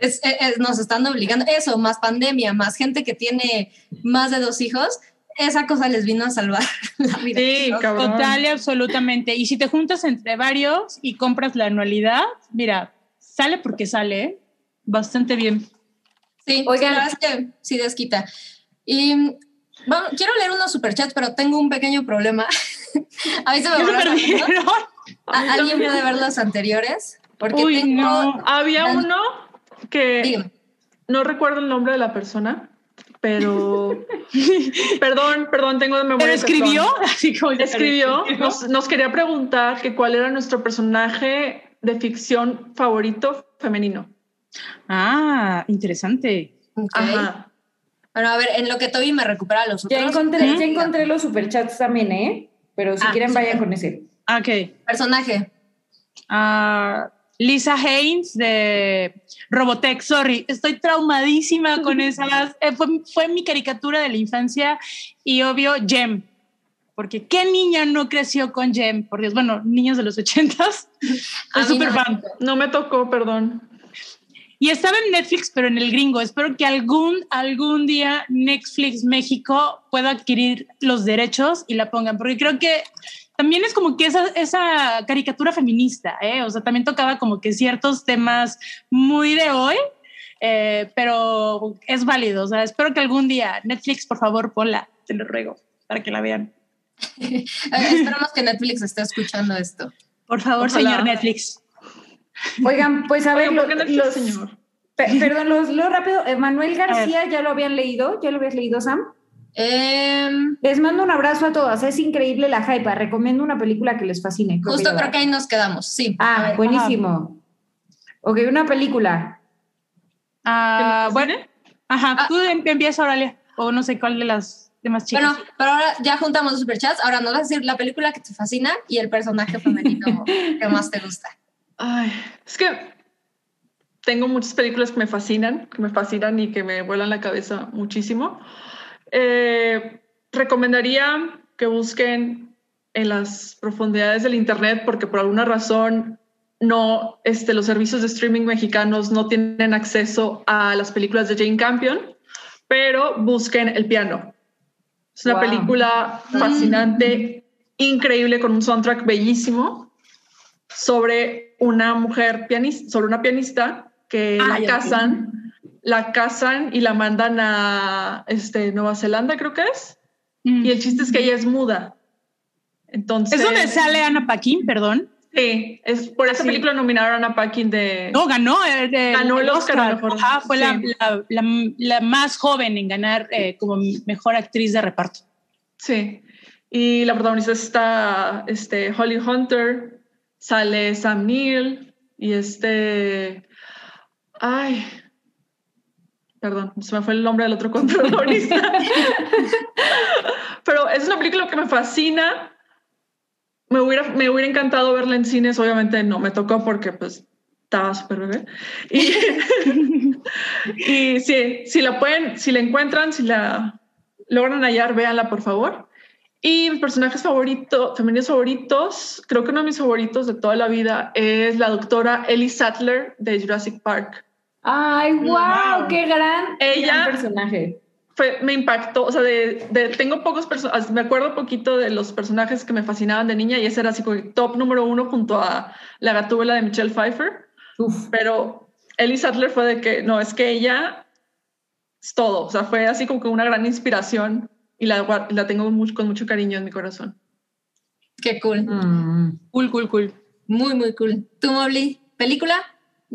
Es, es- es- nos están obligando. Eso, más pandemia, más gente que tiene más de dos hijos. Esa cosa les vino a salvar <laughs> la vida. Sí, cabrón. Total y absolutamente. Y si te juntas entre varios y compras la anualidad, mira, sale porque sale, ¿eh? bastante bien. Sí, Oigan. la verdad es que sí desquita. Y mm, bueno, quiero leer unos superchats, pero tengo un pequeño problema. <laughs> a mí se me ¿Ya se borraron, ¿no? perdieron? ¿A- ¿Alguien puede ver los anteriores? Porque Uy, tengo... no. Había uno que Dígame. no recuerdo el nombre de la persona, pero <laughs> perdón, perdón, tengo de memoria. ¿Pero escribió? <laughs> Así como Escribió, nos, nos quería preguntar que cuál era nuestro personaje de ficción favorito femenino. Ah, interesante. Ok. Ajá. Bueno, a ver, en lo que Toby me recupera los Ya otros. encontré, Ujú. ya encontré los superchats también, ¿eh? Pero si Ah, quieren, sí. vayan con ese. Ok. Personaje. Ah, Lisa Haynes de Robotech, sorry, estoy traumadísima con <laughs> esas. eh, fue, fue mi caricatura de la infancia y obvio Jem, porque qué niña no creció con Jem, por Dios, bueno, niños de los ochentas, <laughs> soy súper no me fan. No me tocó, perdón. Y estaba en Netflix, pero en el gringo. Espero que algún, algún día Netflix México pueda adquirir los derechos y la pongan, porque creo que también es como que esa, esa caricatura feminista, ¿eh? o sea, también tocaba como que ciertos temas muy de hoy, eh, pero es válido. O sea, espero que algún día Netflix, por favor, ponla, te lo ruego, para que la vean. <laughs> Esperamos que Netflix esté escuchando esto. Por favor, Ojalá. señor Netflix. Oigan, pues a ver, Oigan, lo- ¿por qué Netflix, los, señor? pe- <laughs> perdón, los leo rápido. Manuel García, ¿ya lo habían leído? ¿Ya lo habías leído, Sam? Em, Les mando un abrazo a todas. Es increíble la hype. Recomiendo una película que les fascine. Creo justo creo que ahí nos quedamos, sí. Ah, ver, buenísimo. Ok, una película. Ah, ¿Que bueno, ajá, Ah. tú em- empiezas, Oralia, o no sé cuál de las demás chicas. Bueno, pero ahora ya juntamos los superchats. Ahora nos vas a decir la película que te fascina y el personaje femenino <laughs> que más te gusta. Ay, es que tengo muchas películas que me fascinan, que me fascinan y que me vuelan la cabeza muchísimo. Eh, recomendaría que busquen en las profundidades del Internet porque por alguna razón no, este, los servicios de streaming mexicanos no tienen acceso a las películas de Jane Campion, pero busquen El Piano. Es una Wow. película fascinante, increíble, con un soundtrack bellísimo sobre una mujer pianista, sobre una pianista que Ah, la casan, la casan y la mandan a este, Nueva Zelanda, creo que es. Mm. Y el chiste es que ella es muda. Entonces. Es donde sale Ana Paquin, perdón. Sí, es por esa sí. película nominaron a Paquin de. No, ganó. eh, el, Ganó el Oscar a mejor- Ajá, fue la, sí. la- la- la más joven en ganar eh, como mejor actriz de reparto. Sí. Y la protagonista está este, Holly Hunter, sale Sam Neill y este. Ay. Perdón, se me fue el nombre del otro <laughs> protagonista. <laughs> Pero es una película que me fascina. Me hubiera, me hubiera encantado verla en cines, obviamente no me tocó porque pues estaba súper bebé. Y, <laughs> y sí, si la pueden, si la encuentran, si la logran hallar, véanla por favor. Y mis personajes favoritos, femeninos favoritos, creo que uno de mis favoritos de toda la vida es la doctora Ellie Sattler de Jurassic Park. Ay, wow, Wow. qué gran, Ella- gran personaje. Fue, me impactó, o sea, de, de- tengo pocos personajes, me acuerdo poquito de los personajes que me fascinaban de niña y ese era así como el top número uno junto a la gatúbela de Michelle Pfeiffer. Uf. Pero Ellie Sattler fue de que, no, es que ella es todo, o sea, fue así como que una gran inspiración y la, la tengo mucho, con mucho cariño en mi corazón. Qué cool. Mm. Cool, cool, cool. Muy, muy cool. ¿Tú, Mobley? ¿Película?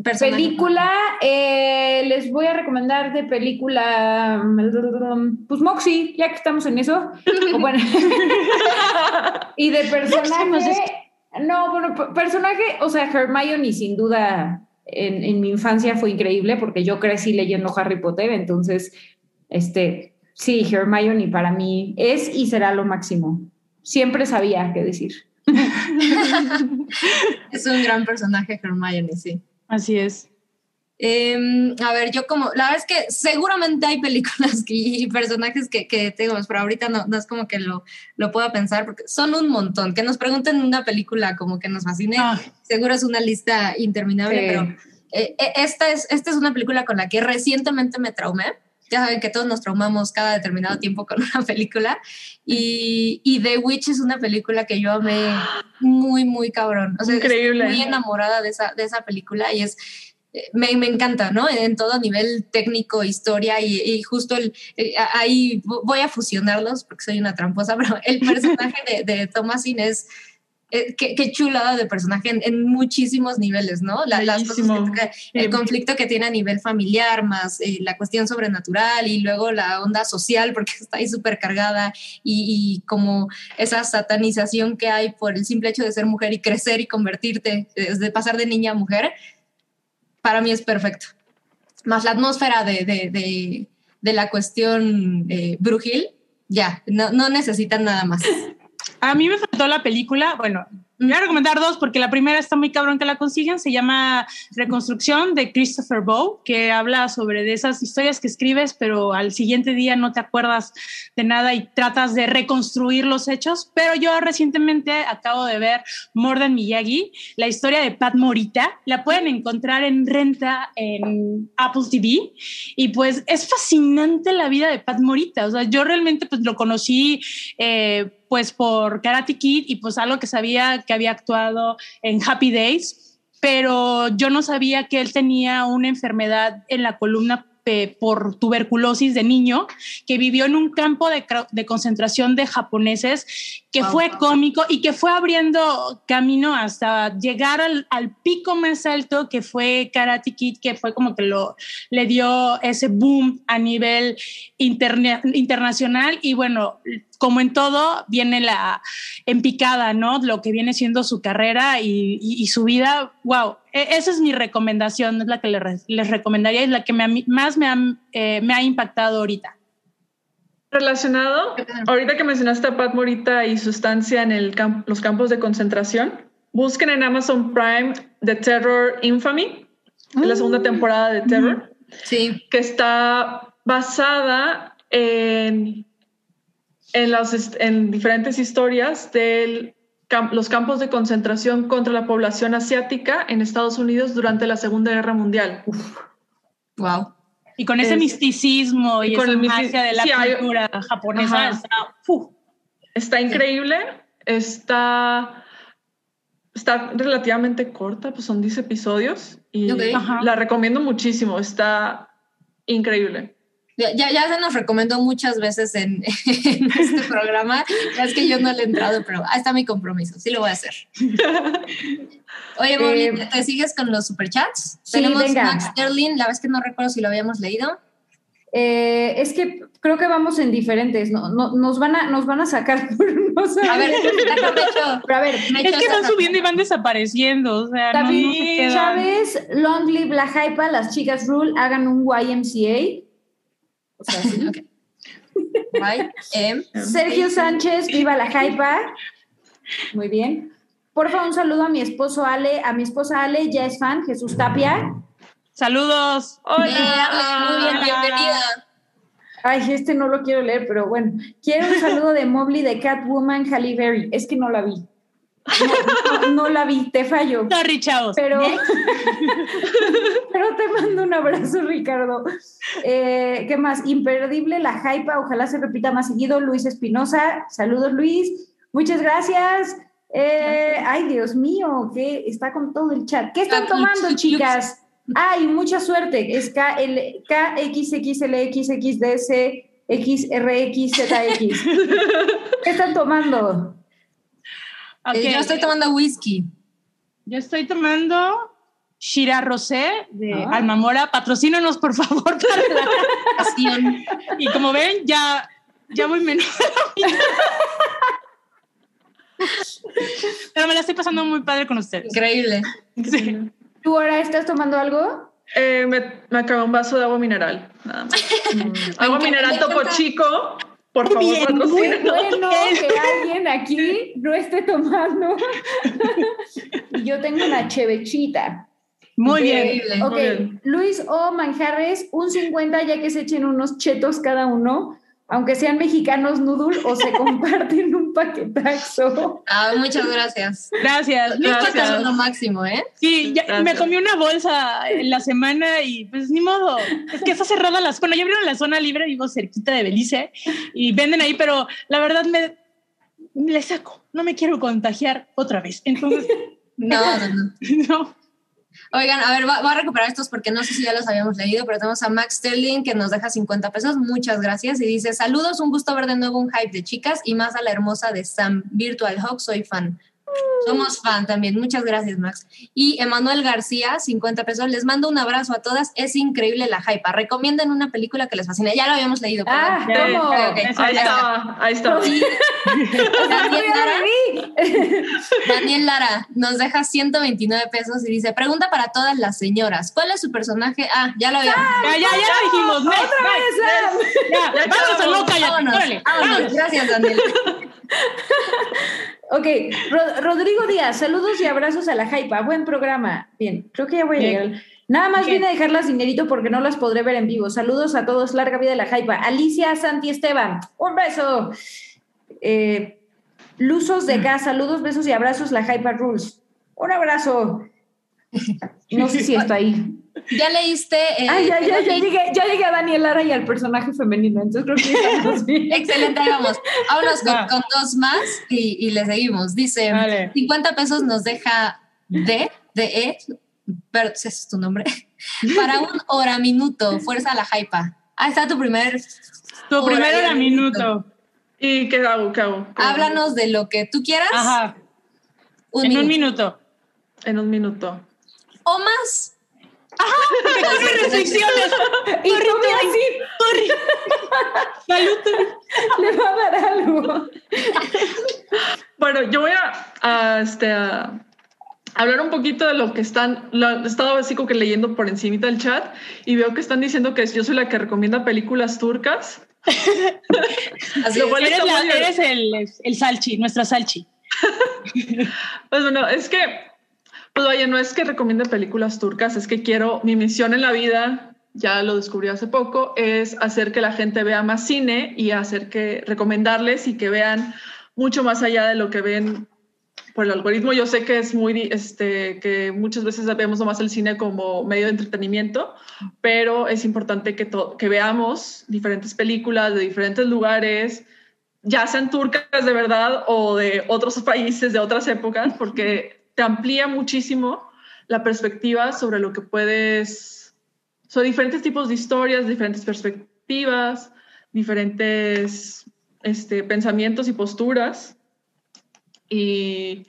¿Personaje? Película, eh, les voy a recomendar de película, pues Moxie, ya que estamos en eso. O bueno, <laughs> y de personaje, no, bueno, personaje, o sea, Hermione sin duda en, en mi infancia fue increíble porque yo crecí leyendo Harry Potter, entonces, este, sí, Hermione para mí es y será lo máximo. Siempre sabía qué decir. <laughs> Es un gran personaje, Hermione, sí. Así es. Em, a ver, yo como, la verdad es que seguramente hay películas que- y personajes que, que tengo, pero ahorita no, no es como que lo, lo pueda pensar, porque son un montón. Que nos pregunten una película como que nos fascine, Ah, seguro es una lista interminable, Sí. pero eh, eh, esta, es, esta es una película con la que recientemente me traumé. Ya saben que todos nos traumamos cada determinado tiempo con una película. Y, y The Witch es una película que yo amé muy, muy cabrón. O sea, estoy Increíble. muy enamorada de esa, de esa película y es, eh, me, me encanta, ¿no? En todo nivel técnico, historia y, y justo el, eh, ahí voy a fusionarlos porque soy una tramposa, <laughs> pero el personaje de, de Thomasin es... eh, qué, qué chulada de personaje en, en muchísimos niveles, ¿no? La- las cosas que- el Sí. conflicto que tiene a nivel familiar, más eh, la cuestión sobrenatural y luego la onda social, porque <laughs> está ahí súper cargada, y, y como esa satanización que hay por el simple hecho de ser mujer y crecer y convertirte, de pasar de niña a mujer, para mí es perfecto. Más la atmósfera de, de, de, de la cuestión eh, brujil, ya, no, no necesitan nada más. <laughs> A mí me faltó la película, bueno, voy a recomendar dos porque la primera está muy cabrón que la consigan, se llama Reconstrucción de Christopher Bow, que habla sobre esas historias que escribes, pero al siguiente día no te acuerdas de nada y tratas de reconstruir los hechos. Pero yo recientemente acabo de ver Morden Miyagi, la historia de Pat Morita, la pueden encontrar en renta en Apple TV y pues es fascinante la vida de Pat Morita, o sea, yo realmente pues lo conocí eh, pues por Karate Kid y pues algo que sabía que había actuado en Happy Days, pero yo no sabía que él tenía una enfermedad en la columna eh, por tuberculosis de niño, que vivió en un campo de, concentración de japoneses, que Wow. fue cómico y que fue abriendo camino hasta llegar al, al pico más alto que fue Karate Kid, que fue como que lo, le dio ese boom a nivel interne- internacional y bueno, como en todo, viene la empicada, ¿no? Lo que viene siendo su carrera y, y- y su vida. Wow, esa es mi recomendación, es la que les recomendaría y la que me más me ha, eh, me ha impactado ahorita. Relacionado, ahorita que mencionaste a Pat Morita y su estancia en el los campos de concentración, busquen en Amazon Prime The Terror Infamy, es la segunda temporada de Terror, Sí, que está basada en, en, las en diferentes historias los campos de concentración contra la población asiática en Estados Unidos durante la Segunda Guerra Mundial. wow. Y con ese Es- misticismo y, y con esa el magia de la sí, hay- cultura japonesa, está. Está increíble, está, está relativamente corta, pues son 10 episodios y la recomiendo muchísimo, está increíble. Ya, ya, se nos recomendó muchas veces en, <laughs> en este programa. Es que yo no le he entrado, pero ahí está mi compromiso. Sí lo voy a hacer. Oye, Moni, <laughs> Eh, ¿te- ¿te sigues con los superchats? sí, Tenemos venga. Max Sterling, la vez que no recuerdo si lo habíamos leído. Eh, es que creo que vamos en diferentes, no, no, nos, van a, nos van a sacar <laughs> por no saber. A ver. Pero a ver, me Es que van subiendo y van desapareciendo, o sea, no, no se David. Chávez, Long Live la Hypa, las chicas Rule, hagan un YMCA. O sea, sí. Ok. Bye. Em, Sergio Sánchez, viva la Hypa. Muy bien. Por favor, un saludo a mi esposo Ale, a mi esposa Ale, ya es fan, Jesús Tapia. Saludos. eh, Ale, muy bien, bienvenida. Ay, este no lo quiero leer, pero bueno. Quiero un saludo de Mobley de Catwoman Halle Berry. Es que no la vi. No, la vi, te fallo. Sorry, chavos. Pero, <laughs> pero te mando un abrazo, Ricardo. Eh, ¿Qué más? Imperdible la hypa, ojalá se repita más seguido. Luis Espinosa, saludos Luis, muchas gracias. Eh, ay, Dios mío, que está con todo el chat. ¿Qué están tomando, chicas? Ay, mucha suerte. Es KL, KXXLXXDS <laughs> XRXZX. ¿Qué están tomando? Eh, yo estoy tomando whisky. Yo estoy tomando Shira Rosé de Ah. Almamora. Patrocínanos, por favor, para la. <laughs> Y como ven, ya, ya voy menos. Pero me la estoy pasando muy padre con ustedes. Increíble. Sí. ¿Tú ahora estás tomando algo? Eh, me, me acabé un vaso de agua mineral, nada más. <laughs> agua mineral. Topo Chico, por favor, bien, muy. Bueno, que alguien aquí no esté tomando. <laughs> yo tengo una chevechita. Muy De- bien. Ok, Muy bien. Luis O. Manjarres, un 50 ya que se echen unos chetos cada uno, aunque sean mexicanos noodle o se <laughs> comparten un paquetazo. Ah, muchas gracias. Gracias. Gracias. Esto es lo máximo, ¿eh? Sí, ya, Gracias. me comí una bolsa en la semana y pues ni modo. Es que está cerrada las. Bueno, ya abrieron la zona libre, vivo cerquita de Belice y venden ahí, pero la verdad me le saco. No me quiero contagiar otra vez. Entonces, <laughs> No, no, no. <laughs> Oigan, a ver, voy a recuperar estos porque no sé si ya los habíamos leído, pero tenemos a Max Sterling que nos deja 50 pesos. Muchas gracias. Y dice: Saludos, un gusto ver de nuevo un hype de chicas y más a la hermosa de Sam, Virtual Hawk, soy fan. Somos fan también. Muchas gracias, Max. Y Emanuel García, 50 pesos. Les mando un abrazo a todas. Es increíble la hype. Recomienden una película que les fascine. Ya lo habíamos leído. Ah. ¿cómo? Ok, ok. Eso Ahí ya. estaba, ahí estaba. Daniel Lara, Daniel Lara nos deja 129 pesos y dice, pregunta para todas las señoras, ¿cuál es su personaje? Ah, ya lo había. Ya, ya, ya lo dijimos. Next, next. Ya, Ya vamos a vámonos, órale, vámonos. vámonos. Gracias, Daniel. Ok, Ro- Rodrigo Díaz, saludos y abrazos a la Jaipa. Buen programa. Bien, creo que ya voy a Bien. llegar. Nada más Bien. vine a dejarlas dinerito porque no las podré ver en vivo. Saludos a todos, larga vida a la Jaipa. Alicia Santi Esteban, un beso. Eh, Luzos de Gas, saludos, besos y abrazos, la Jaipa Rules. Un abrazo. No sé si está ahí. Ya leíste. eh, Ah, ya, ya, ya llegué, ya llegué a Daniel Lara y al personaje femenino, entonces creo que ya estamos <laughs> bien. Excelente, ahí vamos. Vámonos con, con dos más y, y le seguimos. Dice, Vale. 50 pesos nos deja D, de E, pero ese es tu nombre, <laughs> para un hora minuto. Fuerza a la hypa. Ahí está tu primer. Tu hora era un minuto. ¿Y qué hago? ¿Qué hago? ¿Qué hago? Háblanos de lo que tú quieras. Ajá. Un en minuto. un minuto. En un minuto. o más. No hay restricciones. Y come así, Salud. le va a dar algo. Bueno, yo voy a, a, este, a hablar un poquito de lo que están, lo, he estado así como que leyendo por encima del chat y veo que están diciendo que yo soy la que recomienda películas turcas. <laughs> Así Lo es. cual Eres, la- eres el, el salchi, nuestra salchi. <laughs> Pues bueno, es que, pues vaya, no es que recomiende películas turcas, es que quiero, mi misión en la vida, ya lo descubrí hace poco, es hacer que la gente vea más cine y hacer que, recomendarles y que vean mucho más allá de lo que ven por el algoritmo. Yo sé que es muy, este, que muchas veces vemos nomás el cine como medio de entretenimiento, pero es importante que, que veamos diferentes películas de diferentes lugares, ya sean turcas de verdad o de otros <laughs> países, de otras épocas, porque te amplía muchísimo la perspectiva sobre lo que puedes, sobre diferentes tipos de historias, diferentes perspectivas, diferentes este, pensamientos y posturas. Y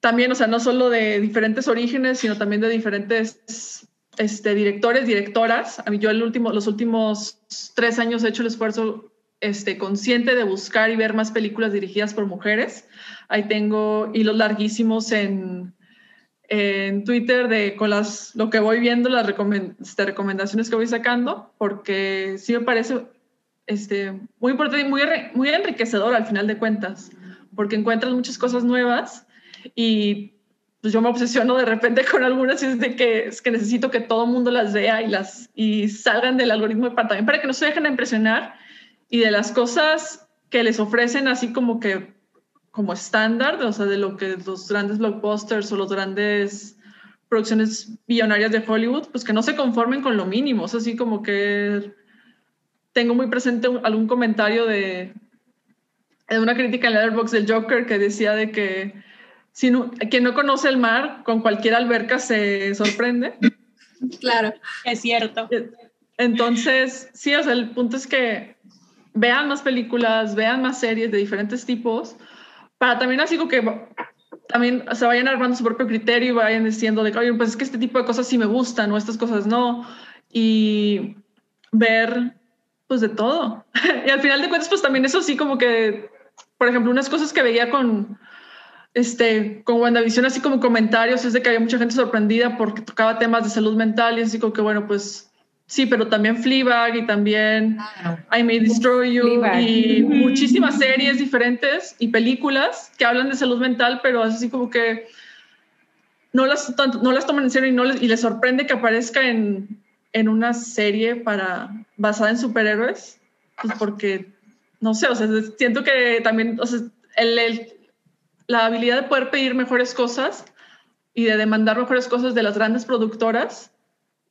también, o sea, no solo de diferentes orígenes, sino también de diferentes este, directores, directoras. A mí yo el último, los últimos tres años he hecho el esfuerzo este, consciente de buscar y ver más películas dirigidas por mujeres. Ahí tengo hilos larguísimos en, en Twitter de con las, lo que voy viendo, las este, recomendaciones que voy sacando, porque sí me parece este, muy importante y muy, muy enriquecedor al final de cuentas, porque encuentras muchas cosas nuevas y pues yo me obsesiono de repente con algunas y es de que, es que necesito que todo el mundo las vea y, las, y salgan del algoritmo para, también para que no se dejen de impresionar y de las cosas que les ofrecen así como que como estándar, o sea, de lo que los grandes blockbusters o los grandes producciones billonarias de Hollywood, pues que no se conformen con lo mínimo, es así como que tengo muy presente algún comentario de, de una crítica en Letterboxd del Joker que decía de que si no, quien no conoce el mar, con cualquier alberca se sorprende. Claro. Es cierto. Entonces, sí, o sea, el punto es que vean más películas, vean más series de diferentes tipos, para también así como que también se vayan armando su propio criterio y vayan diciendo de oye, pues es que este tipo de cosas sí me gustan o estas cosas no. Y ver, pues de todo. <laughs> y al final de cuentas, pues también eso sí como que, por ejemplo, unas cosas que veía con, este, con WandaVision, así como comentarios, es de que había mucha gente sorprendida porque tocaba temas de salud mental y así como que, bueno, pues Sí, pero también Fleabag y también I May Destroy You y muchísimas series diferentes y películas que hablan de salud mental, pero así como que no las, no las toman en serio y, no les, y les sorprende que aparezca en, en una serie para, basada en superhéroes, pues porque, no sé, o sea, siento que también, o sea, el, la habilidad de poder pedir mejores cosas y de demandar mejores cosas de las grandes productoras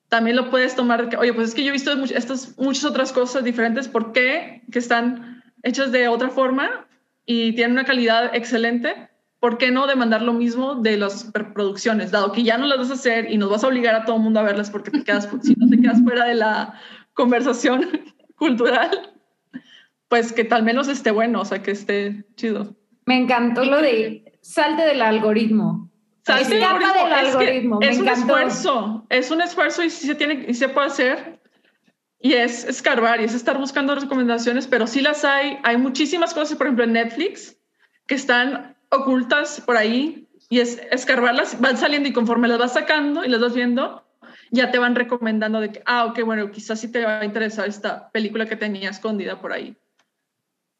también lo puedes tomar, que, oye, pues es que yo he visto estas muchas otras cosas diferentes, ¿por qué? Que están hechas de otra forma y tienen una calidad excelente. ¿Por qué no demandar lo mismo de las producciones? Dado que ya no las vas a hacer y nos vas a obligar a todo el mundo a verlas porque te quedas, si no te quedas fuera de la conversación <laughs> cultural, pues que tal menos esté bueno, o sea, que esté chido. Me encantó lo de salte del algoritmo. Es del algoritmo. Es, un esfuerzo, es un esfuerzo y se tiene y se puede hacer. Y es escarbar y es estar buscando recomendaciones, pero sí las hay. Hay muchísimas cosas, por ejemplo, en Netflix que están ocultas por ahí y es escarbarlas, van saliendo y conforme las vas sacando y las vas viendo, ya te van recomendando de que, ah, ok, bueno, quizás sí te va a interesar esta película que tenía escondida por ahí.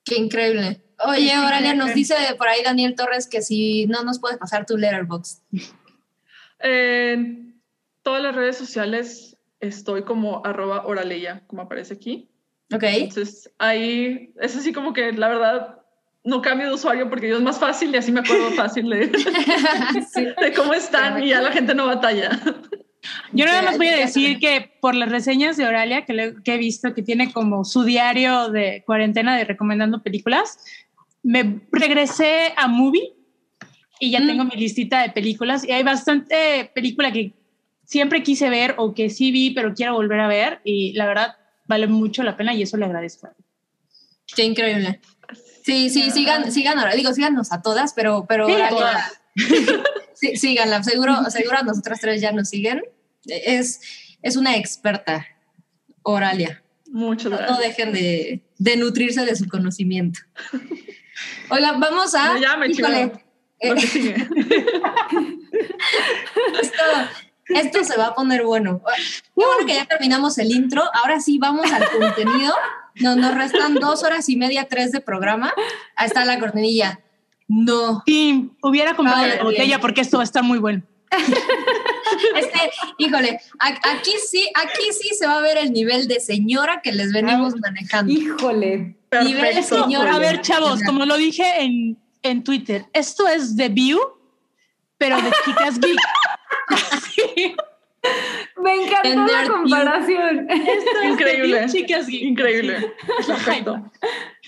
Qué increíble. Oye, Oralia, nos dice por ahí Daniel Torres que si no nos puedes pasar tu letterbox. En todas las redes sociales estoy como arroba oraleya, como aparece aquí. Ok. Entonces ahí es así como que la verdad no cambio de usuario porque yo es más fácil y así me acuerdo fácil de, <laughs> de cómo están y ya la gente no batalla. Yo nada más voy a decir que por las reseñas de Oralia que, que, he visto que tiene como su diario de cuarentena de recomendando películas, me regresé a Movie y ya mm. tengo mi listita de películas y hay bastante película que siempre quise ver o que sí vi pero quiero volver a ver y la verdad vale mucho la pena y eso le agradezco. Qué increíble. Sí, sí, sigan, sigan ahora, digo, síganos a todas, pero, pero sí, <laughs> síganla, seguro, seguro nosotras tres ya nos siguen. Es, es una experta, Oralia. Mucho no, no dejen de, de nutrirse de su conocimiento. <laughs> Oiga, vamos a. ya me híjole, eh, <laughs> esto, esto se va a poner bueno. Qué bueno que ya terminamos el intro. Ahora sí vamos al contenido. No, nos restan dos horas y media, tres de programa. Ahí está la cortinilla. No. Sí, hubiera comprado la botella porque esto va a estar muy bueno. <laughs> Este, híjole, aquí sí, aquí sí se va a ver el nivel de señora que les venimos manejando. Híjole. Nivel señora. A ver, chavos, como lo dije en, en Twitter, esto es The View, pero de chicas geek. <laughs> Me encantó la comparación. Esto es Increíble. chicas geek. Increíble.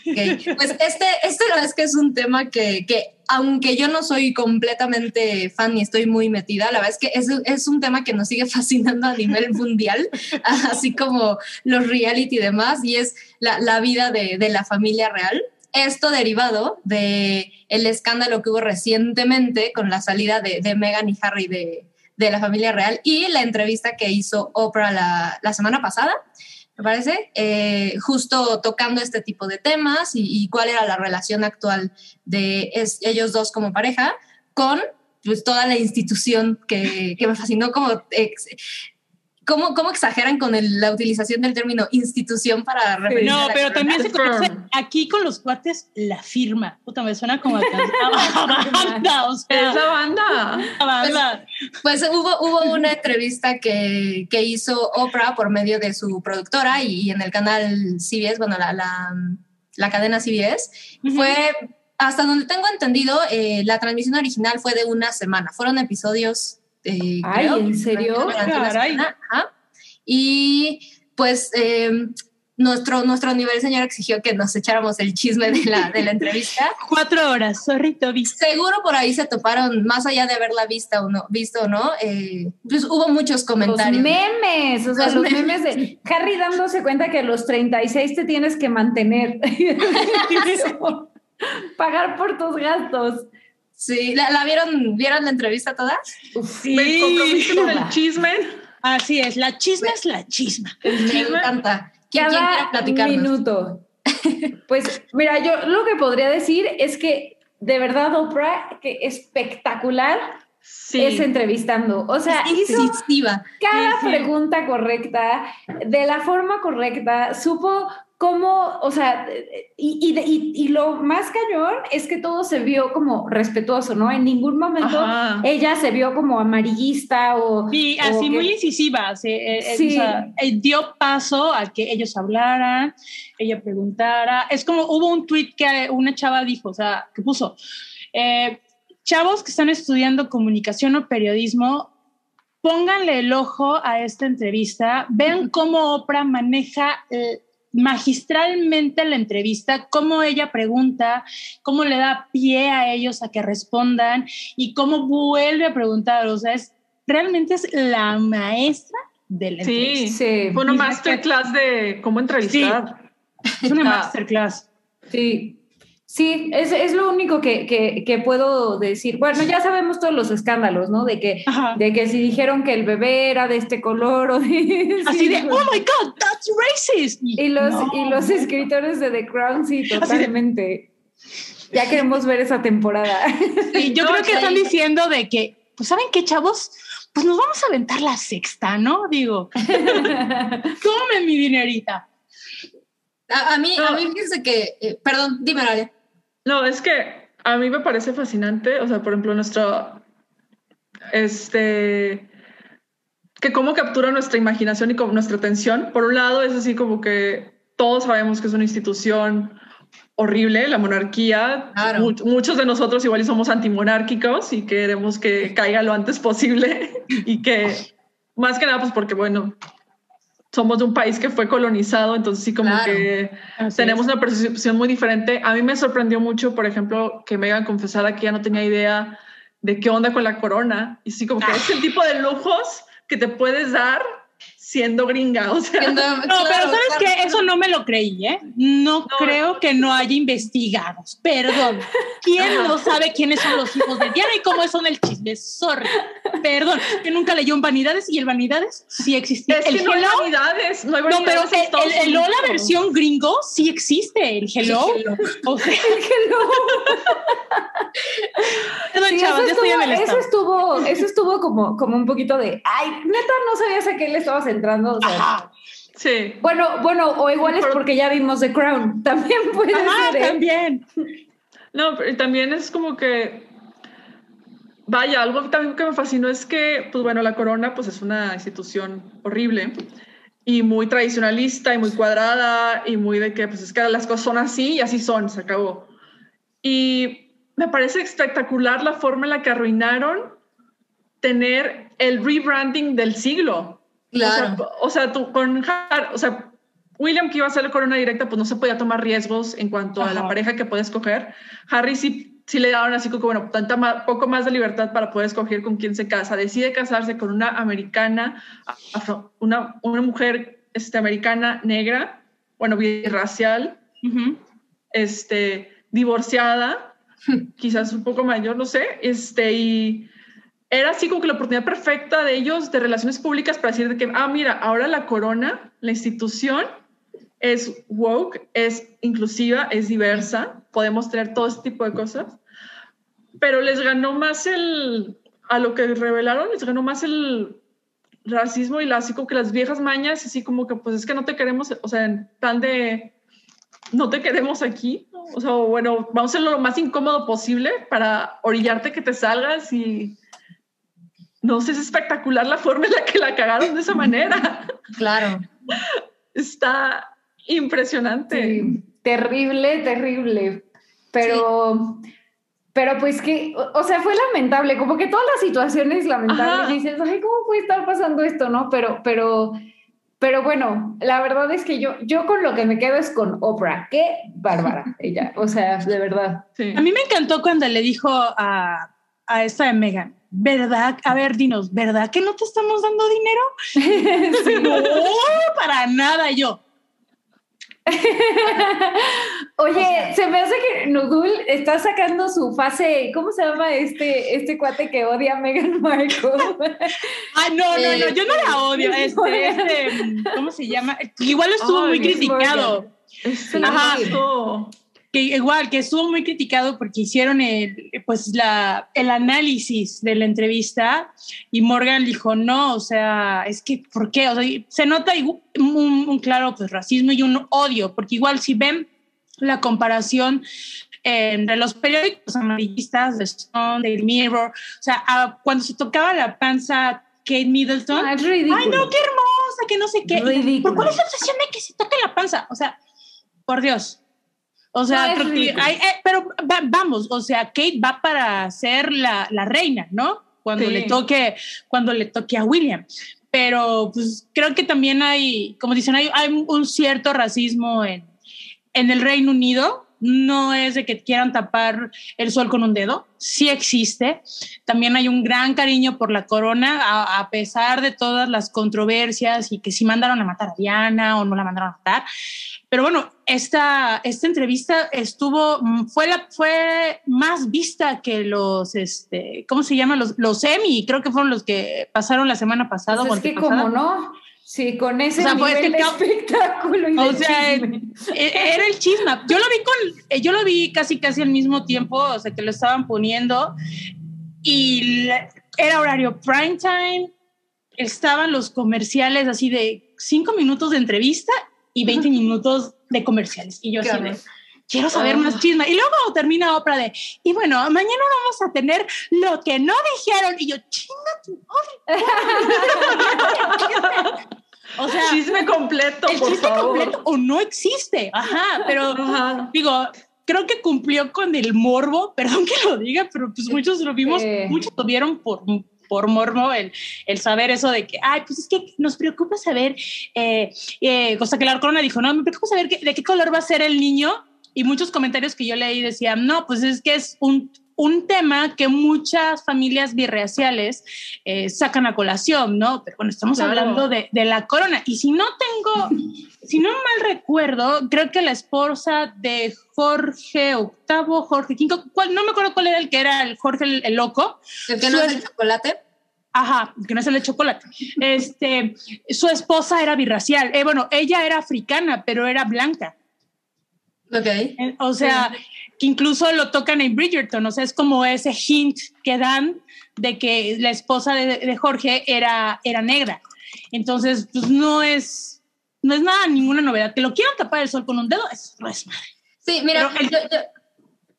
Pues este, este es que es un tema que, que, aunque yo no soy completamente fan y estoy muy metida, la verdad es que es, es un tema que nos sigue <laughs> fascinando a nivel mundial, <laughs> así como los reality y demás, y es la, la vida de, de, la familia real. Esto derivado de el escándalo que hubo recientemente con la salida de, de Meghan y Harry de, de la familia real y la entrevista que hizo Oprah la, la semana pasada me parece, eh, justo tocando este tipo de temas y, cuál era la relación actual de ellos dos como pareja con pues, toda la institución que, que me fascinó como ¿Cómo, ¿Cómo, exageran con la utilización del término institución para referirse No, pero también se conoce aquí con los cuates la firma. Puta, me suena como a, <laughs> banda, o sea. Esa banda. banda. Pues, pues, hubo, hubo una entrevista que, que, hizo Oprah por medio de su productora y, en el canal CBS, bueno, la, la, la cadena CBS, fue hasta donde tengo entendido, eh, la transmisión original fue de una semana. Fueron episodios eh, Ay, ¿en serio? Y pues em, nuestro, nuestro nivel señor exigió que nos echáramos el chisme de la, de la entrevista. <laughs> Cuatro horas, sorry, Toby. Seguro por ahí se toparon, más allá de haberla vista o no, visto o no, eh, pues hubo muchos comentarios. Los memes, o sea, los, memes. de Harry dándose cuenta que a los 36 te tienes que mantener. <laughs> <laughs> Pagar por tus gastos. Sí, ¿la, la vieron, vieron la entrevista todas? Sí. Me comprometí con el <laughs> chisme. Así es, la chisma es la chisma. Me encanta. ¿Quién, quién quiere Cada platicarnos? minuto. <laughs> Pues mira, yo lo que podría decir es que de verdad Oprah, que espectacular Sí. es entrevistando. O sea, hizo Incisiva. cada Sí, sí. pregunta correcta, de la forma correcta, supo cómo, o sea, y, y, y- y lo más cañón es que todo se vio como respetuoso, ¿no? En ningún momento Ajá. ella se vio como amarillista o... O así que- muy incisiva, se, eh, eh, Sí. o sea, eh, dio paso a que ellos hablaran, ella preguntara. Es como hubo un tweet que una chava dijo, o sea, que puso, eh, chavos que están estudiando comunicación o periodismo, pónganle el ojo a esta entrevista, vean cómo Oprah maneja eh, magistralmente la entrevista, cómo ella pregunta, cómo le da pie a ellos a que respondan y cómo vuelve a preguntar, o sea, es realmente es la maestra de la Sí. entrevista. Sí, Fue una masterclass de cómo entrevistar. Es una masterclass. sí. Sí, es, es lo único que, que, que puedo decir. Bueno, ya sabemos todos los escándalos, ¿no? De que, Ajá. de que si dijeron que el bebé era de este color o de... <laughs> Así sí, de, oh my God, that's racist. Y los, No. y los escritores de The Crown, sí, de- totalmente. Ya queremos ver esa temporada. Sí, yo No, <laughs> creo que están diciendo de que, pues, ¿saben qué, chavos? Pues nos vamos a aventar la sexta, ¿no? Digo, <laughs> tome mi dinerita. A, a mí, a mí fíjense que, eh, perdón, dime, Aria. No, es que a mí me parece fascinante, o sea, por ejemplo, nuestro, este, que cómo captura nuestra imaginación y como nuestra atención. Por un lado, es así como que todos sabemos que es una institución horrible, la monarquía. Claro. Muchos de nosotros igual somos antimonárquicos y queremos que caiga lo antes posible <laughs> y que, más que nada, pues porque, bueno, somos de un país que fue colonizado, entonces sí como Claro. que Así tenemos es. una percepción muy diferente. A mí me sorprendió mucho, por ejemplo, que Megan confesara que ya no tenía idea de qué onda con la corona. Y sí, como que Ah. es el tipo de lujos que te puedes dar siendo gringa. O sea, Siendo- No, claro, pero ¿sabes claro. qué? Eso no me lo creí, ¿eh? No, No. creo que no haya investigados. Perdón. ¿Quién no sabe quiénes son los hijos de Diana y cómo son el chisme? Sorry. Perdón. Que nunca leyó en Vanidades y el Vanidades sí existía. es el que no hay Hello- vanidades, no hay No, pero en el, el, el versión gringo sí existe, el Hello. O sea, <laughs> perdón, Sí, eso, ya estoy en estuvo, el eso estado. estuvo, eso estuvo como, como un poquito de, ay, neta, no sabías a qué le estabas entrando. O sea, Ajá, Sí. Bueno, bueno, o igual es porque ya vimos The Crown. <laughs> También puede Ajá, ser. ¿eh? también. No, pero también es como que, vaya, algo también que me fascinó es que, pues bueno, la corona pues es una institución horrible y muy tradicionalista y muy cuadrada y muy de que pues es que las cosas son así y así son, se acabó. Y me parece espectacular la forma en la que arruinaron tener el rebranding del siglo. Claro. O sea, o sea, tú con o sea, William que iba a ser la corona directa, pues no se podía tomar riesgos en cuanto a la pareja que puede escoger. Harry sí, sí le daban así como, bueno, tanta poco más de libertad para poder escoger con quién se casa. Decide casarse con una americana, afro- una, una mujer este, americana negra, bueno, birracial, Ujú. este, divorciada, <laughs> quizás un poco mayor, no sé, este, y era así como que la oportunidad perfecta de ellos de relaciones públicas para decir de que, ah, mira, ahora la corona, la institución, es woke, es inclusiva, es diversa, podemos tener todo este tipo de cosas, pero les ganó más el, a lo que revelaron, les ganó más el racismo y la, así como que las viejas mañas, así como que pues es que no te queremos, o sea, en plan de, no te queremos aquí, o sea, bueno, vamos a hacerlo lo más incómodo posible para orillarte que te salgas y no sé, es espectacular la forma en la que la cagaron de esa manera. Claro. Está impresionante. Sí, terrible, terrible. Pero, pero pues que, o, o sea, fue lamentable, como que todas las situaciones lamentables, Ajá. dices, ay, ¿cómo puede estar pasando esto, no? Pero, pero, pero bueno, la verdad es que yo, yo con lo que me quedo es con Oprah, qué bárbara <laughs> ella, o sea, de verdad. Sí. A mí me encantó cuando le dijo a, a esta de Megan, ¿verdad? A ver, dinos, ¿verdad que no te estamos dando dinero? <laughs> <laughs> No, para nada yo. <laughs> Oye, se me hace que Nudul está sacando su fase, ¿cómo se llama este, este cuate que odia a Meghan Markle? Ay, no, no, no, yo no la odio. Este, este, ¿cómo se llama? Igual estuvo muy criticado. Ajá. Que igual, que estuvo muy criticado porque hicieron el, pues la, el análisis de la entrevista y Morgan dijo, no, o sea, es que, ¿por qué? O sea, se nota un, un claro pues, racismo y un odio, porque igual si ven la comparación entre los periódicos amarillistas de Stone, Daily Mirror, o sea, cuando se tocaba la panza Kate Middleton, Ah, es ay no, qué hermosa, que no sé qué. Ridículo. ¿Por cuál es la obsesión de que se toque la panza? O sea, por Dios. O sea, No, es creo que ridículo. hay- eh, pero va- vamos, o sea, Kate va para ser la, la reina, ¿no? Cuando Sí. le toque, cuando le toque a William. Pero pues creo que también hay, como dicen, hay, hay un cierto racismo en, en el Reino Unido. No es de que quieran tapar el sol con un dedo, sí existe. También hay un gran cariño por la corona, a, a pesar de todas las controversias y que si mandaron a matar a Diana o no la mandaron a matar. Pero bueno, esta, esta entrevista estuvo, mm, fue, la, fue más vista que los, este, ¿cómo se llama? Los, los Emmy, creo que fueron los que pasaron la semana pasada. Pues es que como no, sí, con ese O sea, nivel de espectáculo y O sea, chisme. Era el chisma. Yo lo vi con, eh, yo lo vi casi casi al mismo tiempo, o sea que lo estaban poniendo y la- era horario prime time. Estaban los comerciales así de cinco minutos de entrevista y 20 minutos de comerciales. Y yo así de, quiero saber Oh. más chisma. Y luego termina Oprah de, y bueno, mañana vamos a tener lo que no dijeron. Y yo, chinga tu madre. <laughs> O sea, Chisme completo, el por chiste favor. completo o no existe. Ajá, pero Ajá. digo, creo que cumplió con el morbo, perdón que lo diga, pero pues muchos lo vimos, Sí. muchos lo vieron por, por morbo, el, el saber eso de que, ay, pues es que nos preocupa saber, eh, eh, cosa que la corona dijo, no, me preocupa saber que- de qué color va a ser el niño. Y muchos comentarios que yo leí decían, no, pues es que es un, un tema que muchas familias birraciales eh, sacan a colación, ¿no? Pero bueno, estamos Claro. hablando de, de la corona. Y si no tengo, si no mal recuerdo, creo que la esposa de Jorge VIII, Jorge V, ¿cuál- no me acuerdo cuál era el que era el Jorge el, el loco. El que no es el chocolate. Ajá, que no es el de chocolate. Este, su esposa era birracial. Eh, bueno, ella era africana, pero era blanca. Ok. Eh, O sea, que incluso lo tocan en Bridgerton, o sea, es como ese hint que dan de que la esposa de, de Jorge era, era negra. Entonces, pues no es, no es nada, ninguna novedad. Que lo quieran tapar el sol con un dedo, eso no es nada. Sí, mira, el- yo, yo-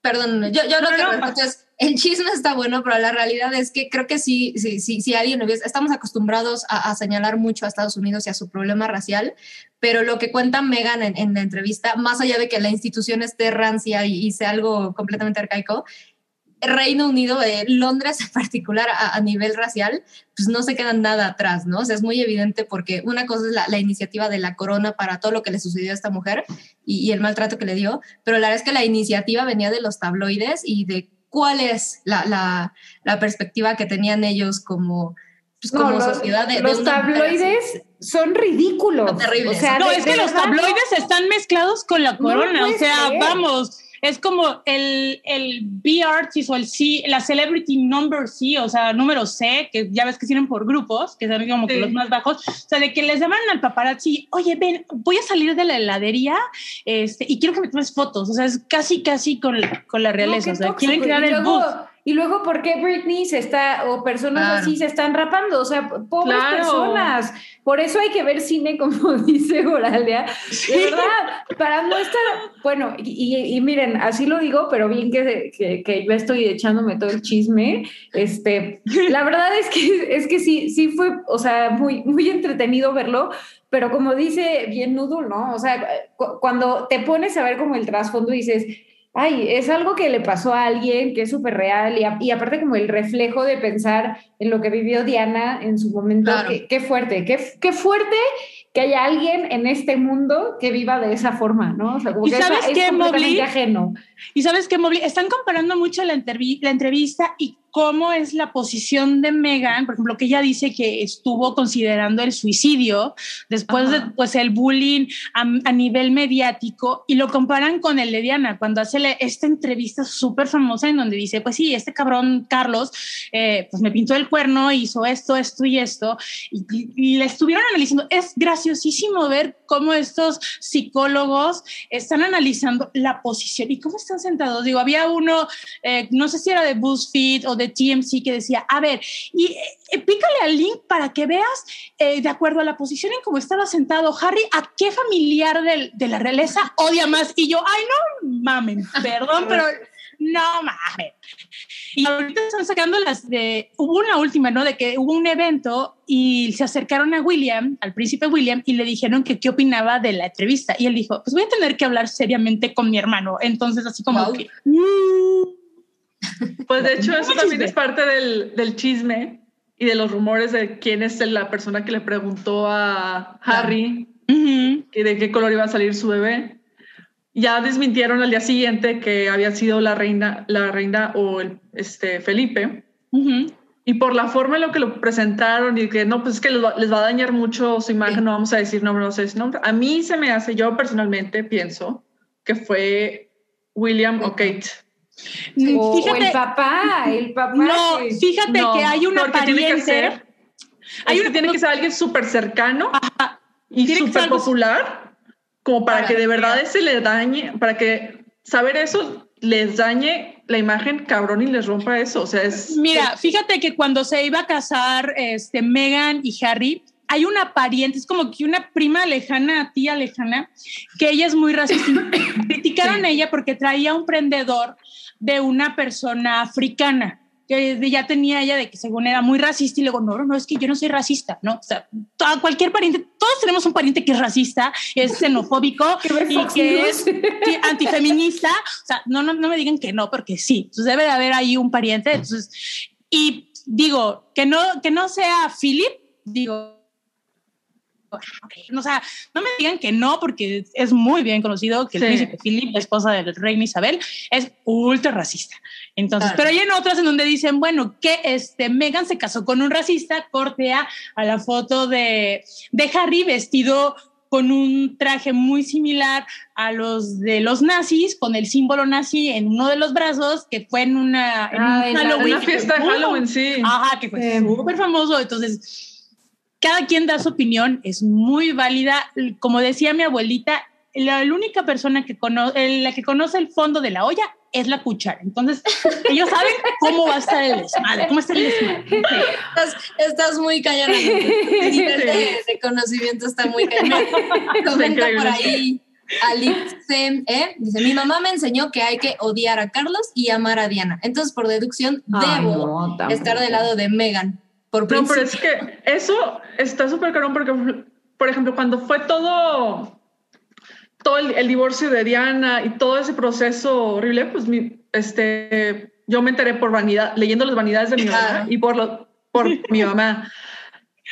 perdón, yo, yo lo No, no, respeto es, el chisme está bueno, pero la realidad es que creo que sí, sí, sí, sí alguien hubiese, estamos acostumbrados a, a señalar mucho a Estados Unidos y a su problema racial, pero lo que cuenta Megan en, en la entrevista, más allá de que la institución esté rancia y, y sea algo completamente arcaico, Reino Unido, eh, Londres en particular a, a nivel racial, pues no se quedan nada atrás, ¿no? O sea, es muy evidente porque una cosa es la, la iniciativa de la corona para todo lo que le sucedió a esta mujer y, y el maltrato que le dio, pero la verdad es que la iniciativa venía de los tabloides y de cuál es la, la, la perspectiva que tenían ellos como, pues, No, como los, sociedad de, los tabloides son ridículos. Son terribles. O sea, No, de- es que los tabloides están mezclados con la No corona, o puede sea, ser. vamos, es como el, el B-Artist o el C, la Celebrity Number C, o sea, número C, que ya ves que tienen por grupos, que son como que Sí. los más bajos, o sea, de que les llaman al paparazzi, oye, ven, voy a salir de la heladería este, y quiero que me tomes fotos, o sea, es casi, casi con, la- con la No, realeza, qué o sea, tóxico. quieren crear el luego, buzz. Y luego, ¿por qué Britney se está, o personas Claro. así se están rapando? O sea, pobres Claro. personas. Por eso hay que ver cine, como <laughs> dice Oralia. De verdad, para no estar, bueno, y, y- y miren, así lo digo, pero bien que, que, que yo estoy echándome todo el chisme. Este, la verdad es que, es que sí, sí fue, o sea, muy, muy entretenido verlo, pero como dice bien Noodle, ¿no? O sea, cu- cuando te pones a ver como el trasfondo dices, ay, es algo que le pasó a alguien que es súper real y, a- y aparte como el reflejo de pensar en lo que vivió Diana en su momento, Claro. qué, qué fuerte, qué, qué fuerte que haya alguien en este mundo que viva de esa forma, ¿no? O sea, como ¿Y que es- sabes es, qué, completamente Mobley? ajeno. Y sabes qué, Mobley, están comparando mucho la entrevista y cómo es la posición de Megan, por ejemplo, que ella dice que estuvo considerando el suicidio después de pues, el bullying a, a, nivel mediático y lo comparan con el de Diana, cuando hace esta entrevista súper famosa en donde dice, pues sí, este cabrón Carlos, eh, pues me pintó el cuerno, hizo esto, esto y esto, y, y, le estuvieron analizando. Es graciosísimo ver cómo estos psicólogos están analizando la posición y cómo están sentados. Digo, había uno, eh, no sé si era de BuzzFeed o de TMC que decía, a ver, y eh, pícale al link para que veas, eh, de acuerdo a la posición en cómo estaba sentado Harry, a qué familiar de, de la realeza odia más. Y yo, ay, no mamen, <laughs> perdón, pero no mames. Y ahorita están sacando las de, hubo una última, ¿no? De que hubo un evento y se acercaron a William, al príncipe William, y le dijeron que qué opinaba de la entrevista. Y él dijo, pues voy a tener que hablar seriamente con mi hermano. Entonces, así como wow. que... Pues de hecho, eso también es parte del, del, chisme y de los rumores de quién es la persona que le preguntó a Harry uh -huh. que de qué color iba a salir su bebé. Ya desmintieron al día siguiente que había sido la reina, la reina o el, este, Felipe. Uh -huh. Y por la forma en lo que lo presentaron y que no, pues es que les va, les va a dañar mucho su imagen, sí. no vamos a decir nombre, no vamos a decir nombre. A mí se me hace, yo personalmente pienso que fue William o Kate. Sí. O, fíjate, o el papá, el papá. No, que, fíjate no, que hay una pariente. Tiene que ser, hay una, tiene que ser alguien súper cercano Ajá. y súper popular, como para, para que de verdad ese le dañe, para que saber eso les dañe la imagen cabrón y les rompa eso. O sea, es. Mira, fíjate que cuando se iba a casar este, Megan y Harry, hay una pariente, es como que una prima lejana, tía lejana, que ella es muy racista. <coughs> Criticaron sí. a ella porque traía un prendedor de una persona africana que ya tenía ella de que según era muy racista y luego, no, no, es que yo no soy racista, ¿no? O sea, toda, cualquier pariente, todos tenemos un pariente que es racista, es xenofóbico <laughs> y que es antifeminista, o sea, no, no, no me digan que no, porque sí, entonces debe de haber ahí un pariente, entonces, y digo, que no, que no sea Philip, digo, o sea, no me digan que no, porque es muy bien conocido que el sí. príncipe Philip, la esposa del rey Isabel, es ultra racista. Entonces, claro. pero hay en otras en donde dicen, bueno, que este Megan se casó con un racista, cortea a la foto de, de Harry vestido con un traje muy similar a los de los nazis, con el símbolo nazi en uno de los brazos, que fue en una, en ah, un Halloween. Una fiesta de Halloween, sí. Ajá, que fue eh, súper famoso. Entonces, cada quien da su opinión, es muy válida. Como decía mi abuelita, la, la única persona que conoce, la que conoce el fondo de la olla es la cuchara. Entonces, ellos saben cómo va a estar el desmadre, cómo está el desmadre. <laughs> Estás, estás muy callada. El nivel de, de, conocimiento está muy cañón. Comenta por ahí. Alice, ¿eh? dice, mi mamá me enseñó que hay que odiar a Carlos y amar a Diana. Entonces, por deducción, Ay, debo no, estar del lado de Megan. Por no, pero es que eso está súper caro porque, por ejemplo, cuando fue todo todo el, el, divorcio de Diana y todo ese proceso horrible, pues mi, este, yo me enteré por vanidad, leyendo las vanidades de mi mamá y por, lo, por mi mamá. <laughs>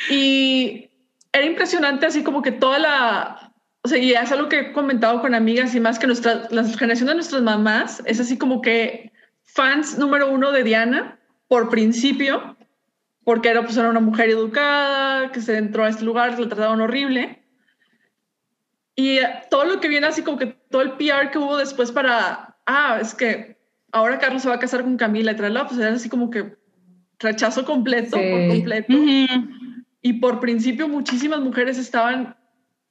Y era impresionante así como que toda la, o sea, y es algo que he comentado con amigas y más que nuestra, la generación de nuestras mamás es así como que fans número uno de Diana por principio, porque era, pues, era una mujer educada, que se entró a este lugar, que la trataban horrible y todo lo que viene así como que todo el PR que hubo después para, ah, es que ahora Carlos se va a casar con Camila y traerla, pues era así como que rechazo completo, sí. por completo. Uh -huh. Y por principio muchísimas mujeres estaban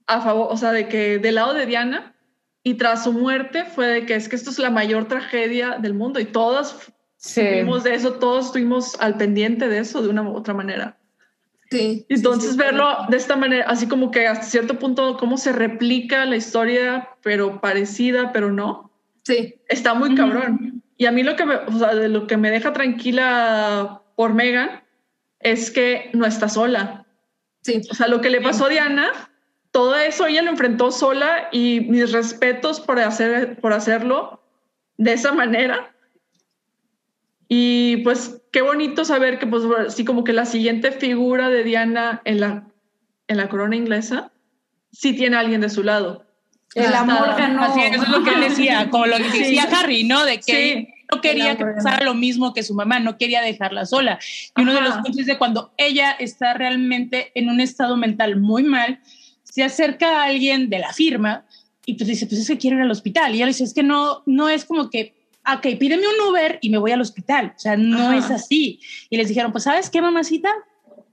a favor, o sea, de que del lado de Diana y tras su muerte fue de que es que esto es la mayor tragedia del mundo y todas sí. supimos de eso, todos estuvimos al pendiente de eso de una u otra manera. Sí, Entonces sí, sí, verlo de esta manera, así como que hasta cierto punto cómo se replica la historia, pero parecida, pero no. Sí. Está muy cabrón. Y a mí lo que me, o sea, de lo que me deja tranquila por Megan es que no está sola. Sí. O sea, lo que le pasó a Diana, todo eso ella lo enfrentó sola y mis respetos por, hacer, por hacerlo de esa manera. Y pues qué bonito saber que pues sí como que la siguiente figura de Diana en la, en la corona inglesa sí tiene a alguien de su lado. El amor ganó. Así, eso es lo que él decía, <laughs> como lo que decía sí. Harry, ¿no? De que sí. no quería que pasara lo mismo que su mamá, no quería dejarla sola. Y uno de los puntos es de cuando ella está realmente en un estado mental muy mal, se acerca a alguien de la firma y pues dice, pues es que quiero ir al hospital. Y ella le dice, es que no, no es como que, ok, pídeme un Uber y me voy al hospital. O sea, no es así. Y les dijeron, pues ¿sabes qué, mamacita?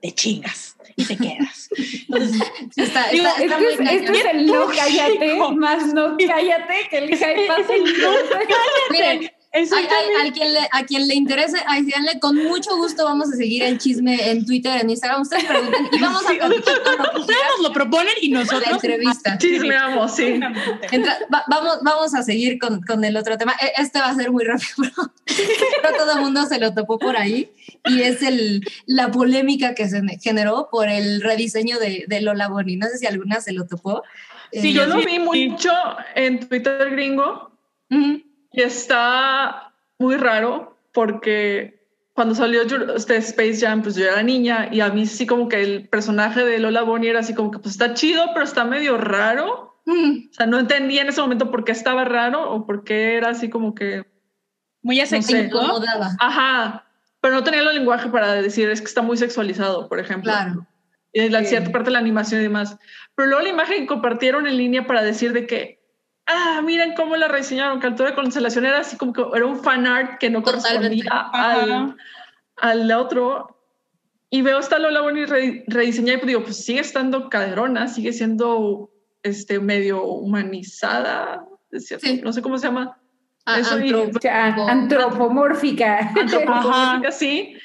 Te chingas y te quedas. Entonces, está, digo, está, está esto, es, esto es el no cállate, más no cállate, que el hype pase el no <laughs> cállate. A, quien le, a quien le interese, a con mucho gusto vamos a seguir el chisme en Twitter, en Instagram. Ustedes pregunten y vamos a Ustedes nos lo proponen y nosotros. La entrevista. Chismeamos, sí. Entra, va, vamos, vamos a seguir con, con, el otro tema. E, este va a ser muy rápido, <laughs> pero, todo el mundo se lo topó por ahí. Y es el, la polémica que se generó por el rediseño de, de Lola Boni. No sé si alguna se lo topó. Sí, eh, yo lo vi mucho en Twitter gringo. Uh -huh. Y está muy raro porque cuando salió este Space Jam, pues yo era niña y a mí sí como que el personaje de Lola Bonnie era así como que pues está chido, pero está medio raro. Mm. O sea, no entendía en ese momento por qué estaba raro o por qué era así como que... Muy asexualizado. No sé. Ajá, pero no tenía el lenguaje para decir es que está muy sexualizado, por ejemplo. Claro. Y en la sí. cierta parte de la animación y demás. Pero luego la imagen que compartieron en línea para decir de que ah, miren cómo la rediseñaron, que altura de cancelación era así como que era un fan art que no correspondía al, al, otro. Y veo esta Lola Bonnie rediseñada y pues digo, pues sigue estando caderona, sigue siendo este, medio humanizada, sí. no sé cómo se llama. Ah, Eso antrop y, antropomórfica. Antropomórfica, <laughs> sí.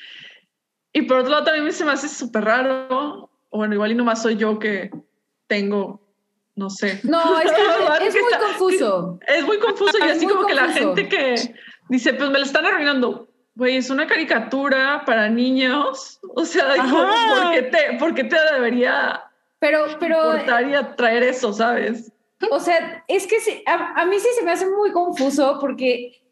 Y por otro lado también se me hace súper raro, o bueno, igual y nomás soy yo que tengo no sé. No, <laughs> es, que, es muy confuso. Es muy confuso y así como confuso. que la gente que dice, pues me lo están arruinando. Güey, es una caricatura para niños. O sea, ¿por qué te, por qué te debería pero, pero, importaría traer eso, sabes? O sea, es que sí, a, a, mí sí se me hace muy confuso porque,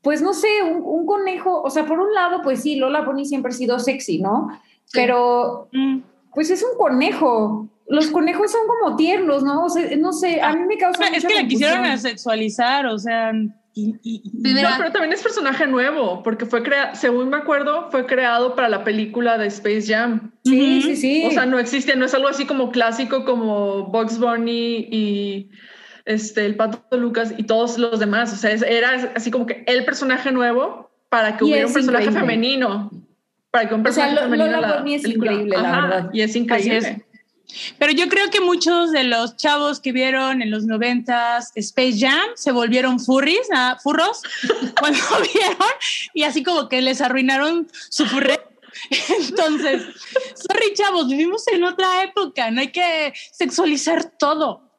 pues no sé, un, un, conejo, o sea, por un lado, pues sí, Lola Bonnie siempre ha sido sexy, ¿no? Pero, mm. pues es un conejo los conejos son como tiernos, ¿no? O sea, no sé, a mí me causa. Es que la quisieron asexualizar, o sea. Y, y, no, pero también es personaje nuevo, porque fue creado, según me acuerdo, fue creado para la película de Space Jam. Sí, uh -huh. sí, sí. O sea, no existe, no es algo así como clásico como Bugs Bunny y este, el Pato Lucas y todos los demás. O sea, era así como que el personaje nuevo para que y hubiera un personaje increíble. femenino. Para que un personaje o sea, femenino. Lola Bunny es increíble, Ajá, la verdad. Y es increíble. Pero yo creo que muchos de los chavos que vieron en los noventas Space Jam se volvieron furries, ¿ah? furros, <laughs> cuando vieron y así como que les arruinaron su furre. Entonces, sorry chavos, vivimos en otra época, no hay que sexualizar todo.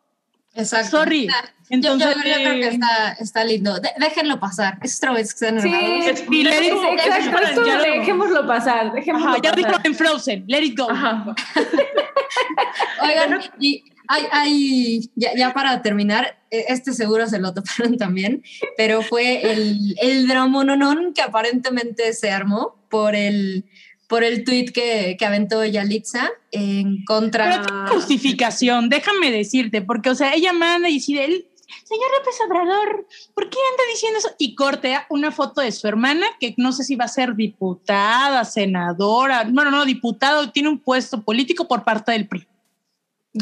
Exacto. Sorry. Entonces, yo, yo, yo, creo que está, está lindo. De, déjenlo pasar. Es otra vez que están sí, enojados. Y let it, exacto, ya dejémoslo pasar. Dejémoslo Ajá, ya pasar. dijo en Frozen, let it go. Ajá. <laughs> Oigan, y hay, hay ya, ya, para terminar, este seguro se lo toparon también, pero fue el, el dramononón que aparentemente se armó por el por el tweet que, que aventó Yalitza en contra. Pero justificación, déjame decirte, porque, o sea, ella manda y dice, el señor López Obrador, ¿por qué anda diciendo eso? Y cortea una foto de su hermana, que no sé si va a ser diputada, senadora, bueno, no, diputado, tiene un puesto político por parte del PRI.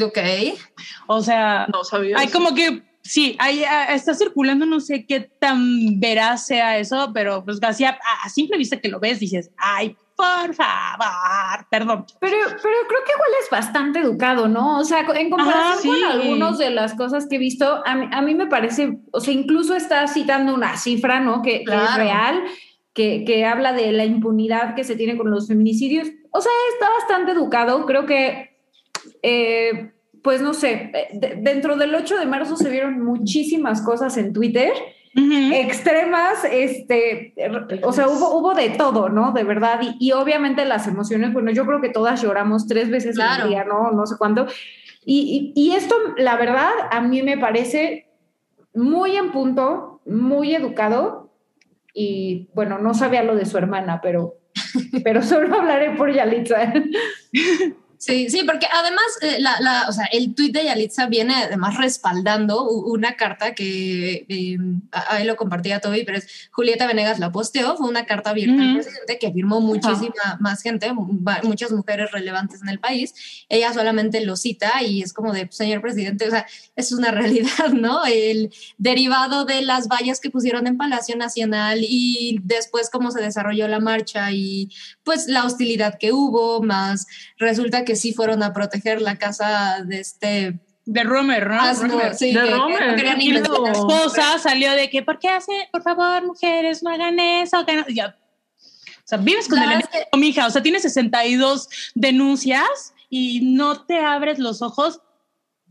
Ok. O sea, no sabía hay eso. como que sí, ahí está circulando, no sé qué tan veraz sea eso, pero pues así a, a, simple vista que lo ves, dices, ay, por favor, perdón. Pero, pero creo que igual es bastante educado, ¿no? O sea, en comparación Ajá, sí. con algunas de las cosas que he visto, a mí, a mí, me parece, o sea, incluso está citando una cifra, ¿no? Que, claro. que es real, que, que habla de la impunidad que se tiene con los feminicidios. O sea, está bastante educado, creo que... Eh, pues no sé, de, dentro del 8 de marzo se vieron muchísimas cosas en Twitter, uh -huh. extremas, este, o sea, hubo, hubo de todo, ¿no? De verdad, y, y, obviamente las emociones, bueno, yo creo que todas lloramos tres veces claro. al día, ¿no? No sé cuánto. Y, y, y, esto, la verdad, a mí me parece muy en punto, muy educado, y bueno, no sabía lo de su hermana, pero, pero <laughs> solo hablaré por Yalitza. <laughs> Sí, sí, porque además eh, la, la, o sea, el tuit de Yalitza viene además respaldando una carta que eh, ahí lo compartía Toby, pero es Julieta Venegas la posteó, fue una carta abierta al presidente que firmó muchísima más gente, muchas mujeres relevantes en el país. Ella solamente lo cita y es como de, señor presidente, o sea, es una <laughs> realidad, ¿no? El derivado de las vallas que pusieron en Palacio Nacional y después cómo se desarrolló la marcha y pues la hostilidad que hubo, más resulta que sí fueron a proteger la casa de este de Romer, ¿no? Ah, sí, de Romer. la esposa salió de que, ¿por qué hace, por favor, mujeres, no hagan eso? Ya. O sea, vives con el enemigo, mi hija. O sea, tienes 62 denuncias y no te abres los ojos.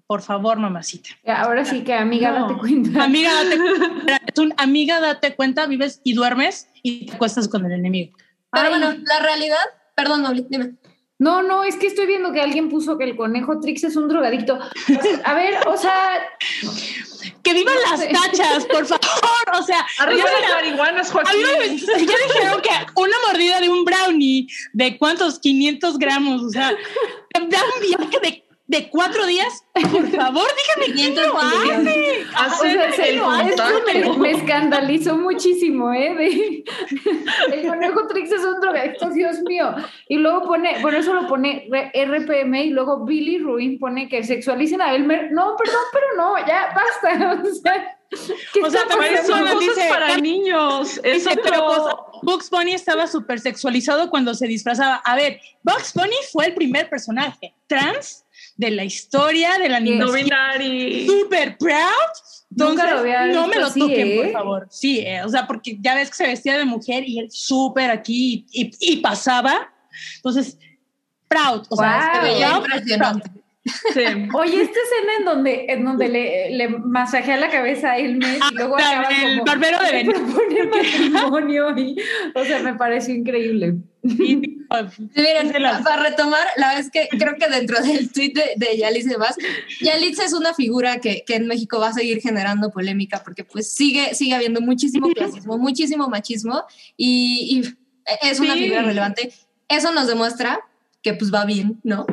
Por favor, mamacita. Ahora sí que, amiga, date cuenta. Amiga, date <laughs> cuenta. Es un, amiga, date cuenta, vives y duermes y te acuestas con el enemigo. Pero bueno, la realidad, perdón, Nobli, dime. No, no, es que estoy viendo que alguien puso que el conejo Trix es un drogadicto. A ver, o sea. <laughs> Que vivan las tachas, por favor. O sea, <laughs> arriba las marihuanas, Joaquín. <laughs> Ya dijeron que una mordida de un brownie de cuántos 500 gramos, o sea, da un viaje de de cuatro días, por favor, dígame quién lo hace. el <laughs> me, escandalizó muchísimo, ¿eh? <laughs> el conejo Trix es un drogadicto, Dios mío. Y luego pone, por eso lo pone RPM y luego Billy Ruin pone que sexualicen a Elmer. No, perdón, pero no, ya basta. <laughs> O sea, también son cosas para niños. Es otro... Bugs Bunny estaba súper sexualizado cuando se disfrazaba. A ver, Bugs Bunny fue el primer personaje trans de la historia de la animación. Super proud. Entonces, no me lo toquen, por ¿eh? favor. Sí, eh, o sea, porque ya ves que se vestía de mujer y él súper aquí y, y, pasaba. Entonces, proud. O sea, se veía impresionante. Sí. <laughs> Oye, esta escena en donde, en donde le, le masajea la cabeza a Elmer y luego acaba el como barbero de <laughs> propone matrimonio y, o sea, me pareció increíble. Miren, <laughs> para retomar, la vez que creo que dentro <laughs> del tweet de, de Yalis y demás, es una figura que, que, en México va a seguir generando polémica porque pues sigue, sigue habiendo muchísimo clasismo, muchísimo machismo y, y es una figura relevante. Eso nos demuestra que pues va bien, ¿no?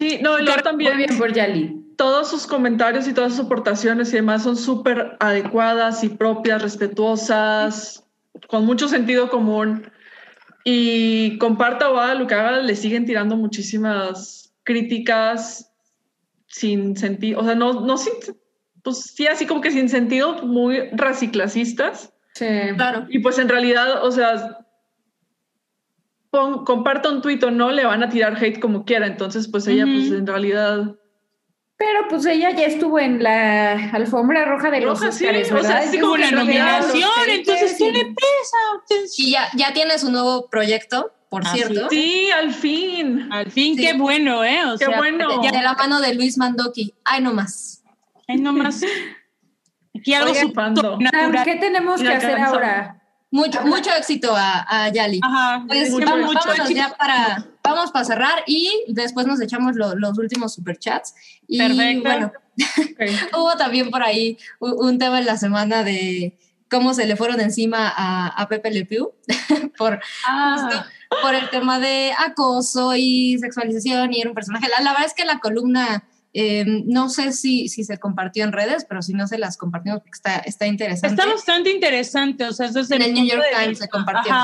Sí, no, yo también. Muy bien por Yali. Todos sus comentarios y todas sus aportaciones y demás son súper adecuadas y propias, respetuosas, con mucho sentido común. Y comparto a Guadalupe, le siguen tirando muchísimas críticas sin sentido, o sea, no, no sin, pues sí, así como que sin sentido, muy raciclacistas. Sí. Claro. Y pues en realidad, o sea, comparta un tuit o no, le van a tirar hate como quiera. Entonces, pues ella, pues en realidad. Pero pues ella ya estuvo en la alfombra roja de los Oscars, O sea, así como una nominación, entonces ¿qué le pesa? Y ya, ya tiene su nuevo proyecto, por ah, cierto. Sí, al fin. Al fin, qué bueno, ¿eh? O qué bueno. De la mano de Luis Mandoki. Ay, no más. Ay, no más. Aquí algo Oigan, ¿Qué tenemos que hacer ahora? Mucho, mucho éxito a, a Yali. Ajá, pues, mucho, vamos, ya para, vamos para cerrar y después nos echamos los últimos superchats. Y Perfecto. bueno, <laughs> hubo también por ahí un, tema en la semana de cómo se le fueron encima a, a Pepe Le Pew <laughs> por, ah. por el tema de acoso y sexualización y era un personaje. La, la verdad es que la columna Em, no sé si, si se compartió en redes, pero si no se las compartimos porque está, está interesante. Está bastante interesante, o sea, desde en el New York Times se compartió.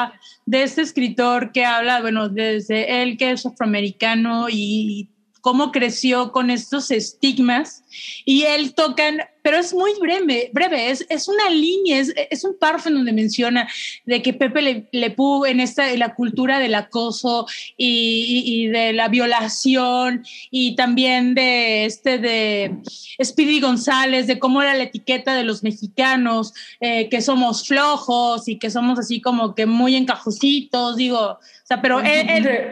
de este escritor que habla, bueno, desde él que es afroamericano y cómo creció con estos estigmas y él tocan, pero es muy breve, breve es, es una línea, es, es un párrafo en donde menciona de que Pepe Le, Le en esta, la cultura del acoso y, y, de la violación y también de este de Speedy González, de cómo era la etiqueta de los mexicanos, eh, que somos flojos y que somos así como que muy encajositos, digo, o sea, pero él,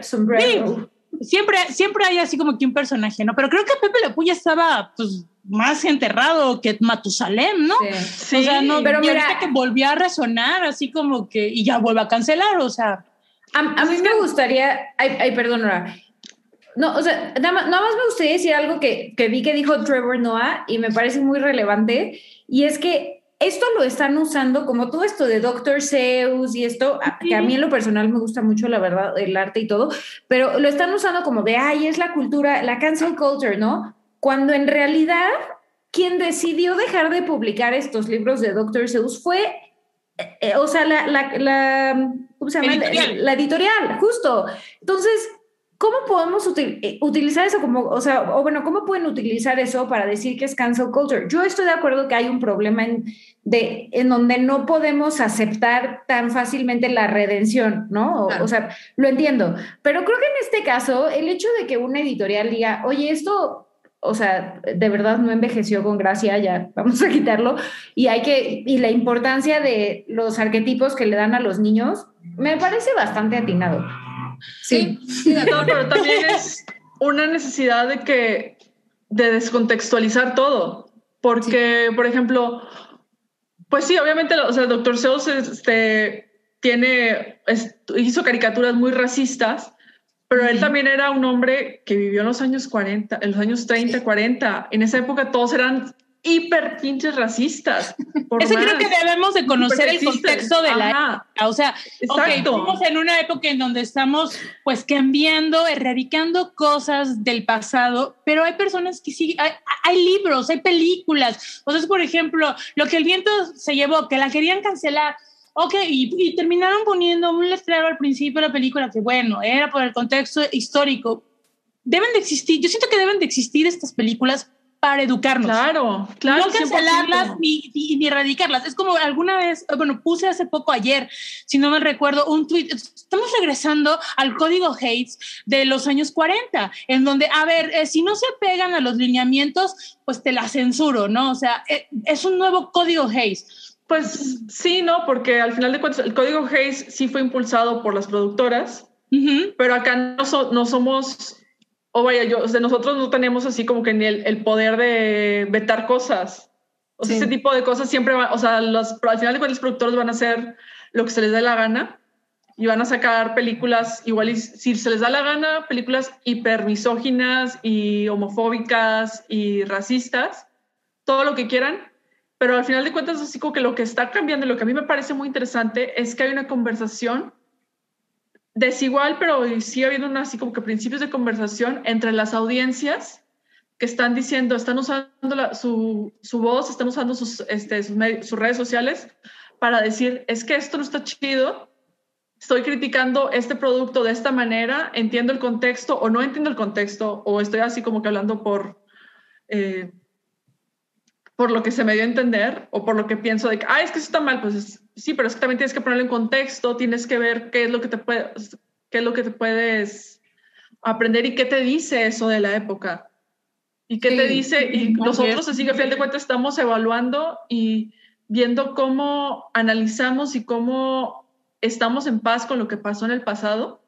siempre, siempre hay así como que un personaje, ¿no? Pero creo que Pepe Le Puya estaba, pues, más enterrado que Matusalem, ¿no? Sí. O sea, no, pero mira, que volvió a resonar así como que, y ya vuelve a cancelar, o sea. A, mí me gustaría, ay, ay perdón, Nora. No, o sea, nada más, nada más, me gustaría decir algo que, que vi que dijo Trevor Noah y me parece muy relevante, y es que esto lo están usando como todo esto de Dr. Seuss y esto, que a mí en lo personal me gusta mucho, la verdad, el arte y todo, pero lo están usando como de, ay, es la cultura, la cancel culture, ¿no? Cuando en realidad quien decidió dejar de publicar estos libros de Dr. Seuss fue, eh, eh, o sea, la, la, la, ¿cómo se llama? Editorial. La editorial, justo. Entonces, ¿Cómo podemos eh, utilizar eso como, o sea, o bueno, cómo pueden utilizar eso para decir que es cancel culture? Yo estoy de acuerdo que hay un problema en, de, en donde no podemos aceptar tan fácilmente la redención, ¿no? O, o, sea, lo entiendo, pero creo que en este caso, el hecho de que una editorial diga, oye, esto, o sea, de verdad no envejeció con gracia, ya vamos a quitarlo, y hay que, y la importancia de los arquetipos que le dan a los niños, me parece bastante atinado. Sí, no, pero también es una necesidad de que de descontextualizar todo, porque sí. por ejemplo, pues sí, obviamente, o sea, el Dr. Seuss este, tiene es, hizo caricaturas muy racistas, pero él también era un hombre que vivió en los años 40, en los años 30, sí. 40. En esa época todos eran hiper pinches racistas. Eso más. creo que debemos de conocer el contexto de la época. O sea, okay, estamos en una época en donde estamos pues cambiando, erradicando cosas del pasado, pero hay personas que sí, hay, hay libros, hay películas. O sea, por ejemplo, lo que el viento se llevó, que la querían cancelar. Ok, y, y terminaron poniendo un letrero al principio de la película que, bueno, era por el contexto histórico. Deben de existir, yo siento que deben de existir estas películas para educarnos. Claro, claro. No cancelarlas ni, ni, ni, erradicarlas. Es como alguna vez, bueno, puse hace poco ayer, si no me recuerdo, un tweet. Estamos regresando al código Hayes de los años 40, en donde, a ver, eh, si no se pegan a los lineamientos, pues te la censuro, ¿no? O sea, eh, es un nuevo código Hayes. Pues sí, ¿no? Porque al final de cuentas, el código Hayes sí fue impulsado por las productoras, uh -huh. pero acá no, so, no somos o vaya, yo, o sea, nosotros no tenemos así como que ni el, el poder de vetar cosas. O sea, sí. ese tipo de cosas siempre va, o sea, los, al final de cuentas los productores van a hacer lo que se les dé la gana y van a sacar películas igual y si se les da la gana, películas hipermisóginas y homofóbicas y racistas, todo lo que quieran, pero al final de cuentas así como que lo que está cambiando, lo que a mí me parece muy interesante es que hay una conversación desigual, pero sigue habiendo una, así como que principios de conversación entre las audiencias que están diciendo, están usando su, su, voz, están usando sus, este, sus, redes sociales para decir, es que esto no está chido, estoy criticando este producto de esta manera, entiendo el contexto o no entiendo el contexto, o estoy así como que hablando por, eh, por lo que se me dio a entender, o por lo que pienso de que, ah, es que eso está mal, pues es, sí, pero es que también tienes que ponerlo en contexto, tienes que ver qué es lo que te puede, qué es lo que te puedes aprender y qué te dice eso de la época. Y qué sí, te dice, y nosotros así que a fin de cuentas estamos evaluando y viendo cómo analizamos y cómo estamos en paz con lo que pasó en el pasado,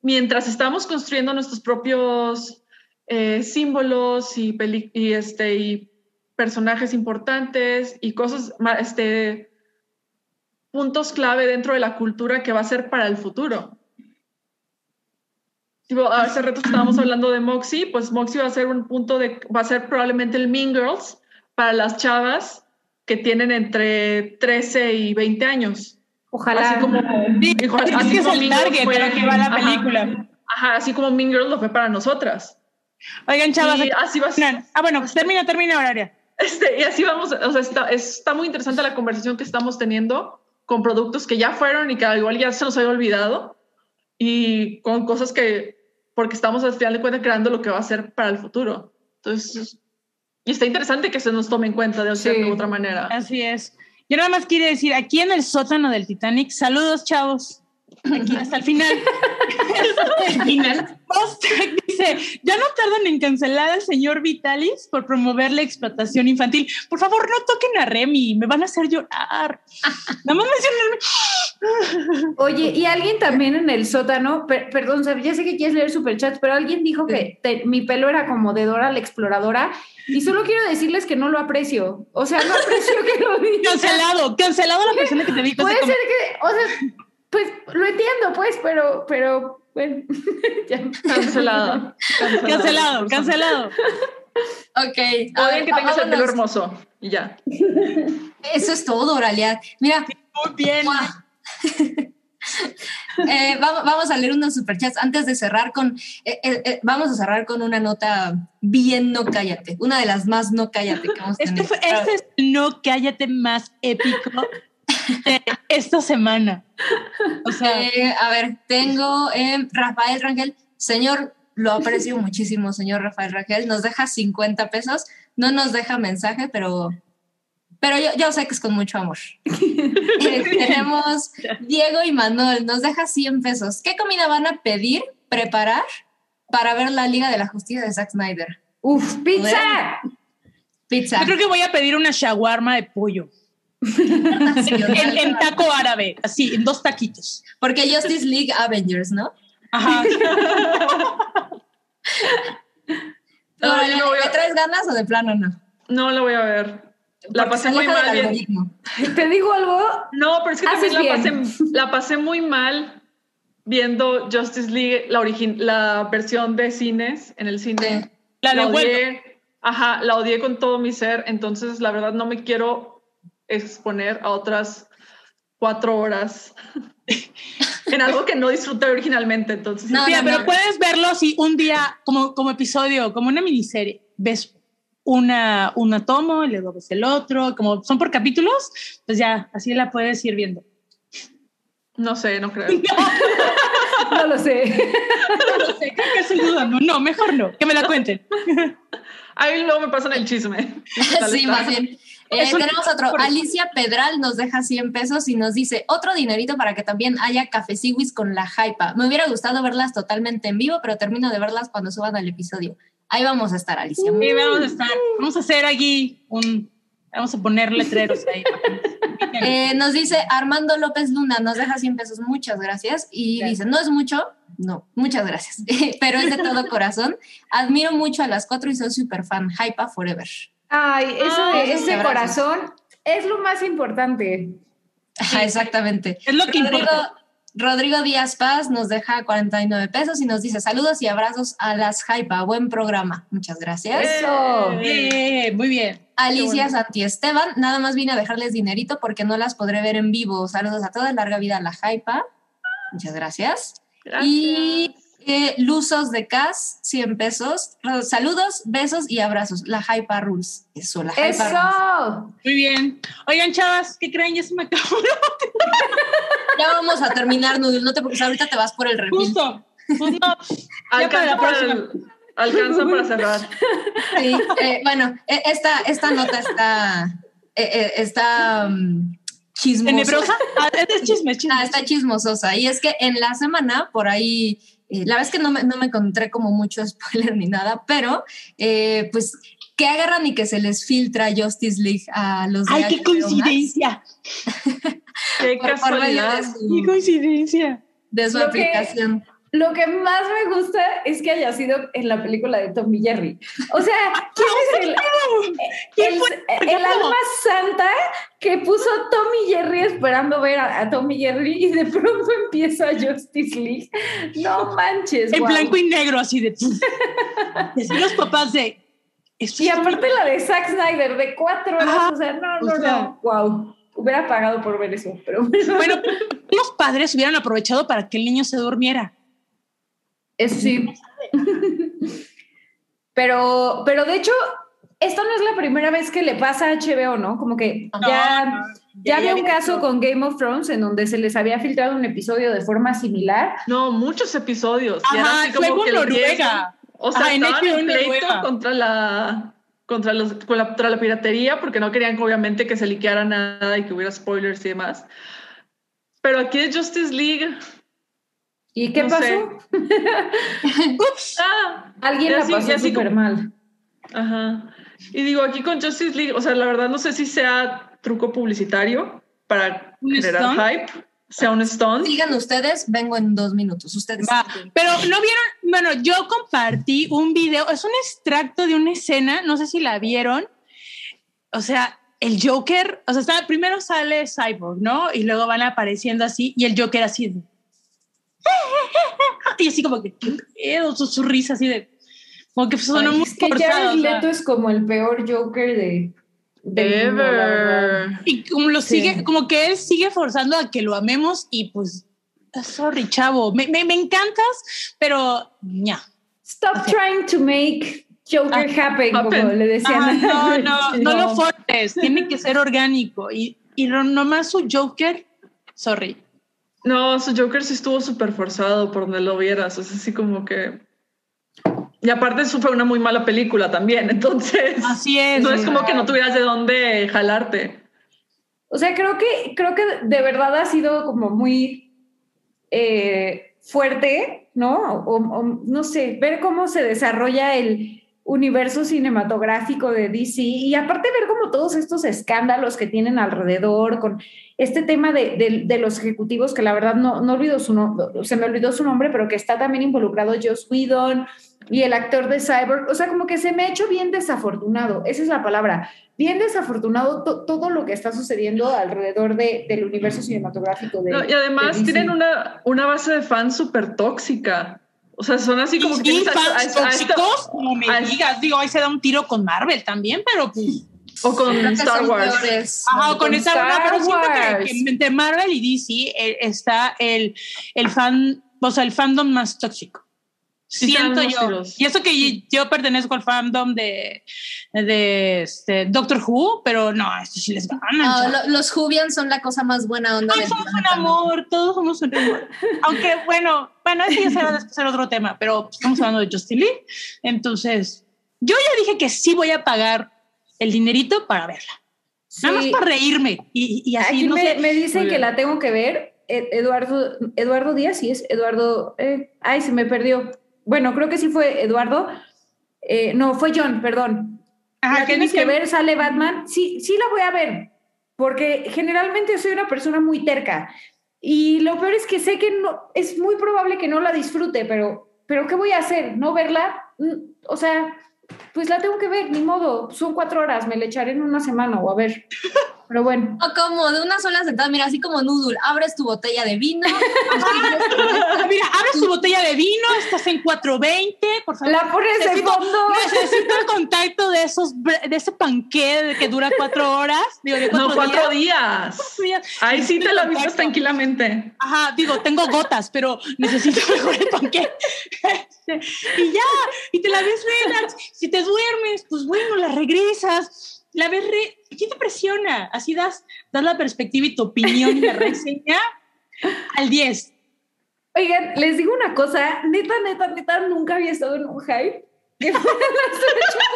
mientras estamos construyendo nuestros propios eh, símbolos y, y, este, y personajes importantes y cosas, este, puntos clave dentro de la cultura que va a ser para el futuro. Tipo, hace rato estábamos <clears throat> hablando de Moxie, pues Moxie va a ser un punto de, va a ser probablemente el Mean Girls para las chavas que tienen entre 13 y 20 años. Ojalá. Así como, sí, <laughs> así, así es el target fue, de que va la película. Ajá, ajá, así como Mean Girls lo fue para nosotras. Oigan, chavas. Y así va a ser. Ah, bueno, pues termina, termina, Horaria. Este, y así vamos, o sea, está, está muy interesante la conversación que estamos teniendo con productos que ya fueron y que igual ya se nos había olvidado y con cosas que, porque estamos al final de cuentas creando lo que va a ser para el futuro. Entonces, y está interesante que se nos tome en cuenta de, sí, de otra manera. Así es. Yo nada más quiero decir, aquí en el sótano del Titanic, saludos chavos. Aquí hasta el final. <laughs> hasta el final. <laughs> dice, ya no tardan en cancelar al señor Vitalis por promover la explotación infantil. Por favor, no toquen a Remy, me van a hacer llorar. Nada más mencionarme. <laughs> Oye, y alguien también en el sótano, per perdón, ya sé que quieres leer superchat, pero alguien dijo que te, mi pelo era como de Dora la exploradora. Y solo quiero decirles que no lo aprecio. O sea, no aprecio que lo digan. Cancelado, cancelado la persona que te dijo. Puede ser que, o sea, pues lo entiendo, pues, pero, pero bueno, <laughs> ya. Cancelado. Cancelado, cancelado. Ok. O a alguien que tengas el pelo hermoso y ya. Eso es todo, Oralia. Mira, Muy bien. <laughs> Eh, vamos, vamos a leer unos superchats antes de cerrar con. eh, eh, eh, vamos a cerrar con una nota bien no cállate. Una de las más no cállate que hemos Este, tenido. fue, este es el no cállate más épico de esta semana. <laughs> O sea, Eh, a ver, tengo eh, Rafael Rangel. Señor, lo aprecio <laughs> muchísimo, señor Rafael Rangel. Nos deja 50 pesos. No nos deja mensaje, pero, pero yo, yo sé que es con mucho amor. <laughs> Eh, tenemos Diego y Manuel. Nos deja 100 pesos. ¿Qué comida van a pedir, preparar para ver la Liga de la Justicia de Zack Snyder? Uf, pizza. Pizza. yo creo que voy a pedir una shawarma de pollo. <laughs> En, en taco árabe, así, en dos taquitos. Porque Justice League Avengers, ¿no? Ajá. <laughs> No, yo no voy a- ¿Le traes ganas o de plano no? No la voy a ver. La Porque pasé muy mal. bien- algoritmo. <laughs> ¿Te digo algo? No, pero es que Haces también la pasé, la pasé muy mal viendo Justice League, la, la versión de cines en el cine. Sí. La de vuelta. odié, ajá, la odié con todo mi ser, entonces la verdad no me quiero exponer a otras cuatro horas <laughs> en algo que no disfruté originalmente, entonces No, Mira, no, pero no. puedes verlo así un día como, como episodio, como una miniserie. Ves una, una tomo y luego ves el otro, como son por capítulos, pues ya, así la puedes ir viendo. no sé, no creo. <laughs> No lo sé. No sé, creo que estoy dudando. No, mejor no, que me la cuenten. <laughs> Ahí luego me pasan el chisme. Sí, más bien. Eh, tenemos otro. Alicia Pedral nos deja 100 pesos y nos dice otro dinerito para que también haya cafeciwis con la hypa. Me hubiera gustado verlas totalmente en vivo, pero termino de verlas cuando suban al episodio. Ahí vamos a estar, Alicia. Sí, vamos a estar, vamos a hacer aquí un, vamos a poner letreros ahí. Eh, nos dice Armando López Luna, nos deja 100 pesos, muchas gracias. Y Gracias. dice, no es mucho, no, muchas gracias, <laughs> pero es de todo corazón. Admiro mucho a las cuatro y soy súper fan. Hypa Forever. Ay, eso Ay, de ese abrazos. corazón es lo más importante. Ajá, exactamente. Es lo que Rodrigo, importa. Rodrigo Díaz Paz nos deja 49 pesos y nos dice saludos y abrazos a las Hypa. Buen programa. Muchas gracias. Eso. Eh, muy bien. Alicia bueno. Santi Esteban, nada más vine a dejarles dinerito porque no las podré ver en vivo. Saludos a todas, larga vida a la Hypa. Muchas gracias. Gracias. Y eh, Luzos de Cas, 100 pesos. Saludos, besos y abrazos. La Hypa Rules. Eso, la Hypa Rules. Eso. Muy bien. Oigan, chavas, ¿qué creen? Ya se me acabó. Ya vamos a terminar, Nudul. No te preocupes, ahorita te vas por el refil. Justo. Pues no. Ya para la Alcanza para, próxima. el- alcanza para cerrar. Sí, eh, bueno, eh, esta, esta nota está, eh, eh, está mm, chismosa. ¿Tenebrosa? Ah, es chisme, es chisme. Ah, está chismososa. Y es que en la semana, por ahí, eh, la verdad es que no me, no me encontré como mucho <laughs> spoiler ni nada, pero eh, pues que agarran y que se les filtra Justice League a los de Ay, qué coincidencia. Qué <laughs> casualidad. Qué coincidencia. de su Lo que- aplicación. Lo que más me gusta es que haya sido en la película de Tom y Jerry. O sea, ¿quién es el, ¿Quién el, fue? el ¿Cómo? alma santa que puso Tom y Jerry esperando ver a, a Tom y Jerry y de pronto empieza Justice League? No manches. En blanco y negro, así de. Los papás de. Y aparte la de Zack Snyder de cuatro horas, Ajá. o sea, no, O no, sea. no, wow. Hubiera pagado por ver eso, pero Bueno, los padres hubieran aprovechado para que el niño se durmiera. Eso sí. <laughs> pero, pero de hecho, esto no es la primera vez que le pasa a HBO, ¿no? Como que No, ya, no, ya había un caso con Game of Thrones en donde se les había filtrado un episodio de forma similar. No, muchos episodios. y Ajá, así como que Noruega. O sea, Ajá, en en pleito contra la contra los contra la piratería porque no querían obviamente que se liqueara nada y que hubiera spoilers y demás. Pero aquí es Justice League. ¿Y qué No pasó? <laughs> Ups. Ah, Alguien la así- pasó súper como- mal. ajá. Y digo, aquí con Justice League, o sea, la verdad no sé si sea truco publicitario para ¿Un generar stunt? hype, sea un stunt. Sigan ustedes, vengo en dos minutos. Ustedes. Va, Pero no vieron, bueno, yo compartí un video, es un extracto de una escena, no sé si la vieron. O sea, el Joker, o sea, está, primero sale Cyborg, ¿no? Y luego van apareciendo así, y el Joker así. <laughs> Y así como que, ¿qué pedo? Su, su risa así de. Como que sonó muy Es que forzado, Jared o sea, Leto es como el peor Joker de... mundo, verdad. Ever. Y como lo Sí. sigue, como que él sigue forzando a que lo amemos y pues, sorry, chavo, me, me, me encantas, pero ya. Stop trying to make Joker happen, como happen. le decían. Ah, no, no, no, <laughs> No. lo forces, tiene que ser orgánico. Y, y no- nomás su Joker, sorry. No, su Joker sí estuvo súper forzado por donde lo vieras. O sea, así como que. Y aparte, eso fue una muy mala película también. <laughs> Entonces, Así es. no es como que no tuvieras de dónde jalarte. O sea, creo que, creo que de verdad ha sido como muy eh, fuerte, ¿no? O, o, no sé, ver cómo se desarrolla el universo cinematográfico de DC y aparte ver como todos estos escándalos que tienen alrededor con este tema de, de- de los ejecutivos que la verdad no, no olvido su nombre, se me olvidó su nombre, pero que está también involucrado Joss Whedon y el actor de Cyborg, o sea, como que se me ha hecho bien desafortunado, esa es la palabra, bien desafortunado to- todo lo que está sucediendo alrededor de- del universo cinematográfico de No, y además de DC. tienen una, una base de fans súper tóxica. O sea, son así como que a- fans a- tóxicos, no me a- digas, digo, ahí se da un tiro con Marvel también, pero pues. o con Star Wars. peores. Ajá, con con esa Star no, pero siento que, Wars. que entre Marvel y DC eh, está el, el fan, o sea, el fandom más tóxico. Sí, Siento yo. Y eso que yo pertenezco al fandom de, de este, Doctor Who, pero no, esto sí les ganan. No, chavos. lo- los Jubian son la cosa más buena onda del somos un amor, todos somos un amor. Aunque bueno, bueno, eso ya será <laughs> después el otro tema, pero estamos hablando de Justin Lee. Entonces, yo ya dije que sí voy a pagar el dinerito para verla. Nada más para reírme. Y, y así, Aquí no me, sé. me dicen que la tengo que ver. Ed- Eduardo, Eduardo Díaz, sí es Eduardo. eh, ay, se me perdió. Bueno, creo que sí fue Eduardo. Eh, no, fue John, perdón. Ajá, la tienes que ver, sale Batman. Sí, sí la voy a ver, porque generalmente soy una persona muy terca. Y lo peor es que sé que no, es muy probable que no la disfrute, pero, pero ¿qué voy a hacer? ¿No verla? Mm, O sea, pues la tengo que ver, ni modo. Son cuatro horas, me la echaré en una semana o a ver. Pero bueno. <laughs> O como de una sola sentada, mira, así como Noodle, abres tu botella de vino. <laughs> Mira, abres tu botella de vino, estás en 420, por favor. La pones de Necesito- fondo. Necesito el contacto de esos de ese panqué que dura cuatro horas. Digo, de cuatro No, cuatro días. Ahí sí te la vistas Contacto. tranquilamente. Ajá, digo, tengo gotas, pero necesito mejor el panqué. Y ya, y te la ves relax. Si te duermes, pues bueno, la regresas. La ves re... ¿Quién te presiona? Así das, das la perspectiva y tu opinión y la reseña al 10. Oigan, les digo una cosa, neta, neta, neta, nunca había estado en un hype. Que fueran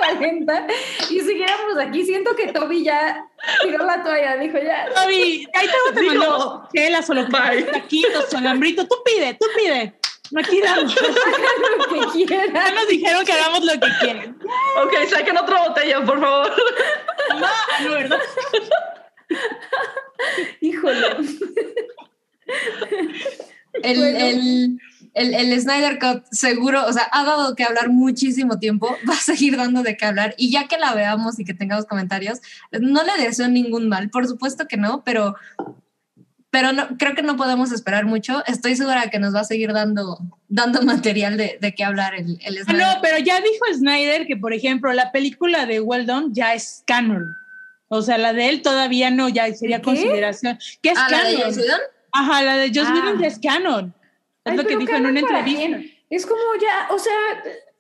las 8.40 y siguiéramos aquí. Siento que Toby ya tiró la toalla, dijo ya. Toby, ahí te, te mandamos chelas o lo que bye. taquitos o alambrito. Tú pide, tú pide. Aquí damos. <laughs> Lo que Ya quieran. nos dijeron que hagamos lo que quieren. Ok, saquen otra botella, por favor. No, no, ¿verdad? Híjole. El, Bueno. el, el, el Snyder Cut seguro, o sea, ha dado que hablar muchísimo tiempo, <laughs> va a seguir dando de qué hablar y ya que la veamos y que tengamos comentarios, no le deseo ningún mal, por supuesto que no, pero, pero no, creo que no podemos esperar mucho. Estoy segura que nos va a seguir dando, dando material de, de qué hablar el, el Ah, Snyder. No, pero ya dijo Snyder que, por ejemplo, la película de Well Done ya es canon. O sea, la de él todavía no, ya sería ¿Qué? consideración. ¿Qué es Ah, la de canon? Joss. Ajá, la de Joss Ah. Whedon ya es canon. Es Ay, lo que dijo en canon una entrevista. Es como ya, o sea,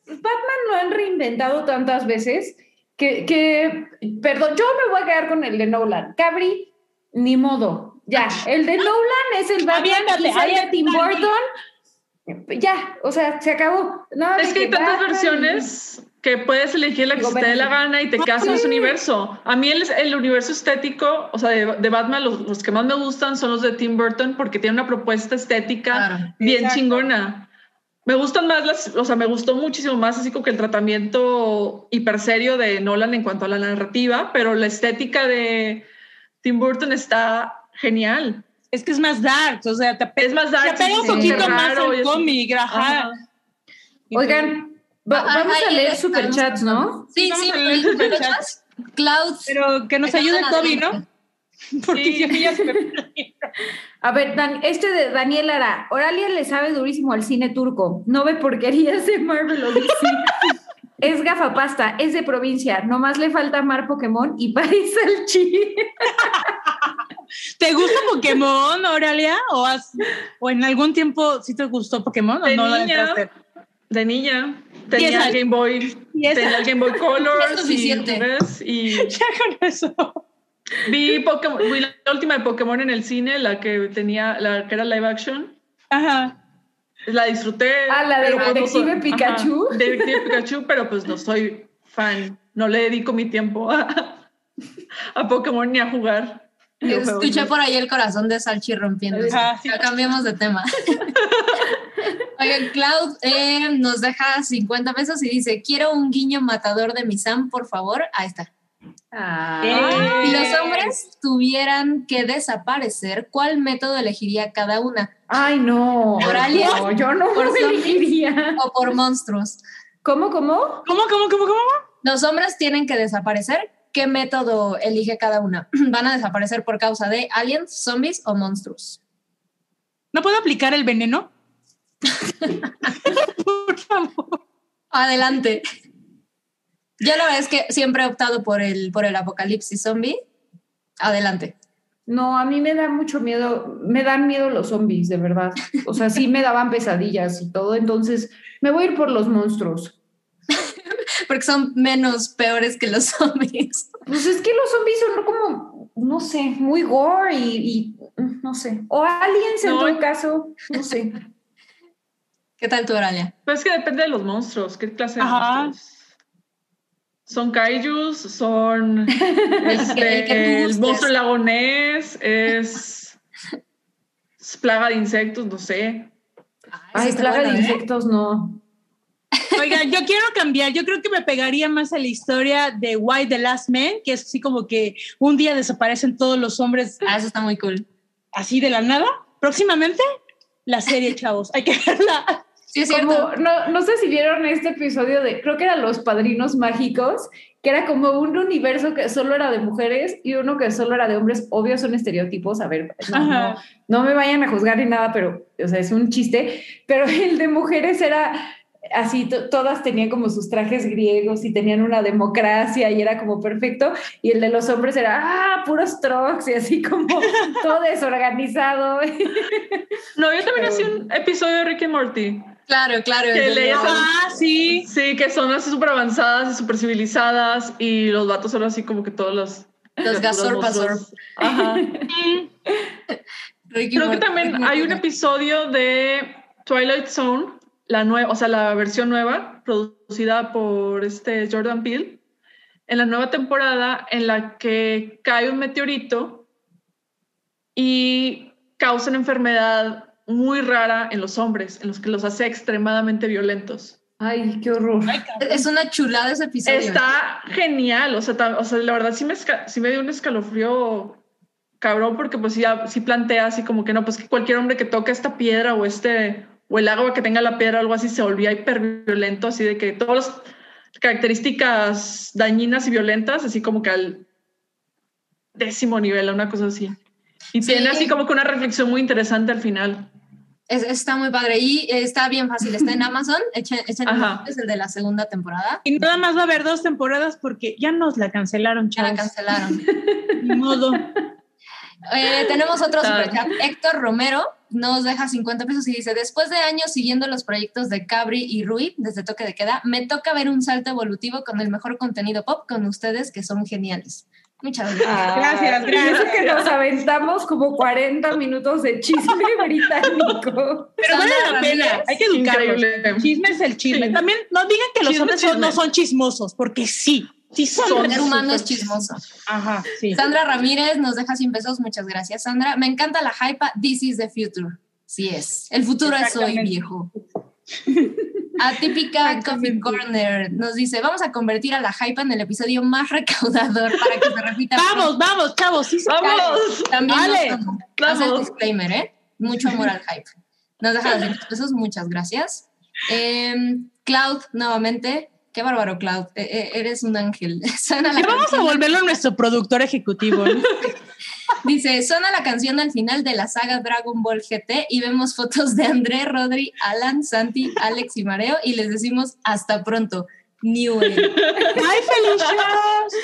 Batman lo han reinventado tantas veces que, que, perdón, yo me voy a quedar con el de Nolan. Cabri, ni modo. Ya, el de Nolan es el Batman Aviéntate, quizá el de aviéntate. Tim Burton. Ya, o sea, se acabó. Nada Es que hay tantas Batman- versiones que puedes elegir la que Digo, se te dé la gana y te quedas en ese universo. A mí el, el universo estético, o sea, de, de Batman, los, los que más me gustan son los de Tim Burton porque tiene una propuesta estética Claro. bien Exacto. chingona. Me gustan más las, o sea, me gustó muchísimo más así como que el tratamiento hiper serio de Nolan en cuanto a la narrativa, pero la estética de Tim Burton está genial. Es que es más dark, o sea, te, Es más dark, te pega un sí, poquito sí. más Raro es- cómic, ajá. Ajá. Oigan, va- Ah, vamos ah, a leer superchats, ¿no? Sí, sí, a leer superchats. Cloud. Pero que nos ayude Toby, ¿no? <laughs> Porque Sí. si a mí ya se me A ver, Dan- este de Daniel Lara. Oralia le sabe durísimo al cine turco. No ve porquerías de Marvel o DC. <laughs> es gafapasta, es de provincia, nomás le falta amar Pokémon y <laughs> parece el chi. ¿Te gusta Pokémon, Oralia? ¿O, has, ¿O en algún tiempo sí te gustó Pokémon o De no lo niña. De niña. Y Tenía esa- el Game Boy. y Tenía el Game Boy Color. Es suficiente. Y, y <laughs> Ya con eso. vi Pokémon, vi la última de Pokémon en el cine, la que tenía, la que era live action. Ajá. La disfruté. Ah, la de pues, no Detective Pikachu. Ajá, Detective Pikachu, pero pues no soy fan. No le dedico mi tiempo a, a Pokémon ni a jugar. Escuché por ahí el corazón de Salchi rompiéndose. Ah, sí. Cambiamos de tema. <laughs> Oigan, Cloud eh, nos deja 50 pesos y dice, quiero un guiño matador de mi Sam, por favor. Ahí está. Ah. Si los hombres tuvieran que desaparecer, ¿cuál método elegiría cada una? Ay, no. Oralia. No, yo no Por <laughs> elegiría. ¿O por monstruos? ¿Cómo, cómo? ¿Cómo, cómo, cómo, cómo? Los hombres tienen que desaparecer. ¿Qué método elige cada una? <clears throat> ¿Van a desaparecer por causa de aliens, zombies o monstruos? ¿No puedo aplicar el veneno? <laughs> <laughs> Por favor. Adelante. Yo la verdad es que siempre he optado por el, por el apocalipsis zombie. Adelante. No, a mí me da mucho miedo, me dan miedo los zombies, de verdad. O sea, sí me daban pesadillas y todo, entonces me voy a ir por los monstruos. <laughs> Porque son menos peores que los <laughs> zombies. Pues es que los zombies son como, no sé, muy gore y, y, no sé. O aliens en No. todo caso, no sé. ¿Qué tal tu Oralia? Pues es que depende de los monstruos. ¿Qué clase de Ajá. monstruos? Son kaijus, son <laughs> este, el monstruo lagonés, es, es plaga de insectos, no sé. Ay, plaga de ¿eh? insectos, no. Oigan, yo quiero cambiar. Yo creo que me pegaría más a la historia de Why the Last Man, que es así como que un día desaparecen todos los hombres Ah, eso está muy cool. así de la nada. Próximamente, la serie, chavos. Hay que verla. Sí, es cierto. Como, no, no sé si vieron este episodio de, creo que eran Los Padrinos Mágicos, que era como un universo que solo era de mujeres y uno que solo era de hombres. Obvio son estereotipos, a ver, no, no, me vayan a juzgar ni nada, pero, o sea, es un chiste. Pero el de mujeres era así, to- todas tenían como sus trajes griegos y tenían una democracia y era como perfecto. Y el de los hombres era, ah, puros trucks y así como todo <laughs> desorganizado. No, yo también Pero- hacía un episodio de Rick y Morty. Claro, claro. Que los- Ah, sí. Sí, que son así súper avanzadas y súper civilizadas y los vatos son así como que todos los... Los Gasorpasorp. Ajá. Creo que también hay un episodio de Twilight Zone, la nueva, o sea, la versión nueva, producida por este Jordan Peele, en la nueva temporada en la que cae un meteorito y causa una enfermedad muy rara en los hombres, en los que los hace extremadamente violentos. Ay, qué horror. Es una chulada ese episodio. Está genial, o sea, ta- o sea, la verdad sí me, sí me dio un escalofrío cabrón porque pues ya sí plantea así como que no, pues que cualquier hombre que toque esta piedra o este o el agua que tenga la piedra o algo así se volvía hiperviolento, así de que todas las características dañinas y violentas, así como que al décimo nivel, una cosa así. Y Sí. tiene así como que una reflexión muy interesante al final. Es- está muy padre y está bien fácil. Está en <laughs> Amazon. Echen, es el de la segunda temporada. Y nada más va a haber dos temporadas porque ya nos la cancelaron, Ya la cancelaron. <laughs> Ni modo. <laughs> Eh, tenemos otro superchat. Héctor Romero nos deja 50 pesos y dice: Después de años siguiendo los proyectos de Cabri y Rui desde Toque de Queda, me toca ver un salto evolutivo con el mejor contenido pop con ustedes que son geniales. Muchas gracias. Gracias, Y eso gracias. que nos aventamos como 40 minutos de chisme <laughs> británico. Pero vale la pena. Hay que educarlos. Increíble. Chisme es el chisme. Sí. También no digan que los Chisme, hombres no son chismosos, porque sí. Sí son. El ser humano es chismoso. Ajá, sí. Sandra Ramírez nos deja 100 pesos. Muchas gracias, Sandra. Me encanta la hypa. This is the future. Sí es. El futuro es hoy, viejo. <laughs> Atípica Coffee Corner nos dice: Vamos a convertir a la hypa en el episodio más recaudador para que se repita. Vamos, vamos, chavos. Sí ¡Vamos! También Vale, nos tomo. Hace el vamos. disclaimer, ¿eh? Mucho amor al hype. Nos deja 200 pesos, muchas gracias. Em, Cloud, nuevamente. Qué bárbaro, Cloud. E- e- eres un ángel. <laughs> Suena la vamos a volverlo nuestro productor ejecutivo. <laughs> Dice, suena la canción al final de la saga Dragon Ball GT y vemos fotos de André, Rodri, Alan, Santi, Alex y Mareo y les decimos hasta pronto. New Age. ¡Ay, Felicios!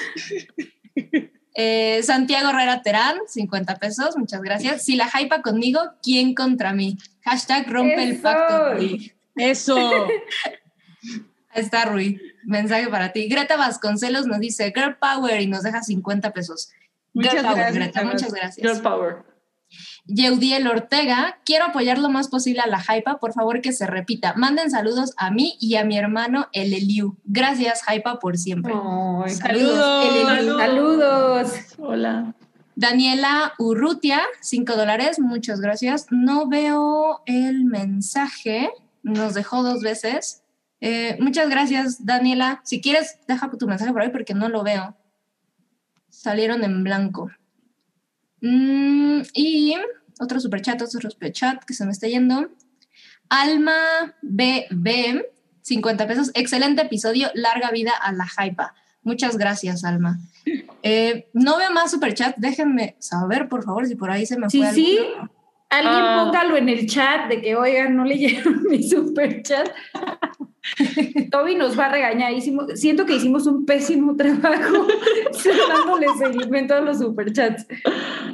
Eh, Santiago Herrera Terán, 50 pesos, muchas gracias. Si la hypa conmigo, ¿quién contra mí? Hashtag rompe el Eso. pacto. Rui. Eso. <laughs> Ahí está Rui, mensaje para ti. Greta Vasconcelos nos dice Girl Power y nos deja 50 pesos. Muchas Girl Power, gracias. Greta, muchas Girl gracias. Power. Yeudiel Ortega, quiero apoyar lo más posible a la hypa, por favor que se repita. Manden saludos a mí y a mi hermano El Eliu. Gracias, hypa, por siempre. Ay, Saludos. Saludos. Saludos. Hola. Daniela Urrutia, 5 dólares, muchas gracias. No veo el mensaje, nos dejó dos veces. Eh, muchas gracias, Daniela. Si quieres, deja tu mensaje por ahí porque no lo veo. Salieron en blanco. Mm, y otro superchat, otro superchat que se me está yendo. Alma BB, 50 pesos. Excelente episodio, larga vida a la hypa. Muchas gracias, Alma. Eh, no veo más superchat, déjenme saber, por favor, si por ahí se me Sí, fue sí. Alguien Ah. póngalo en el chat de que, oigan, no leyeron <laughs> mi super chat. <laughs> Toby nos va a regañar. Hicimos, siento que hicimos un pésimo <laughs> trabajo <laughs> dándole seguimiento a los superchats.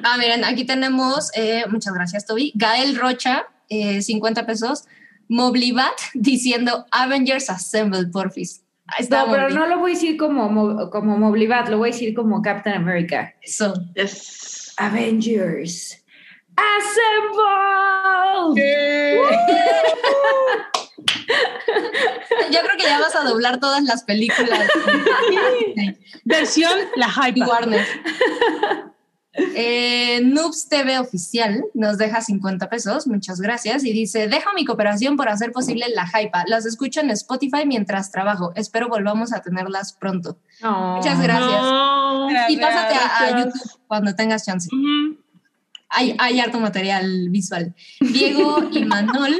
Ah, miren, aquí tenemos, eh, muchas gracias, Toby. Gael Rocha, eh, 50 pesos. Moblibat diciendo Avengers Assemble, porfis. Está, No, pero Mobli. no lo voy a decir como, Mo- como Moblibat, lo voy a decir como Captain America. Eso. Yes. Avengers. Assemble. Yo creo que ya vas a doblar todas las películas <laughs> Versión La Hype. Warner. Eh, Noobs TV Oficial nos deja 50 pesos, muchas gracias, y dice, dejo mi cooperación por hacer posible la hypa. Las escucho en Spotify mientras trabajo. Espero volvamos a tenerlas pronto. Muchas gracias. No. Y pásate a. YouTube cuando tengas chance. Hay, hay harto material visual. Diego y Manol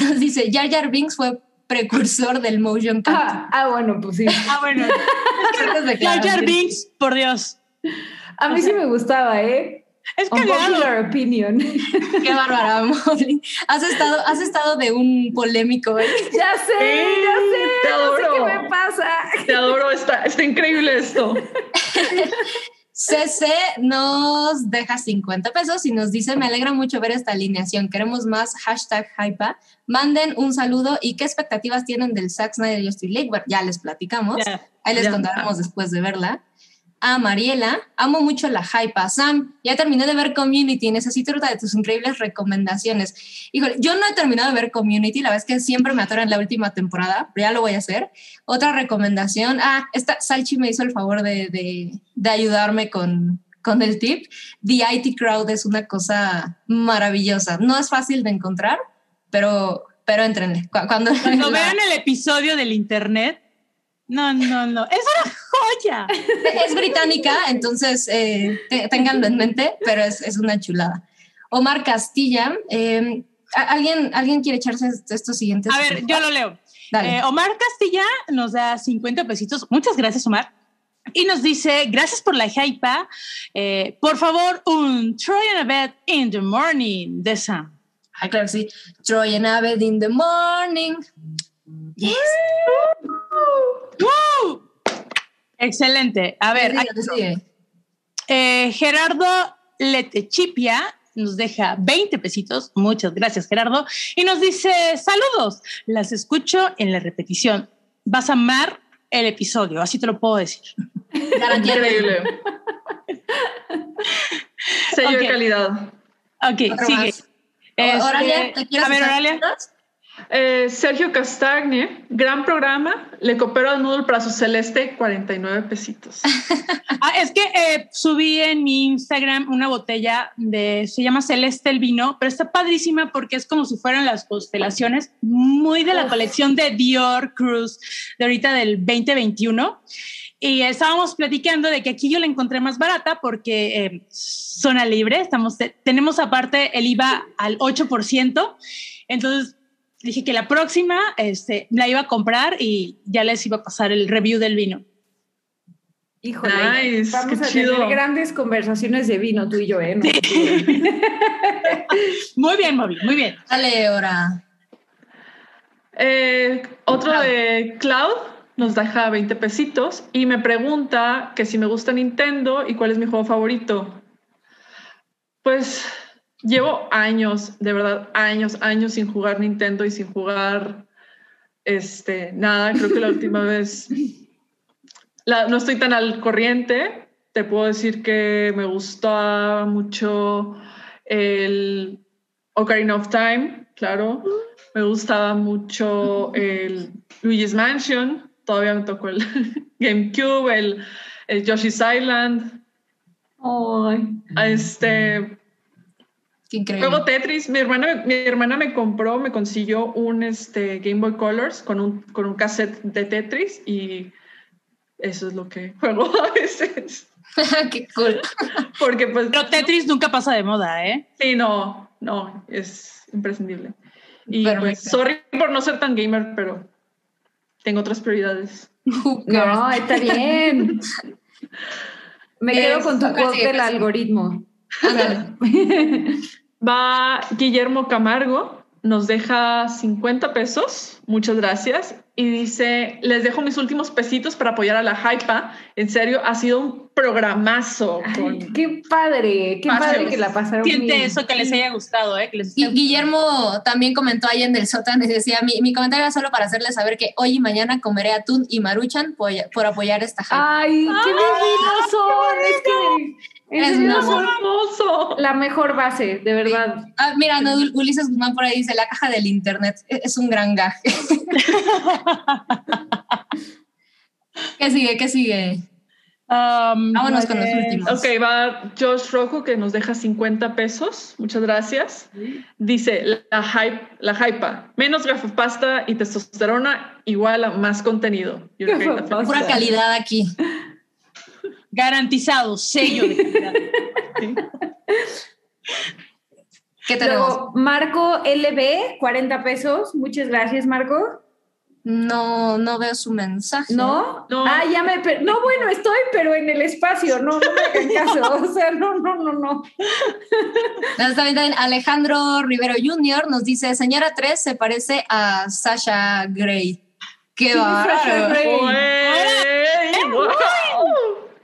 nos <laughs> dice, Jar Jar Binks fue precursor del motion capture. Ah, ah, bueno, pues sí. Ah, bueno. <laughs> Jar Jar. Binks, por Dios. A mí sí me gustaba, ¿eh? Es cagado. Unpopular opinion. Qué bárbara, Molly. Has estado, has estado de un polémico, ¿eh? <laughs> ya sé, ya sé. Te No sé adoro. qué me pasa. Te adoro, está, está increíble esto. CC nos deja 50 pesos y nos dice, me alegra mucho ver esta alineación, queremos más hashtag hypa. Manden un saludo y qué expectativas tienen del Zack Snyder Justice League. Bueno, ya les platicamos. Ahí les contaremos después de verla. A Mariela, amo mucho la hypa. Sam, ya terminé de ver Community, necesito otra de tus increíbles recomendaciones. Híjole, yo no he terminado de ver Community, la verdad es que siempre me atoran la última temporada, pero ya lo voy a hacer. Otra recomendación, ah, esta Salchi me hizo el favor de, de- de ayudarme con, con el tip. The IT Crowd es una cosa maravillosa. No es fácil de encontrar, pero, pero entrenle. Cu- Cuando, Cuando <laughs> la- vean el episodio del internet, no, no, no. Es una joya. es británica, entonces eh, te- ténganlo en mente, pero es, es una chulada. Omar Castilla, eh, ¿a- ¿alguien, ¿alguien quiere echarse estos siguientes? A ver, yo lo leo. Eh, Omar Castilla nos da 50 pesitos. Muchas gracias, Omar. Y nos dice, gracias por la hype. Eh, por favor, un Troy and a bed in the morning de Sam. Ay, claro sí. Troy and Abed in the morning. Yes. ¡Woo! Excelente. A ver, Sigue, eh, Gerardo Letechipia nos deja 20 pesitos. Muchas gracias, Gerardo. Y nos dice, saludos. Las escucho en la repetición. Vas a amar el episodio, así te lo puedo decir. Increíble. Sello Ok. de calidad. Ok, Otro sigue. Este, Oralia, ¿te quieres a ver, Oralia. Eh, Sergio Castagne, gran programa. Le coopero al Noodle para su celeste, 49 pesitos. <laughs> Ah, es que eh, subí en mi Instagram una botella de, se llama Celeste el vino, pero está padrísima porque es como si fueran las constelaciones, muy de la Uf. colección de Dior Cruise de ahorita del 2021. Y estábamos platicando de que aquí yo la encontré más barata porque eh, zona libre, estamos, tenemos aparte el IVA al 8%. Entonces dije que la próxima este, la iba a comprar y ya les iba a pasar el review del vino. Híjole, Nice, vamos qué a chido. tener grandes conversaciones de vino tú y yo, ¿eh? No, <laughs> Muy bien, Moby, muy bien. Dale, Ora. Eh, otro Cloud. de Cloud, nos deja 20 pesitos y me pregunta que si me gusta Nintendo y cuál es mi juego favorito. Pues llevo años, de verdad, años, años sin jugar Nintendo y sin jugar este, nada. Creo que la última <laughs> vez no estoy tan al corriente. Te puedo decir que me gustó mucho el Ocarina of Time, claro. Me gustaba mucho el Luigi's Mansion. Todavía me tocó el <laughs> GameCube, el, el Yoshi's Island. Este. Juego Tetris. Mi hermana, mi hermana me compró, me consiguió un este, Game Boy Colors con un, con un cassette de Tetris y eso es lo que juego <laughs> a veces. <laughs> Qué cool. Porque pues. Pero Tetris nunca pasa de moda, ¿eh? Sí, no, no, es imprescindible. Y pues, sorry por no ser tan gamer, pero tengo otras prioridades. <laughs> No, está bien. Me quedo con tu voz del algoritmo. Va Guillermo Camargo, nos deja 50 pesos, muchas gracias, y dice, les dejo mis últimos pesitos para apoyar a la Hypa. En serio, ha sido un programazo. qué padre, qué padre que la pasaron Siente eso, que les haya gustado. ¿eh? y Guillermo también comentó ahí en el sótano y decía, mi, mi, comentario era solo para hacerles saber que hoy y mañana comeré atún y maruchan por, por apoyar esta Hypa. ¡Ay, qué divinos son! Es que es, hermoso. La mejor base, de verdad. Ah, mira, no, Ulises Guzmán por ahí dice, la caja del internet e-, es un gran gag. <laughs> ¿Qué sigue? ¿Qué sigue? Um, Vámonos con los últimos. Ok, va Josh Rojo que nos deja 50 pesos. Muchas gracias. Dice la hype, la hypa, menos gafapasta y testosterona igual a más contenido. Pura calidad aquí. Garantizado, sello de calidad. <laughs> ¿Qué tenemos? Marco LB, 40 pesos. Muchas gracias, Marco. No, no veo su mensaje. ¿No? no. Ah, ya me... No, bueno, estoy, pero en el espacio. No, no me hagan caso. <laughs> O sea, no, no, no, no. También Alejandro Rivero Jr. nos dice, señora 3 se parece a Sasha Gray. ¡Qué va! Sasha Gray!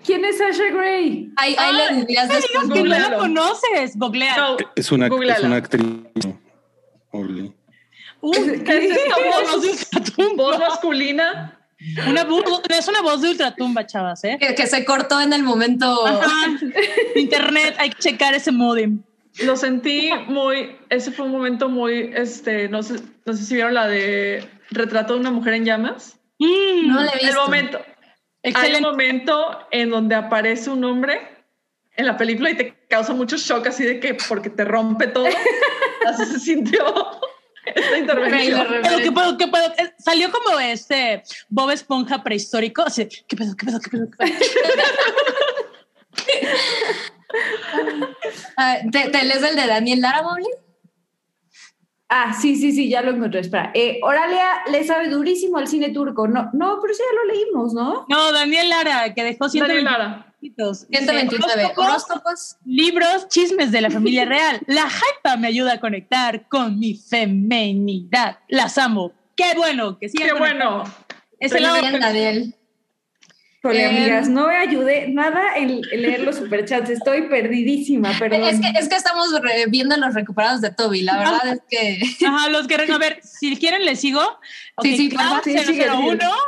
¿Quién es Sasha Gray? Ahí, ahí le dirías después. que no la conoces, googlear. No, es, una, es una actriz. Uy, ¿Qué es esta voz de ultratumba? ¿Voz masculina? Una, es una voz de ultratumba, chavas, ¿eh? Que, que se cortó en el momento. Internet, hay que checar ese modem. Lo sentí muy, ese fue un momento muy, este, no sé, no sé si vieron la de Retrato de una mujer en llamas. Mm, no le he visto. El momento, hay un momento en donde aparece un hombre en la película y te causa mucho shock así de que porque te rompe todo. <laughs> así se sintió esta intervención. Pero ¿qué pedo, qué Salió como este Bob Esponja prehistórico. Así, ¿qué pedo, qué pedo, qué pedo? Qué pedo? <laughs> Ah, ¿te, ¿te, lees el de Daniel Lara, Mobley? Ah, sí, sí, sí, ya lo encontré. Espera. Eh, Oralia le sabe durísimo al cine turco. No, no, pero sí ya lo leímos, ¿no? No, Daniel Lara, que dejó 129. 129. Horóscopos. Libros, chismes de la familia <laughs> real. La hypa me ayuda a conectar con mi femenidad. Las amo. Qué bueno, que sí. Qué bueno. Es el lado Daniel. Híjole, em, amigas, no me ayudé nada en, leer los superchats, estoy perdidísimo. perdón. Es que, es que estamos viendo los recuperados de Toby, la verdad es que... <laughs> Ajá, los que... A ver, si quieren les sigo. sí, sí, claro. Sí,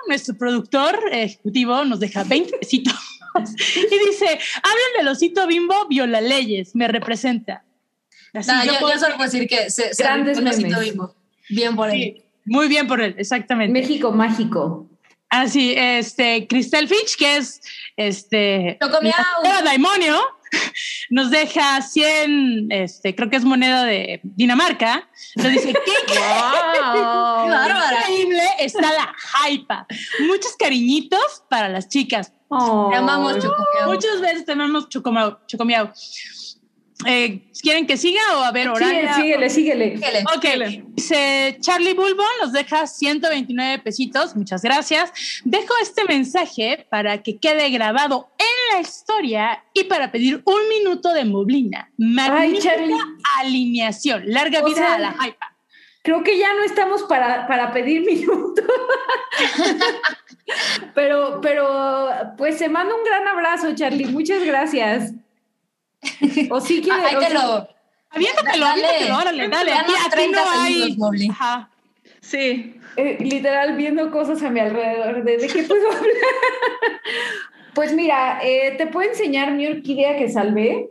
nuestro productor ejecutivo, nos deja 20 pesitos y dice, hablen del osito bimbo, viola leyes, me representa. Así yo, yo, solo puedo decir que se, Grandes el osito bimbo. Bien por él. Muy bien por él, exactamente. México mágico. Así, ah, este, Crystal Fitch, que es este. La demonio, <laughs> nos deja 100, este, creo que es moneda de Dinamarca. Nos dice, ¡qué, <laughs> wow, increíble está la hype! Muchos cariñitos para las chicas. Te amamos, Chocomiao. Muchas veces te amamos, Chocomiao. Eh, ¿Quieren que siga o a ver horario? Síguele, síguele, síguele. Ok, dice Charlie Bulbo nos deja 129 pesitos, muchas gracias. Dejo este mensaje para que quede grabado en la historia y para pedir un minuto de moblina. Magnífica alineación, larga vida a la hype. creo que ya no estamos para, para pedir <laughs> minutos. pero, pero, pues se manda un gran abrazo, Charlie. Muchas gracias. O sí quiere. Ahí te lo. Aviéntatelo, Dale. aviéntatelo, órale, dale. Aquí, aquí 30 no hay. Ajá. Sí. eh, literal viendo cosas a mi alrededor. ¿De, de qué puedo <laughs> hablar? pues mira, eh, te puedo enseñar mi orquídea que salvé.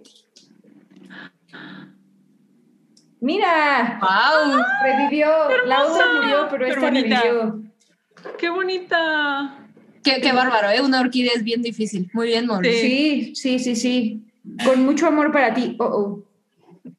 Mira, ¡Wow! revivió. La otra murió, pero Qué esta bonita. revivió. Qué bonita. Qué, qué bárbaro, ¿eh? Una orquídea es bien difícil. Muy bien, Mobley. Sí, sí, sí, sí. Con mucho amor para ti. Oh, oh.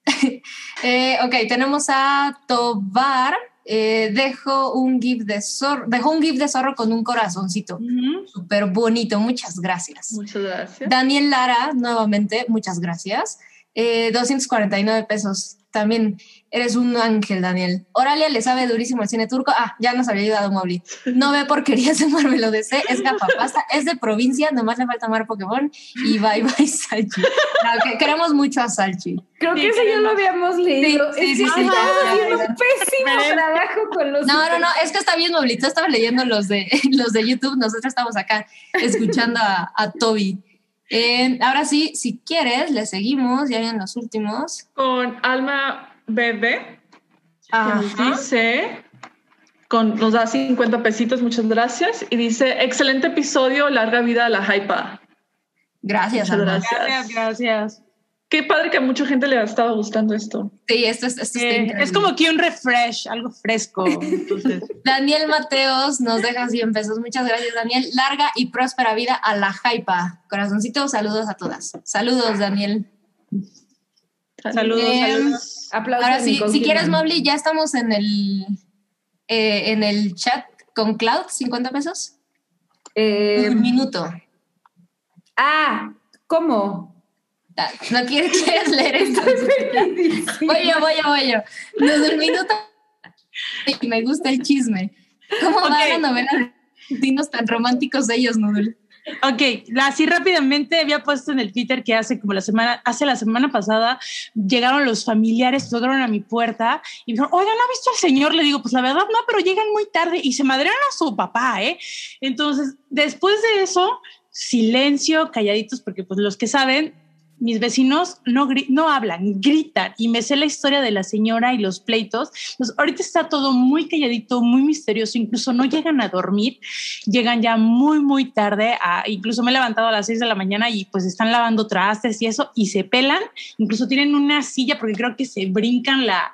<laughs> Eh, ok, tenemos a Tobar. Eh, dejo un GIF de zorro, dejó un GIF de zorro con un corazoncito. Ujú. Súper bonito, muchas gracias. Muchas gracias. Daniel Lara, nuevamente, muchas gracias. Eh, 249 pesos. También eres un ángel, Daniel. Oralia le sabe durísimo el cine turco. Ah, ya nos había ayudado Mowgli. No ve porquerías de Marvel o DC, es gafapasta, es de provincia, nomás le falta amar Pokémon y bye bye Salchi. No, que- queremos mucho a Salchi. Creo Sí, que eso ya lo habíamos leído. Sí, sí, Es sí, que sí, estamos ya, haciendo ya, un pésimo trabajo con los. No, no, no, es que está bien, Mowgli. Tú estabas leyendo los de, <laughs> los de YouTube, nosotros estamos acá escuchando a, a Toby. Eh, ahora sí, si quieres, le seguimos, ya vienen los últimos. Con Alma Bebé, que nos Ajá. dice, con, nos da 50 pesitos, muchas gracias. Y dice, excelente episodio, larga vida a la hypa. Gracias, Muchas Alma. gracias. Gracias. Qué padre que a mucha gente le ha estado gustando esto. Sí, esto, es- esto está Eh, es como que un refresh, algo fresco. Entonces, <laughs> Daniel Mateos nos deja 100 pesos. Muchas gracias, Daniel. Larga y próspera vida a la Jaipa. Corazoncito, saludos a todas. Saludos, Daniel. saludos, Em, saludos. Aplausos. Ahora a sí, si quieres. Mobley, ya estamos en el, eh, en el chat con Cloud, 50 pesos. Eh, Un minuto. ah, ¿cómo? ¿No quieres, <laughs> quieres leer esto? Voy yo, voy yo, voy yo. Desde el minuto. Me gusta el chisme. ¿Cómo va Ok. la novela de destinos tan románticos de ellos, Nudul? Ok, así rápidamente había puesto en el Twitter que hace como la semana, hace la semana pasada llegaron los familiares, tocaron a mi puerta y dijeron, oigan, ¿no ha visto al señor? Le digo, pues la verdad no, pero llegan muy tarde y se madrearon a su papá, ¿eh? Entonces, después de eso, silencio, calladitos, porque pues los que saben, mis vecinos no, no hablan, gritan y me sé la historia de la señora y los pleitos. Entonces, ahorita está todo muy calladito, muy misterioso, incluso no llegan a dormir llegan ya muy, muy tarde. Incluso me he levantado a las 6 de la mañana y pues están lavando trastes y eso y se pelan. Incluso tienen una silla porque creo que se brincan la,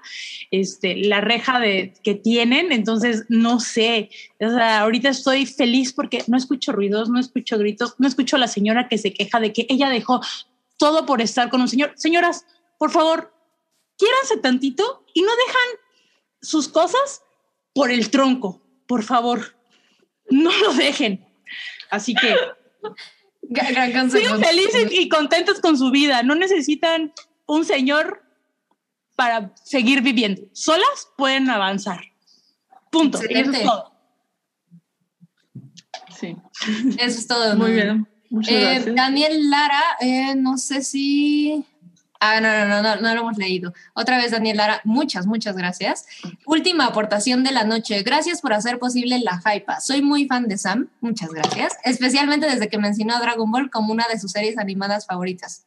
este, la reja de, que tienen. Entonces, no sé. O sea, ahorita estoy feliz porque no escucho ruidos, no escucho gritos, no escucho a la señora que se queja de que ella dejó todo por estar con un señor. Señoras, por favor, quiéranse tantito y no dejan sus cosas por el tronco, por favor. No lo dejen. Así que Gran, sigan felices y contentos con su vida. No necesitan un señor para seguir viviendo. Solas pueden avanzar. Punto. Eso es todo. Sí. Eso es todo. Muy bien. Eh. Daniel Lara, eh, no sé si. Ah, no, no, no, no, no lo hemos leído. Otra vez, Daniel Lara, muchas, muchas gracias. Última aportación de la noche. Gracias por hacer posible la hypa. Soy muy fan de Sam, muchas gracias. Especialmente desde que mencionó a Dragon Ball como una de sus series animadas favoritas.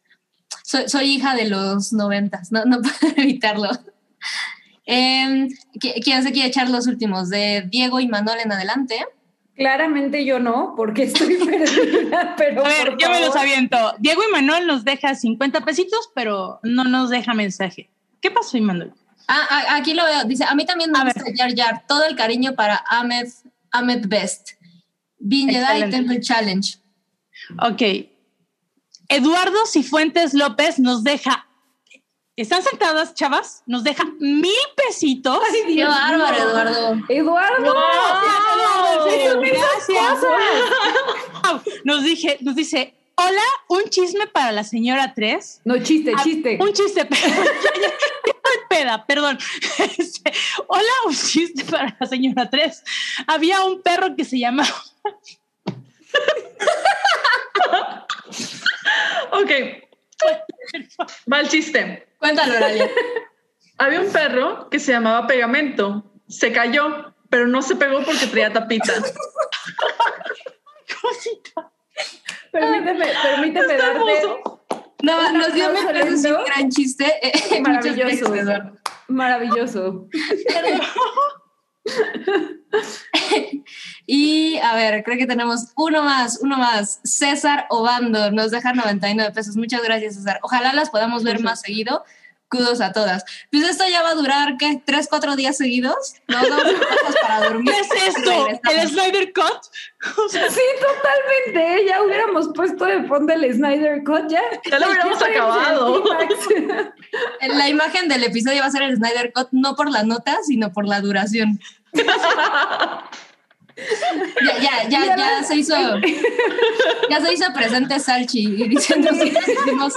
Soy, soy hija de los noventas, no, no <laughs> puedo evitarlo. Em, ¿qui- ¿Quién se quiere echar los últimos? De Diego y Manuel en adelante. Claramente yo no, porque estoy <laughs> perdida, pero. A ver, por yo me los aviento. Diego Manuel nos deja 50 pesitos, pero no nos deja mensaje. ¿Qué pasó, Manuel? Ah, ah, aquí lo veo. Dice, a mí también me A gusta. Todo el cariño para Ahmed, Ahmed Best. Jedi Excelente. Temple Challenge. Ok. Eduardo Cifuentes López nos deja. ¿Están sentadas, chavas? Nos deja mil pesitos. Ay, Qué Dios bárbaro, mío. Eduardo. Eduardo. Gracias, Eduardo, en serio, gracias. Wow. Nos, dije, nos dice, hola, un chisme para la señora 3. No, chiste, Ah, chiste. Un chiste, <laughs> peda, perdón. Este, hola, un chiste para la señora 3. Había un perro que se llamaba... Ok. <laughs> Va el chiste. Cuéntalo, Oralia. <laughs> Había un perro que se llamaba Pegamento. Se cayó, pero no se pegó porque traía tapita. <laughs> Permíteme, permíteme Está darte hermoso. No, nos dio lento. un gran chiste. Maravilloso. maravilloso. <laughs> Y a ver, creo que tenemos uno más, uno más. César Obando nos deja 99 pesos. Muchas gracias, César. Ojalá las podamos ver más seguido. Kudos a todas. Pues esto ya va a durar, ¿qué? ¿Tres, cuatro días seguidos? Nos unas cosas para dormir. <laughs> ¿Qué es esto? ¿El Snyder Cut? O sea, Sí, totalmente. Ya hubiéramos puesto de fondo el Snyder Cut ya. Ya lo hubiéramos acabado. <laughs> La imagen del episodio va a ser el Snyder Cut, no por la nota, sino por la duración. <laughs> Ya, ya, ya, Ya se hizo, ya se hizo presente Salchi y diciendo que hicimos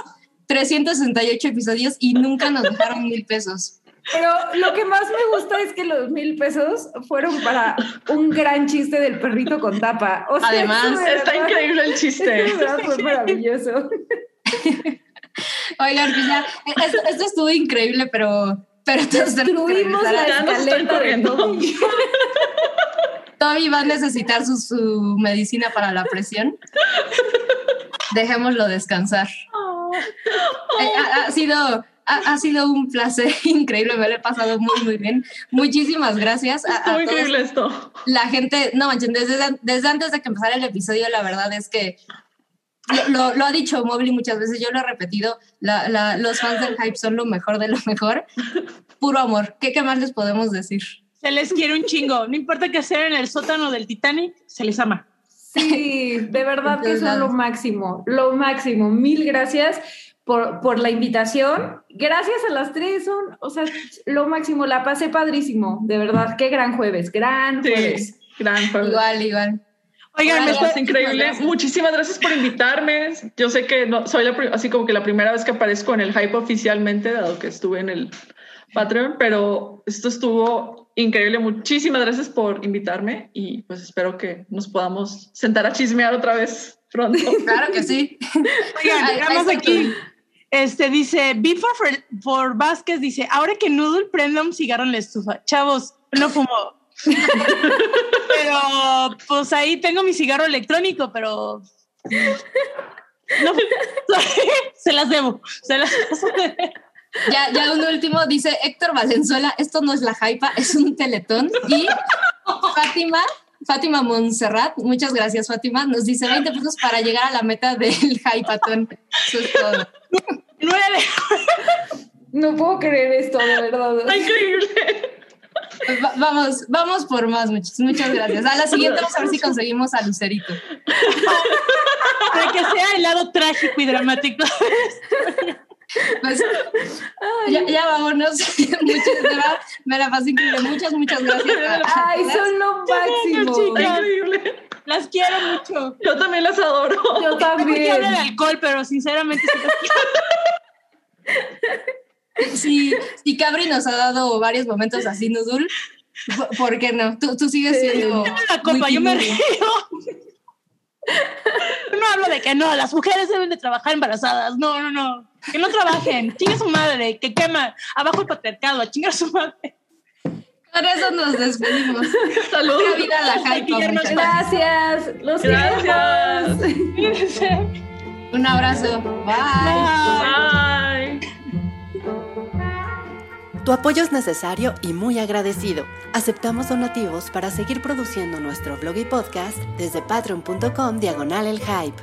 368 episodios y nunca nos dejaron mil pesos. Pero lo que más me gusta es que los mil pesos fueron para un gran chiste del perrito con tapa. O sea, Además, Está increíble el chiste. fue maravilloso. Oigan, pues ya, esto, esto estuvo increíble, pero, pero Destruimos la escaleta de. Toby. Toby va a necesitar su, su medicina para la presión. Dejémoslo descansar. Eh, <laughs> ha, ha sido, ha, ha sido un placer <laughs> increíble, me lo he pasado muy, muy bien. Muchísimas gracias a, a todos. increíble esto. La gente, no manchen, desde, desde antes de que empezara el episodio, la verdad es que lo, lo- lo ha dicho Mobley muchas veces, yo lo he repetido, la- la- los fans del hype son lo mejor de lo mejor. Puro amor. ¿Qué, qué más les podemos decir? se les quiere un chingo. No importa que sea en el sótano del Titanic, se les ama. Sí, <laughs> de verdad que son lo máximo, lo máximo. Mil gracias por, por la invitación. Gracias a las tres, son, o sea, lo máximo. La pasé padrísimo, de verdad. Qué gran jueves, gran jueves. Sí, gran juego. Igual, igual. Oigan, me está- Es increíble. Muchísimas gracias. Muchísimas gracias por invitarme. Yo sé que no soy la, así como que la primera vez que aparezco en el hype oficialmente, dado que estuve en el Patreon, pero esto estuvo increíble. Muchísimas gracias por invitarme y pues espero que nos podamos sentar a chismear otra vez pronto. <laughs> Claro que sí. Oigan, está aquí. Este dice, B for, for Vázquez dice, ahora que Noodle prenda un cigarro en la estufa. Chavos, no fumo. <laughs> pero pues ahí tengo mi cigarro electrónico, pero no, <laughs> se las debo. Se las Ya, ya un último dice Héctor Valenzuela, esto no es la hypa, es un teletón. Y Fátima, Fátima Montserrat, muchas gracias Fátima, nos dice 20 pesos para llegar a la meta del hypatón. Eso es todo. Nueve. No puedo creer esto, de verdad. Está increíble. Va- vamos, vamos por más, muchas, muchas gracias. A la siguiente vamos a ver si conseguimos a Lucerito. Para que sea el lado trágico y dramático. Pues, ya, ya vámonos. <laughs> Muchas gracias. Me la pasé increíble. Muchas, muchas gracias. Ay, son lo máximo. Increíble. Las quiero mucho. Yo también las adoro. Yo No porque habla de también. alcohol, pero sinceramente sí las quiero. Sí, sí, Cabri nos ha dado varios momentos así, Nudul. ¿Por- ¿Por qué no? Tú, tú sigues Sí. siendo. la copa, yo me río. Yo no hablo de que no, las mujeres deben de trabajar embarazadas. No, no, no. Que no trabajen. Chinga su madre, que quema. Abajo el patriarcado, a chingar a su madre. Con eso nos despedimos. Salud. Pura vida a la muchachos. Gracias. Los Gracias. queremos. Un abrazo. Bye. Bye. Tu apoyo es necesario y muy agradecido. Aceptamos donativos para seguir produciendo nuestro blog y podcast desde patreon.com diagonal el hype.